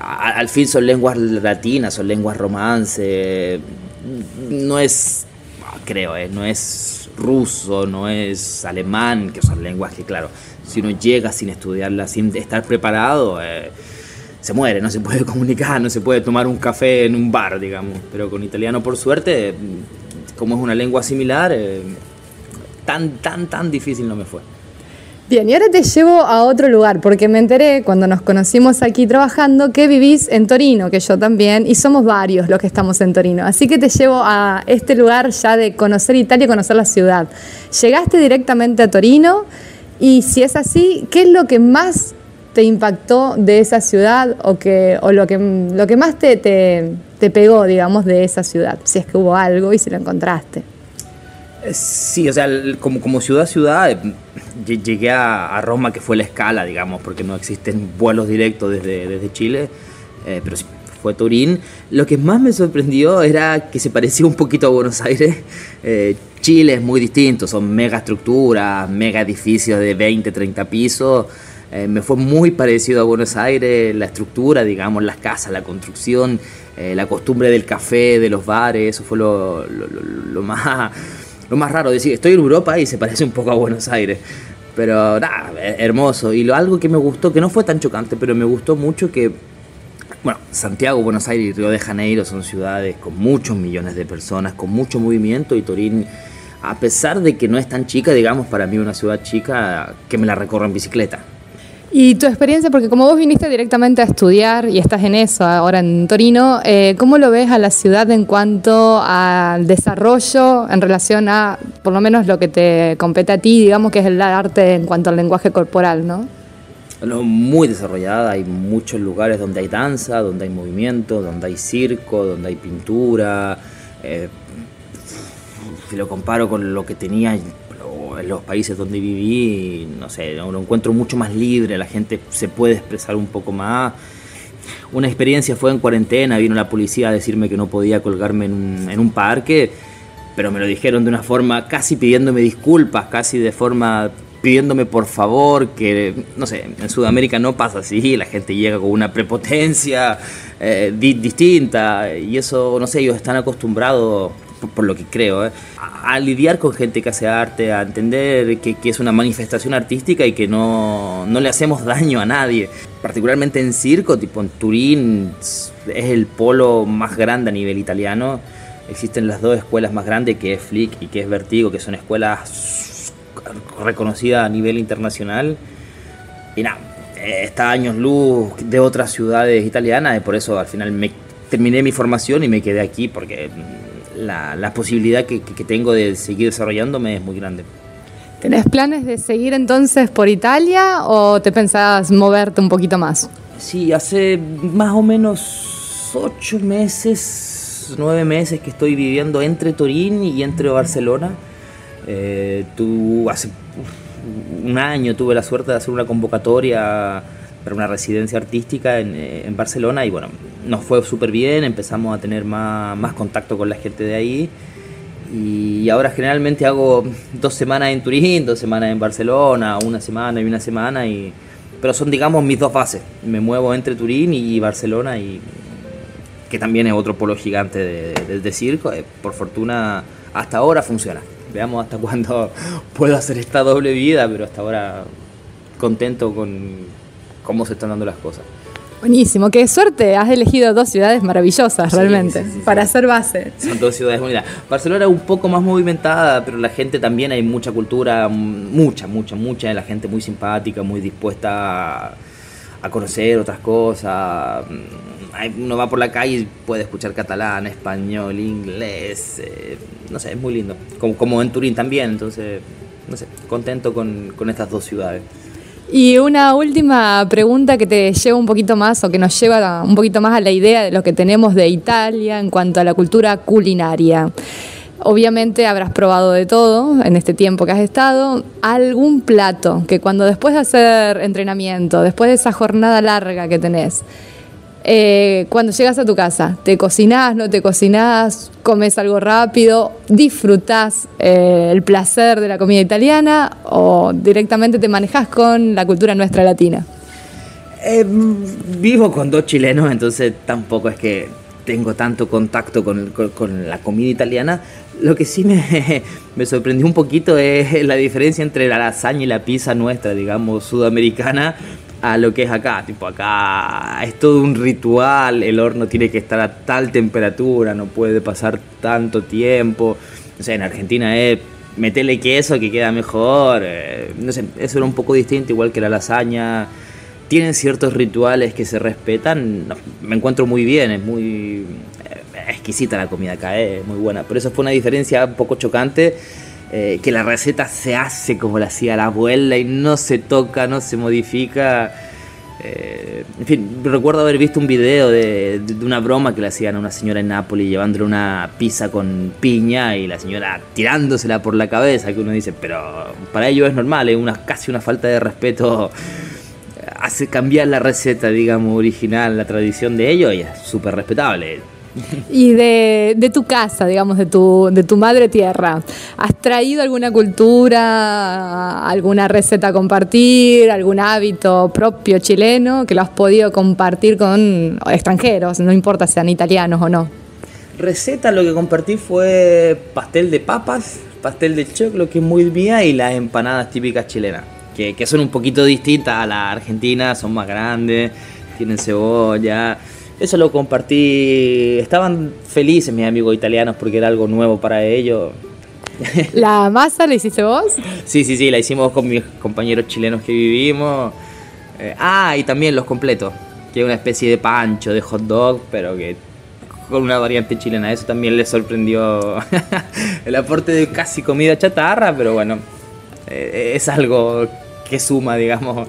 a- al fin son lenguas latinas, son lenguas romance, no es, creo, eh, no es ruso, no es alemán, que son lenguas que, claro, si uno llega sin estudiarlas, sin estar preparado, eh, se muere, no se puede comunicar, no se puede tomar un café en un bar, digamos. Pero con italiano, por suerte, como es una lengua similar, eh, tan, tan, tan difícil no me fue. Bien, y ahora te llevo a otro lugar, porque me enteré cuando nos conocimos aquí trabajando que vivís en Torino, que yo también, y somos varios los que estamos en Torino. Así que te llevo a este lugar ya de conocer Italia conocer la ciudad. Llegaste directamente a Torino y si es así, ¿qué es lo que más te impactó de esa ciudad o, que, o lo, que, lo que más te, te, te pegó, digamos, de esa ciudad? Si es que hubo algo y si lo encontraste. Eh, Sí, o sea, como, como ciudad, ciudad, eh, lle- llegué a, Roma, que fue la escala, digamos, porque no existen vuelos directos desde, desde Chile, eh, pero sí, fue Turín. Lo que más me sorprendió era que se parecía un poquito a Buenos Aires. Chile es muy distinto, son mega estructuras, mega edificios de 20, 30 pisos. Eh, me fue muy parecido a Buenos Aires, la estructura, digamos, las casas, la construcción, eh, la costumbre del café, de los bares, eso fue lo, más, lo más raro. Decir, estoy en Europa y se parece un poco a Buenos Aires. Pero nada, eh, hermoso. Y lo algo que me gustó, que no fue tan chocante, pero me gustó mucho que, bueno, Santiago, Buenos Aires y Río de Janeiro son ciudades con muchos millones de personas, con mucho movimiento y Turín, a pesar de que no es tan chica, digamos, para mí una ciudad chica, que me la recorro en bicicleta. Y tu experiencia, porque como vos viniste directamente a estudiar y estás en eso ahora en Torino, eh, ¿cómo lo ves a la ciudad en cuanto al desarrollo en relación a, por lo menos lo que te compete a ti, digamos que es el arte en cuanto al lenguaje corporal, ¿no? Bueno, muy desarrollada, hay muchos lugares donde hay danza, donde hay movimiento, donde hay circo, donde hay pintura. eh, si lo comparo con lo que tenía en los países donde viví, no sé, lo encuentro mucho más libre, la gente se puede expresar un poco más. Una experiencia fue en cuarentena, vino la policía a decirme que no podía colgarme en un, en un parque, pero me lo dijeron de una forma casi pidiéndome disculpas, casi de forma pidiéndome por favor, que no sé, en Sudamérica no pasa así, la gente llega con una prepotencia eh, di- distinta y eso, no sé, ellos están acostumbrados, por, lo que creo, eh, a, a lidiar con gente que hace arte, a entender que, que es una manifestación artística y que no, no le hacemos daño a nadie. Particularmente en circo, tipo en Turín, es el polo más grande a nivel italiano. Existen las dos escuelas más grandes, que es Flick y que es Vertigo, que son escuelas reconocidas a nivel internacional. Y nada, eh, está años luz de otras ciudades italianas, y por eso al final me terminé mi formación y me quedé aquí, porque la, la posibilidad que, tengo de seguir desarrollándome es muy grande. ¿Tenés planes de seguir entonces por Italia o te pensás moverte un poquito más? Sí, hace más o menos ocho meses, nueve meses que estoy viviendo entre Turín y entre Barcelona. Eh, tú, hace un año tuve la suerte de hacer una convocatoria para una residencia artística en, eh, en Barcelona y bueno, nos fue súper bien, empezamos a tener más, más contacto con la gente de ahí y ahora generalmente hago dos semanas en Turín, dos semanas en Barcelona, una semana y una semana y pero son digamos mis dos bases. Me muevo entre Turín y Barcelona y que también es otro polo gigante de circo. Eh, Por fortuna hasta ahora funciona. Veamos hasta cuándo puedo hacer esta doble vida, pero hasta ahora contento con cómo se están dando las cosas. Buenísimo, qué suerte, has elegido dos ciudades maravillosas realmente para hacer base. Son dos ciudades lindas. Barcelona un poco más movimentada, pero la gente también hay mucha cultura, mucha, mucha, mucha. La gente muy simpática, muy dispuesta a, a conocer otras cosas. Mm, Uno va por la calle y puede escuchar catalán, español, inglés. eh, no sé, es muy lindo. Como, como en Turín también, entonces, no sé, contento con, con estas dos ciudades. Y una última pregunta que te lleva un poquito más o que nos lleva un poquito más a la idea de lo que tenemos de Italia en cuanto a la cultura culinaria. Obviamente habrás probado de todo en este tiempo que has estado. ¿Algún plato que cuando después de hacer entrenamiento, después de esa jornada larga que tenés, eh, cuando llegas a tu casa, ¿te cocinás, no te cocinás, comes algo rápido, disfrutás eh, el placer de la comida italiana o directamente te manejas con la cultura nuestra latina? Eh, vivo con dos chilenos, entonces tampoco es que tengo tanto contacto con, la comida italiana. Lo que sí me, me sorprendió un poquito es la diferencia entre la lasaña y la pizza nuestra, digamos, sudamericana, a lo que es acá. Tipo, acá es todo un ritual, el horno tiene que estar a tal temperatura, no puede pasar tanto tiempo. O sea, en Argentina es metele queso que queda mejor. eh, no sé, eso era un poco distinto, igual que la lasaña. Tienen ciertos rituales que se respetan. me encuentro muy bien, es muy eh, exquisita la comida acá, es muy buena. Pero eso fue una diferencia un poco chocante. Eh, que la receta se hace como la hacía la abuela y no se toca, no se modifica. Eh, en fin, recuerdo haber visto un video de, una broma que le hacían a una señora en Nápoles llevándole una pizza con piña y la señora tirándosela por la cabeza, que uno dice, pero para ellos es normal, es una, casi una falta de respeto. Hace cambiar la receta, digamos, original, la tradición de ellos y es súper respetable. Y de, de tu casa, digamos, de tu, de tu madre tierra, ¿has traído alguna cultura, alguna receta a compartir, algún hábito propio chileno que lo has podido compartir con extranjeros, no importa sean italianos o no? Receta lo que compartí fue pastel de papas, pastel de choclo, que es muy mía, y las empanadas típicas chilenas, que, que son un poquito distintas a la argentina, son más grandes, tienen cebolla. Eso lo compartí, estaban felices mis amigos italianos porque era algo nuevo para ellos. ¿La masa la hiciste vos? Sí, sí, sí, la hicimos con mis compañeros chilenos que vivimos. Eh, ah, y también los completos, que es una especie de pancho, de hot dog, pero que con una variante chilena. Eso también les sorprendió el aporte de casi comida chatarra, pero bueno, eh, es algo que suma, digamos,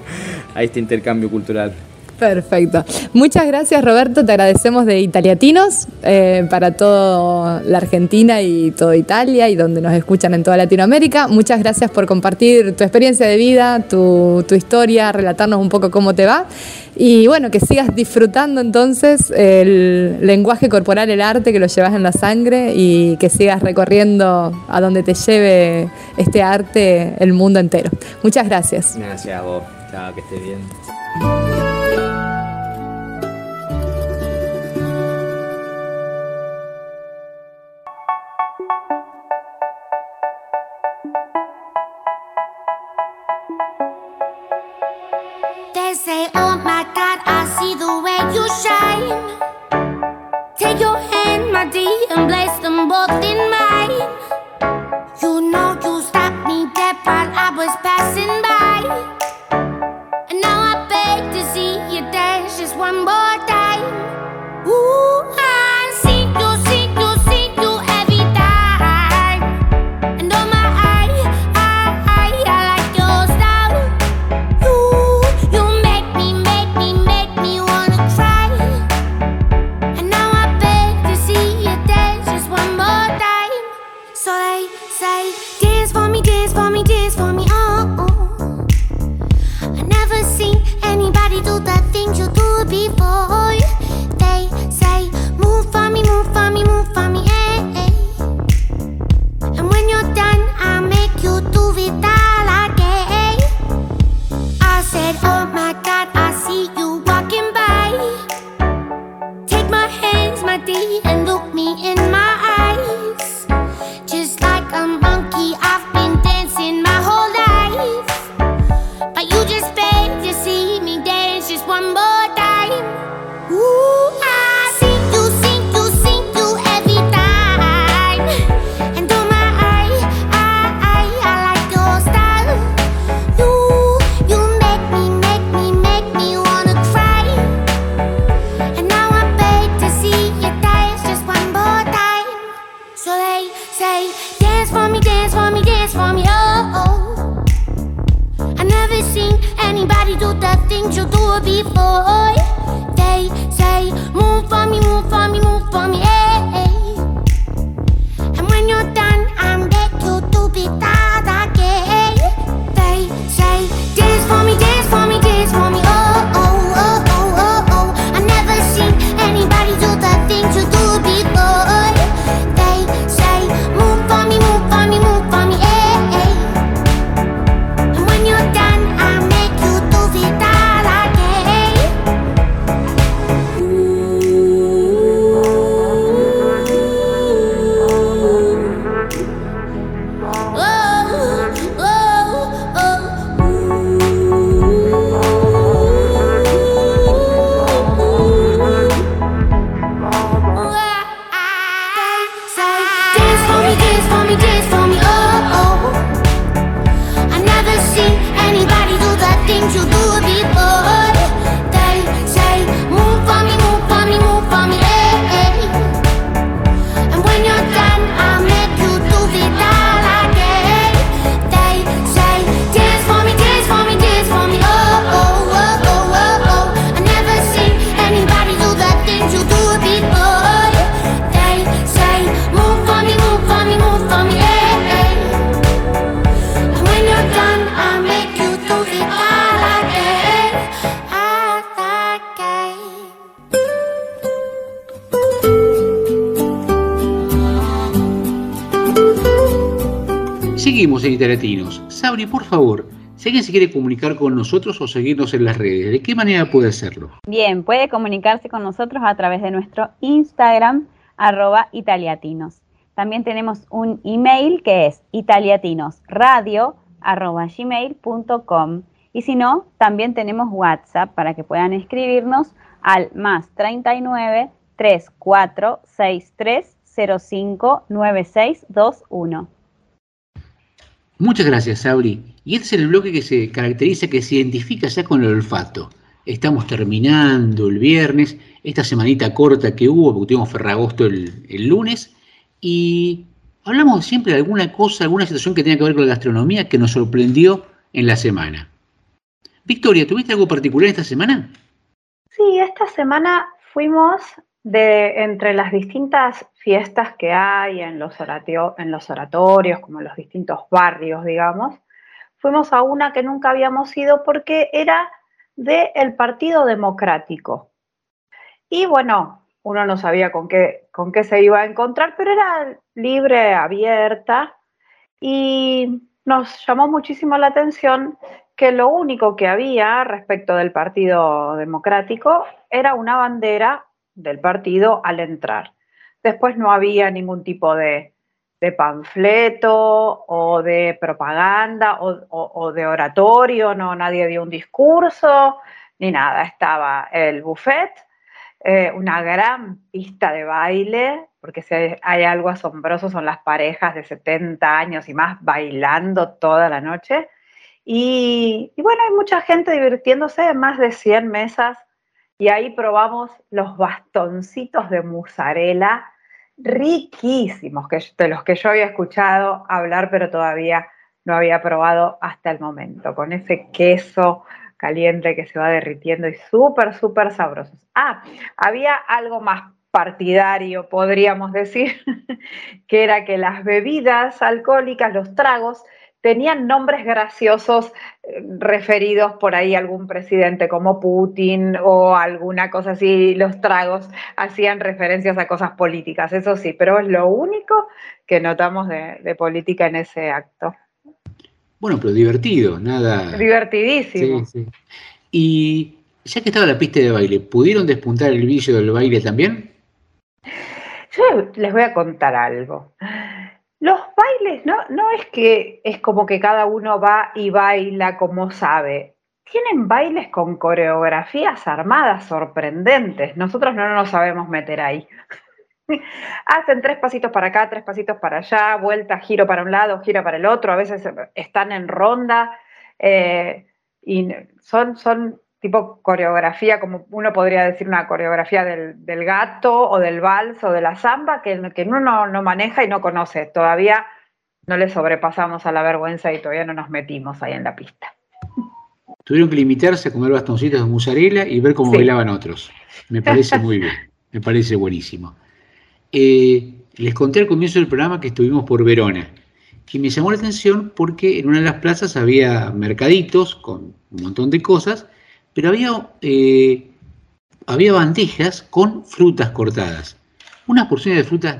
a este intercambio cultural. Perfecto. Muchas gracias Roberto, te agradecemos de Italiatinos eh, para toda la Argentina y toda Italia y donde nos escuchan en toda Latinoamérica. Muchas gracias por compartir tu experiencia de vida, tu, tu historia, relatarnos un poco cómo te va. Y bueno, que sigas disfrutando entonces el lenguaje corporal, el arte que lo llevas en la sangre y que sigas recorriendo a donde te lleve este arte el mundo entero. Muchas gracias. Gracias a vos, chao, que estés bien. Before. They say, move for me, Por favor, si alguien se quiere comunicar con nosotros o seguirnos en las redes, ¿de qué manera puede hacerlo? Bien, puede comunicarse con nosotros a través de nuestro Instagram, arroba italiatinos. También tenemos un email que es italiatinosradio, arroba gmail.com. Y si no, también tenemos WhatsApp para que puedan escribirnos al más 39 34 63 05 9621. Muchas gracias, Sabri. Y este es el bloque que se caracteriza, que se identifica ya con el olfato. Estamos terminando el viernes, esta semanita corta que hubo, porque tuvimos Ferragosto el, el lunes, y hablamos siempre de alguna cosa, alguna situación que tenga que ver con la gastronomía que nos sorprendió en la semana. Victoria, ¿tuviste algo particular esta semana? Sí, esta semana fuimos de entre las distintas fiestas que hay en los, en los oratorios, como en los distintos barrios, digamos, fuimos a una que nunca habíamos ido porque era del Partido Democrático. Y bueno, uno no sabía con qué, con qué se iba a encontrar, pero era libre, abierta, y nos llamó muchísimo la atención que lo único que había respecto del Partido Democrático era una bandera del partido al entrar. Después no había ningún tipo de, de panfleto o de propaganda o, de oratorio, no, nadie dio un discurso ni nada. Estaba el buffet, eh, una gran pista de baile, porque si hay, algo asombroso son las parejas de 70 años y más bailando toda la noche. Y, y bueno, hay mucha gente divirtiéndose, más de 100 mesas, y ahí probamos los bastoncitos de mozzarella riquísimos, que, de los que yo había escuchado hablar, pero todavía no había probado hasta el momento, con ese queso caliente que se va derritiendo y súper, súper sabrosos. Ah, había algo más partidario, podríamos decir, que era que las bebidas alcohólicas, los tragos, tenían nombres graciosos eh, referidos por ahí a algún presidente como Putin o alguna cosa así, los tragos hacían referencias a cosas políticas, eso sí, pero es lo único que notamos de, de política en ese acto. Bueno, pero divertido, nada. Divertidísimo. Sí, sí. Y ya que estaba la pista de baile, ¿pudieron despuntar el vicio del baile también? Yo les voy a contar algo. Los bailes no, no es que es como que cada uno va y baila como sabe. Tienen bailes con coreografías armadas sorprendentes. Nosotros no nos sabemos meter ahí. Hacen tres pasitos para acá, tres pasitos para allá, vuelta, giro para un lado, giro para el otro, a veces están en ronda eh, y son, son tipo coreografía, como uno podría decir una coreografía del, del gato o del vals o de la samba que, que uno no, no maneja y no conoce. Todavía no le sobrepasamos a la vergüenza y todavía no nos metimos ahí en la pista. Tuvieron que limitarse a comer bastoncitos de mozzarella y ver cómo Sí. bailaban otros. Me parece muy bien, me parece buenísimo. Eh, les conté al comienzo del programa que estuvimos por Verona, que me llamó la atención porque en una de las plazas había mercaditos con un montón de cosas, pero había, eh, había bandejas con frutas cortadas. Unas porciones de frutas,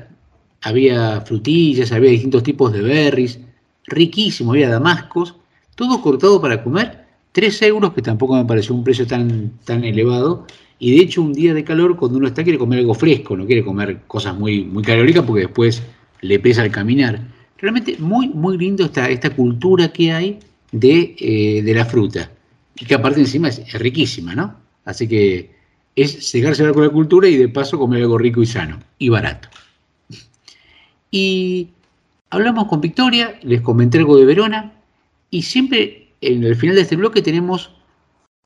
había frutillas, había distintos tipos de berries, riquísimo, había damascos, todo cortado para comer, 3 euros, que tampoco me pareció un precio tan, tan elevado. Y de hecho, un día de calor, cuando uno está, quiere comer algo fresco, no quiere comer cosas muy, muy calóricas porque después le pesa al caminar. Realmente muy, muy lindo esta, esta cultura que hay de, eh, de la fruta. Y que aparte encima es, es riquísima, ¿no? Así que es cegarse con la cultura y de paso comer algo rico y sano y barato. Y hablamos con Victoria, les comenté algo de Verona y siempre en el final de este bloque tenemos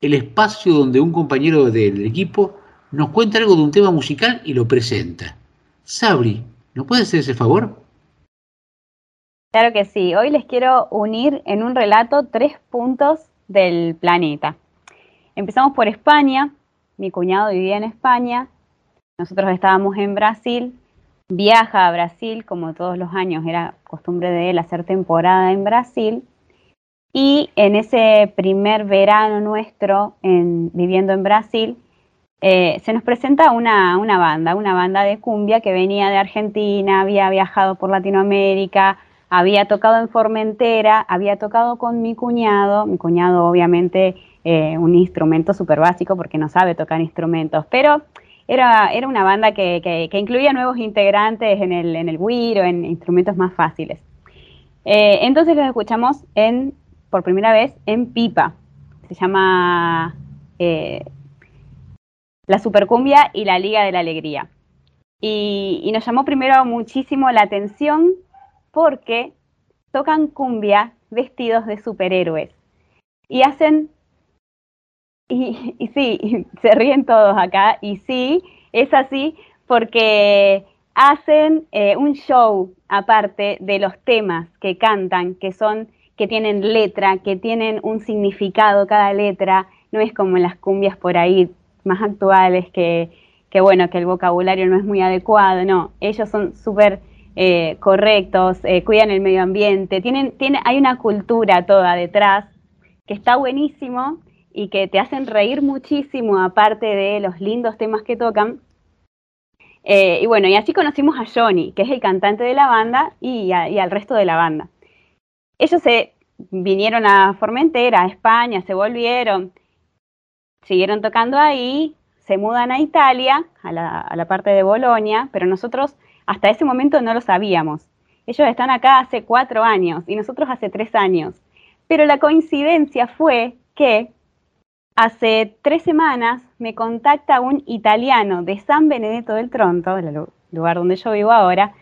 el espacio donde un compañero del equipo nos cuenta algo de un tema musical y lo presenta. Sabri, ¿nos puede hacer ese favor? Claro que sí. Hoy les quiero unir en un relato tres puntos del planeta. Empezamos por España. Mi cuñado vivía en España. Nosotros estábamos en Brasil. Viaja a Brasil, como todos los años era costumbre de él hacer temporada en Brasil. Y en ese primer verano nuestro en- viviendo en Brasil, eh, se nos presenta una, una banda, una banda de cumbia que venía de Argentina, había viajado por Latinoamérica, había tocado en Formentera, había tocado con mi cuñado, mi cuñado obviamente eh, un instrumento súper básico porque no sabe tocar instrumentos, pero era, era una banda que, que- incluía nuevos integrantes en el, en el güiro, en instrumentos más fáciles. Eh, entonces los escuchamos en, por primera vez en Pipa. Se llama eh, La Supercumbia y la Liga de la Alegría. Y nos llamó primero muchísimo la atención porque tocan cumbia vestidos de superhéroes. Y hacen y, y sí, se ríen todos acá, y sí, es así porque hacen eh, un show aparte de los temas que cantan, que son, que tienen letra, que tienen un significado cada letra, no es como las cumbias por ahí más actuales que, que bueno, que el vocabulario no es muy adecuado, no, ellos son súper eh, correctos, eh, cuidan el medio ambiente, tienen, tiene, hay una cultura toda detrás que está buenísimo y que te hacen reír muchísimo, aparte de los lindos temas que tocan. Eh, y bueno, y así conocimos a Johnny, que es el cantante de la banda, y, y al resto de la banda. Ellos se vinieron a Formentera, a España, se volvieron, siguieron tocando ahí, se mudan a Italia, a la, a la parte de Bolonia, pero nosotros hasta ese momento no lo sabíamos. Ellos están acá hace cuatro años y nosotros hace tres años. Pero la coincidencia fue que hace tres semanas me contacta un italiano de San Benedetto del Tronto, el lu- lugar donde yo vivo ahora,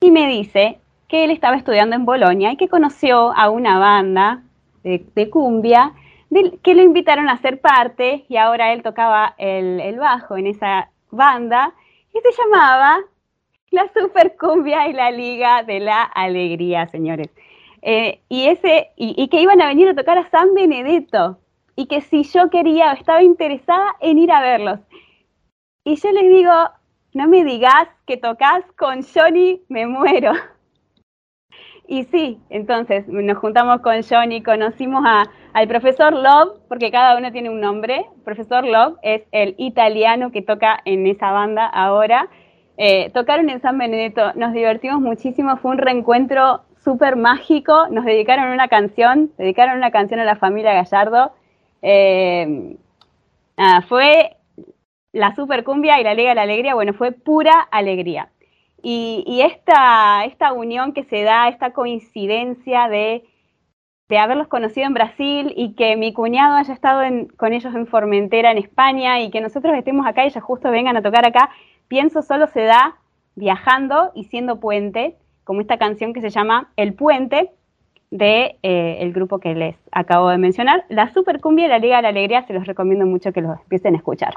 y me dice que él estaba estudiando en Bolonia y que conoció a una banda de, cumbia que lo invitaron a ser parte y ahora él tocaba el, el bajo en esa banda y se llamaba la Super Cumbia y la Liga de la Alegría, señores. Eh, y, ese, y, y que iban a venir a tocar a San Benedetto y que si yo quería o estaba interesada en ir a verlos. Y yo les digo, no me digas que tocas con Johnny, me muero. Y sí, entonces nos juntamos con Johnny, conocimos a, al profesor Love, porque cada uno tiene un nombre. Profesor Love es el italiano que toca en esa banda ahora. Eh, tocaron en San Benedetto, nos divertimos muchísimo, fue un reencuentro súper mágico, nos dedicaron una canción, dedicaron una canción a la familia Gallardo. Eh, fue la super cumbia y la Liga de la Alegría, bueno, fue pura alegría. Y, esta, esta unión que se da, esta coincidencia de, de haberlos conocido en Brasil y que mi cuñado haya estado con ellos en Formentera, en España, y que nosotros estemos acá y ellos justo vengan a tocar acá, pienso solo se da viajando y siendo puente, como esta canción que se llama El Puente, de eh, el grupo que les acabo de mencionar. La Super Cumbia y la Liga de la Alegría se los recomiendo mucho que los empiecen a escuchar.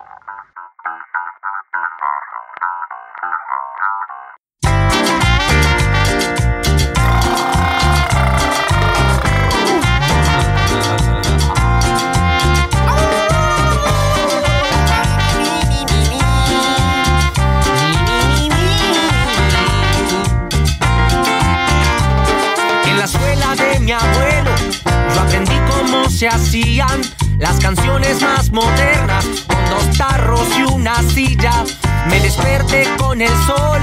Se hacían las canciones más modernas, con dos tarros y una silla. Me desperté con el sol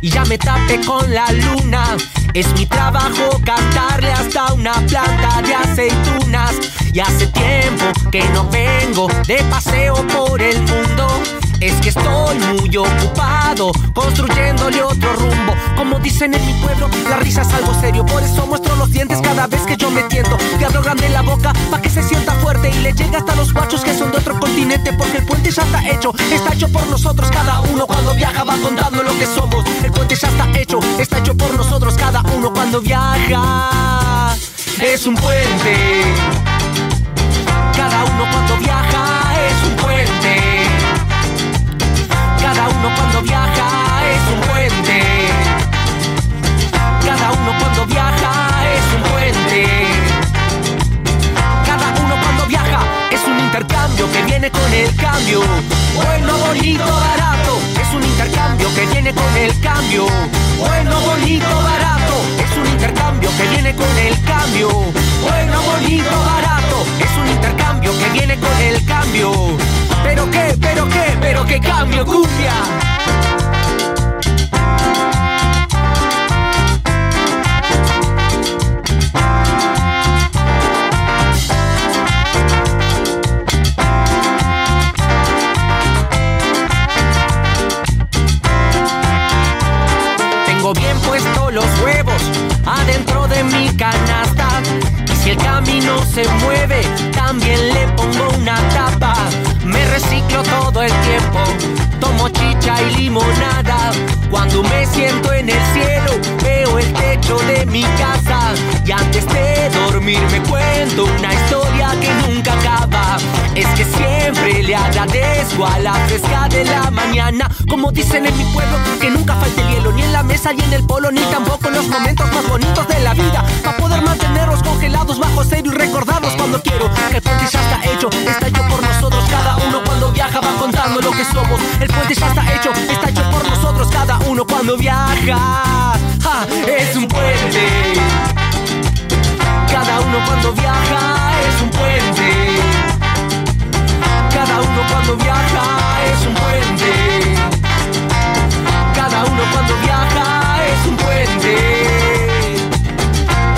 y ya me tapé con la luna. Es mi trabajo cantarle hasta una planta de aceitunas. Y hace tiempo que no vengo de paseo por el mundo. Es que estoy muy ocupado construyéndole otro rumbo. Como dicen en mi pueblo, la risa es algo serio. Por eso muestro los dientes cada vez que yo me tiento. Te abro grande la boca para que se sienta fuerte y le llegue hasta los guachos que son de otro continente. Porque el puente ya está hecho, está hecho por nosotros. Cada uno cuando viaja va contando lo que somos. El puente ya está hecho, está hecho por nosotros. Cada uno cuando viaja es un puente. Viaja es un puente. Cada uno cuando viaja es un intercambio que viene con el cambio. Bueno, bonito, barato. Es un intercambio que viene con el cambio. Bueno, bonito, barato. Es un intercambio que viene con el cambio. Bueno, bonito, barato. Es un intercambio que viene con el cambio. Pero qué, pero qué, pero qué cambio, cumbia. mi canasta. Y si el camino se mueve, también le pongo una tapa. Me reciclo todo el tiempo tomo chicha y limonada. Cuando me siento en el cielo, veo el techo de mi casa. Y antes de dormir me cuento una historia que nunca acaba. Es que siempre le agradezco a la fresca de la mañana. Como dicen en mi pueblo, que nunca falte el hielo, ni en la mesa, ni en el polo, ni tampoco en los momentos más bonitos de la vida. Para poder mantenerlos congelados bajo cero y recordarlos cuando quiero. Que el ya está hecho, está hecho por nosotros. Cada uno viaja va contando lo que somos. El puente ya está hecho, está hecho por nosotros. Cada uno cuando viaja. Ja, es un puente. Cada uno cuando viaja es un puente. Cada uno cuando viaja es un puente. Cada uno cuando viaja es un puente.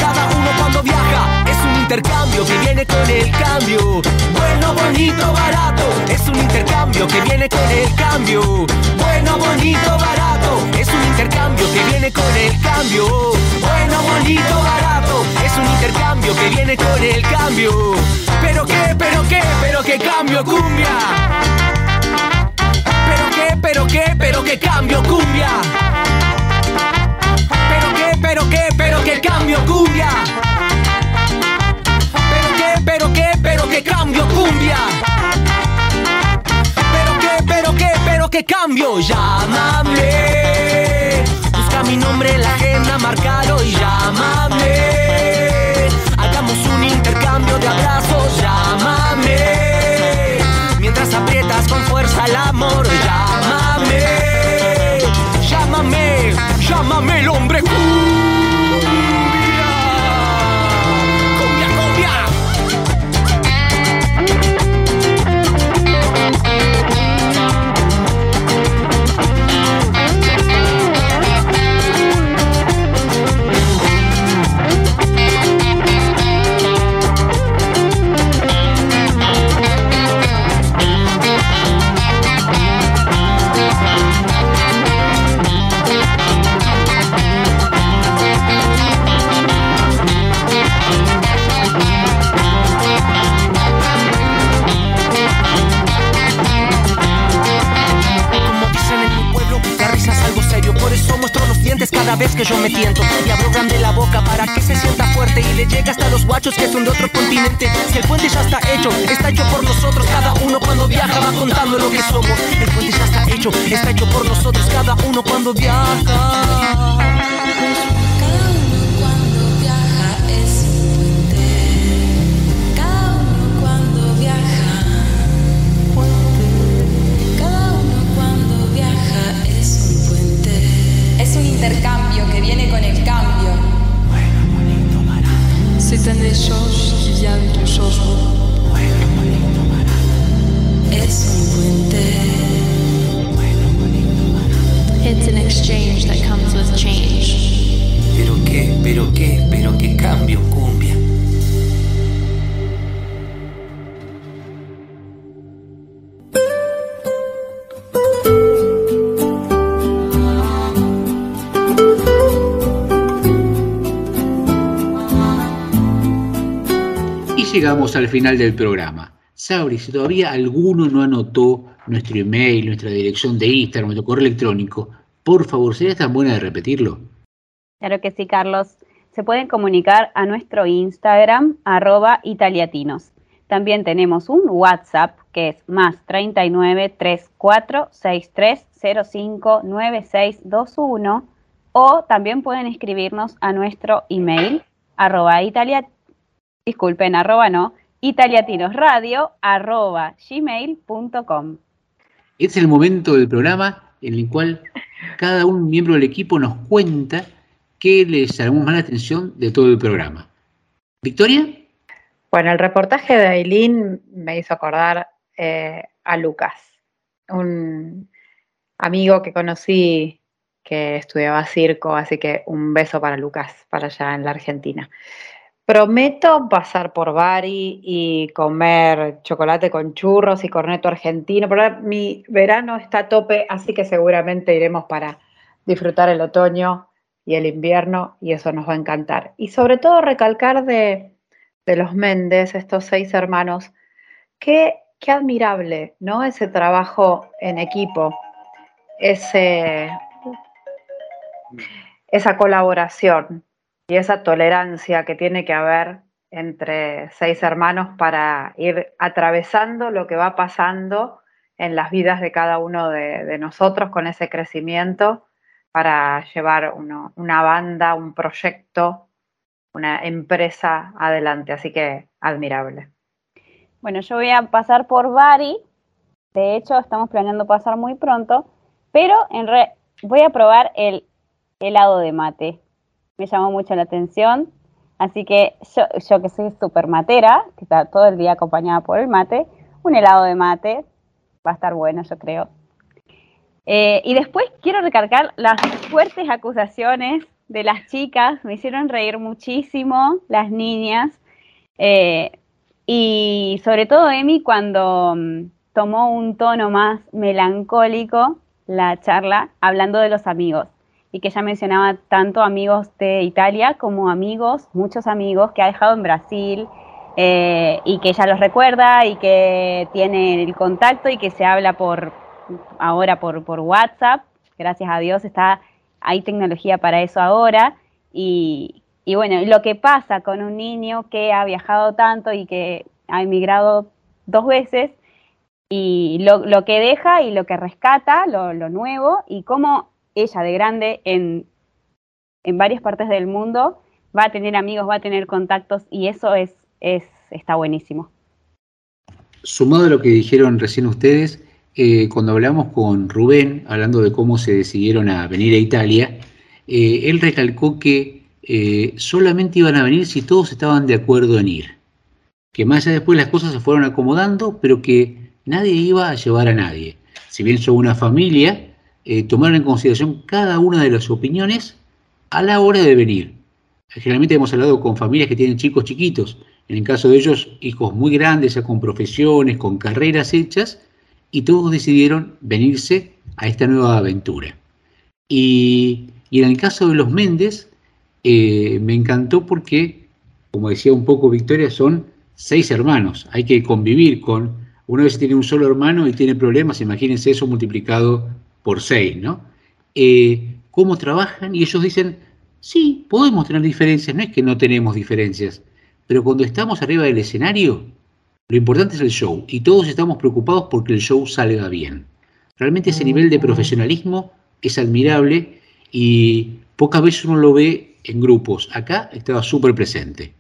Cada uno cuando viaja intercambio que viene con el cambio. Bueno, bonito, barato. Es un intercambio que viene con el cambio. Bueno, bonito, barato. Es un intercambio que viene con el cambio. Bueno, bonito, barato. Es un intercambio que viene con el cambio. Pero qué, pero qué, pero qué cambio, cumbia. Pero qué, pero qué, pero qué cambio, cumbia. Pero qué, pero qué, pero qué cambio, cumbia. Pero qué, pero qué, cambio, cumbia. Pero qué, pero qué, pero qué cambio, llámame. Busca mi nombre en la agenda, márcalo y llámame. Hagamos un intercambio de abrazos, llámame. Mientras aprietas con fuerza el amor, llámame. Llámame, llámame el hombre. Cumbia, al final del programa. Sabri, si todavía alguno no anotó nuestro email, nuestra dirección de Instagram, nuestro correo electrónico, por favor, ¿serías tan buena de repetirlo? Claro que sí, Carlos. Se pueden comunicar a nuestro Instagram, arroba italiatinos. También tenemos un WhatsApp que es más 39 34 63 05 9621 o también pueden escribirnos a nuestro email arroba italia, disculpen, arroba no, italiatinosradio arroba gmail.com. Es el momento del programa en el cual cada un miembro del equipo nos cuenta qué les llamó más la atención de todo el programa. ¿Victoria? Bueno, el reportaje de Aileen me hizo acordar eh, a Lucas, un amigo que conocí que estudiaba circo, así que un beso para Lucas, para allá en la Argentina. Prometo pasar por Bari y comer chocolate con churros y corneto argentino, pero mi verano está a tope, así que seguramente iremos para disfrutar el otoño y el invierno y eso nos va a encantar. Y sobre todo recalcar de, de los Méndez, estos seis hermanos. Qué, qué admirable, ¿no? Ese trabajo en equipo, ese, esa colaboración y esa tolerancia que tiene que haber entre seis hermanos para ir atravesando lo que va pasando en las vidas de cada uno de, nosotros con ese crecimiento para llevar una banda, un proyecto, una empresa adelante. Así que admirable. Bueno, yo voy a pasar por Bari. De hecho, estamos planeando pasar muy pronto. Pero voy a probar el helado de mate. Me llamó mucho la atención. Así que yo, yo que soy súper matera, que está todo el día acompañada por el mate, un helado de mate va a estar bueno, yo creo. Eh, y después quiero recargar las fuertes acusaciones de las chicas. Me hicieron reír muchísimo las niñas. Eh, y sobre todo Emi cuando mm, tomó un tono más melancólico la charla hablando de los amigos y que ella mencionaba tanto amigos de Italia como amigos, muchos amigos que ha dejado en Brasil eh, y que ella los recuerda y que tiene el contacto y que se habla por ahora por, por WhatsApp. Gracias a Dios está hay tecnología para eso ahora y, y bueno, lo que pasa con un niño que ha viajado tanto y que ha emigrado dos veces y lo, lo que deja y lo que rescata, lo, lo nuevo y cómo ella de grande en, en varias partes del mundo va a tener amigos, va a tener contactos y eso es, es está buenísimo. Sumado a lo que dijeron recién ustedes, eh, cuando hablamos con Rubén, hablando de cómo se decidieron a venir a Italia, eh, él recalcó que eh, solamente iban a venir si todos estaban de acuerdo en ir. Que más allá después las cosas se fueron acomodando, pero que nadie iba a llevar a nadie. Si bien son una familia, eh, tomaron en consideración cada una de las opiniones a la hora de venir. Generalmente hemos hablado con familias que tienen chicos chiquitos, en el caso de ellos hijos muy grandes, ya con profesiones, con carreras hechas, y todos decidieron venirse a esta nueva aventura. Y, y en el caso de los Méndez, eh, me encantó porque, como decía un poco Victoria, son seis hermanos. Hay que convivir con, una vez tiene un solo hermano y tiene problemas, imagínense eso multiplicado por seis, ¿no? Eh, ¿Cómo trabajan? Y ellos dicen, sí, podemos tener diferencias, no es que no tenemos diferencias, pero cuando estamos arriba del escenario, lo importante es el show y todos estamos preocupados porque el show salga bien. Realmente ese nivel de profesionalismo es admirable y pocas veces uno lo ve en grupos. Acá estaba súper presente.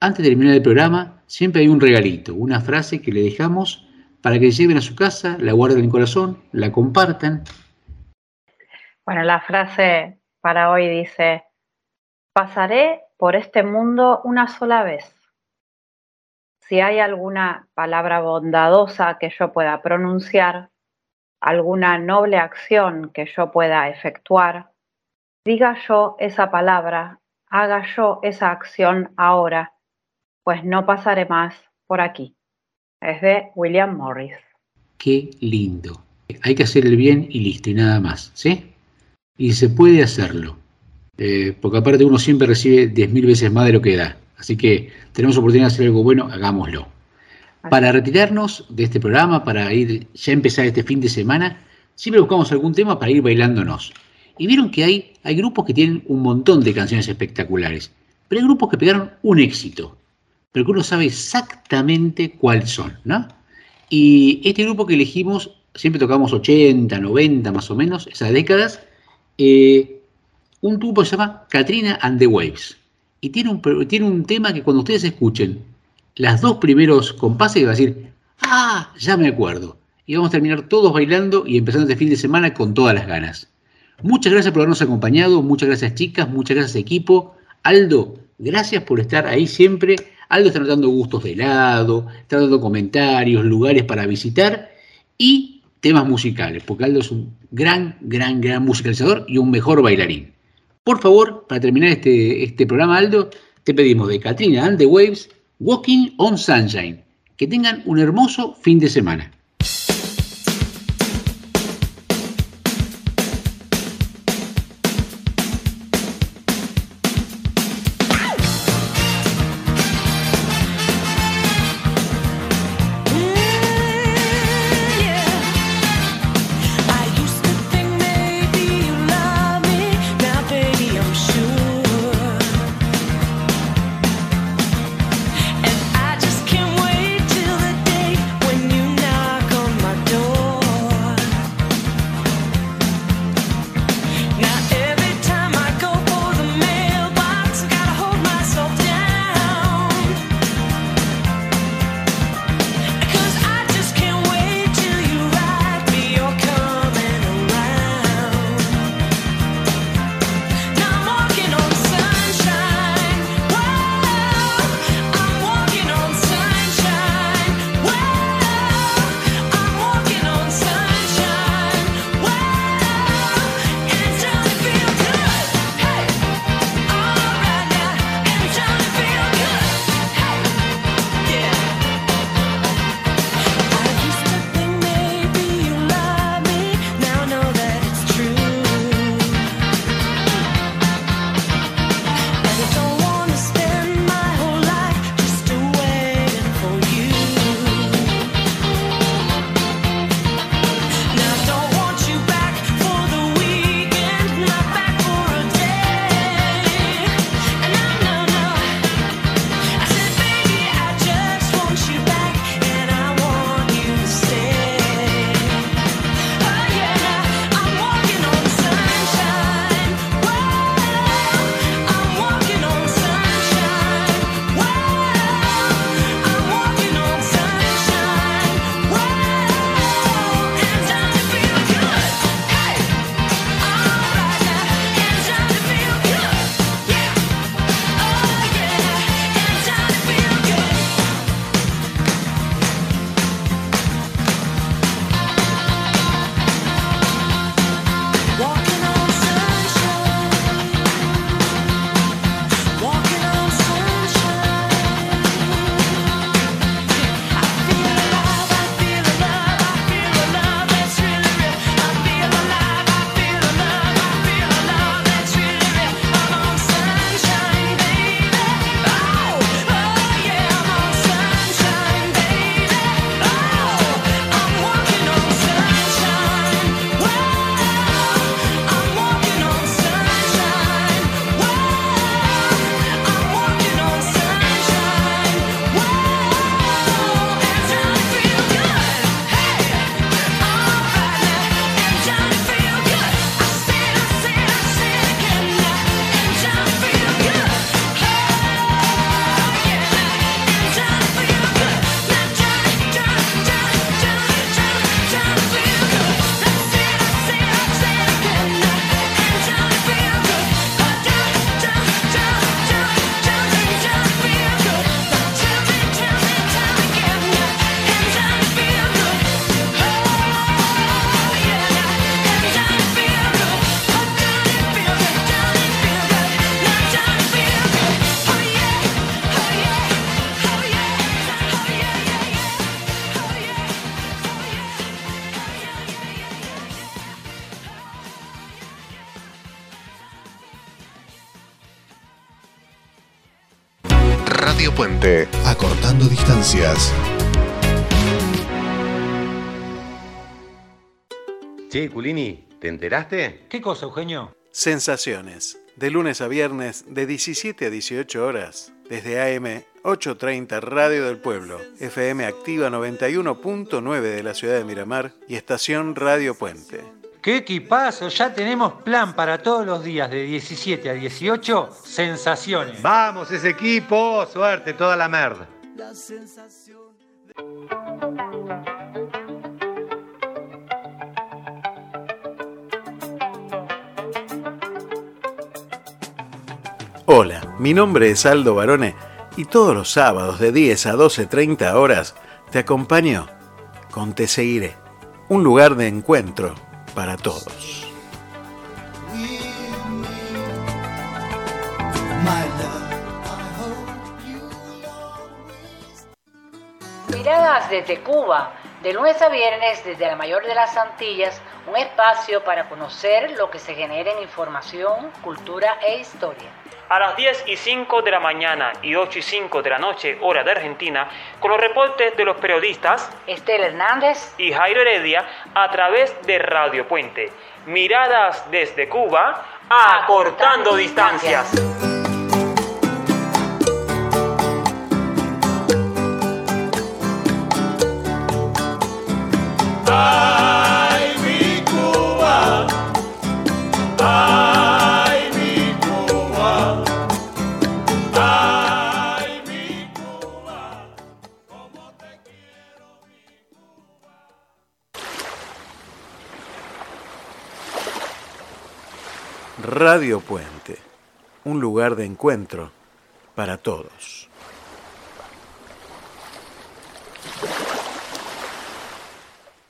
Antes de terminar el programa, siempre hay un regalito, una frase que le dejamos para que lleven a su casa, la guarden en el corazón, la compartan. Bueno, la frase para hoy dice, pasaré por este mundo una sola vez. Si hay alguna palabra bondadosa que yo pueda pronunciar, alguna noble acción que yo pueda efectuar, diga yo esa palabra, haga yo esa acción ahora, pues no pasaré más por aquí. Es de William Morris. Qué lindo. Hay que hacer el bien y listo, y nada más, ¿sí? Y se puede hacerlo. Eh, porque aparte uno siempre recibe 10.000 veces más de lo que da. Así que tenemos oportunidad de hacer algo bueno, hagámoslo. Para retirarnos de este programa, para ir ya empezar este fin de semana, siempre buscamos algún tema para ir bailándonos. Y vieron que hay, hay grupos que tienen un montón de canciones espectaculares, pero hay grupos que pegaron un éxito, pero que uno sabe exactamente cuáles son, ¿no? Y este grupo que elegimos, siempre tocamos 80, 90 más o menos, esas décadas, eh, un grupo se llama Katrina and the Waves. Y tiene un, tiene un tema que cuando ustedes escuchen las dos primeros compases, va a decir, ah, ya me acuerdo. Y vamos a terminar todos bailando y empezando este fin de semana con todas las ganas. Muchas gracias por habernos acompañado, muchas gracias chicas, muchas gracias equipo. Aldo, gracias por estar ahí siempre. Aldo está dando gustos de helado, está dando comentarios, lugares para visitar y temas musicales, porque Aldo es un gran, gran, gran musicalizador y un mejor bailarín. Por favor, para terminar este, este programa, Aldo, te pedimos de Katrina and the Waves, Walking on Sunshine. Que tengan un hermoso fin de semana. Che, Culini, ¿te enteraste? ¿Qué cosa, Eugenio? Sensaciones. De lunes a viernes, de 17 a 18 horas, desde AM 830 Radio del Pueblo, FM Activa 91.9 de la ciudad de Miramar y estación Radio Puente. ¡Qué equipazo! Ya tenemos plan para todos los días de 17 a 18. Sensaciones. Vamos, ese equipo, suerte, toda la merda. La sensación. Hola, mi nombre es Aldo Barone y todos los sábados de 10 a 12.30 horas te acompaño con Te Seguiré, un lugar de encuentro para todos. Miradas desde Cuba, de lunes a viernes desde la mayor de las Antillas, un espacio para conocer lo que se genera en información, cultura e historia. A las 10 y 5 de la mañana y 8 y 5 de la noche, hora de Argentina, con los reportes de los periodistas Estela Hernández y Jairo Heredia a través de Radio Puente. Miradas desde Cuba, acortando distancias. Ay, Radio Puente, un lugar de encuentro para todos.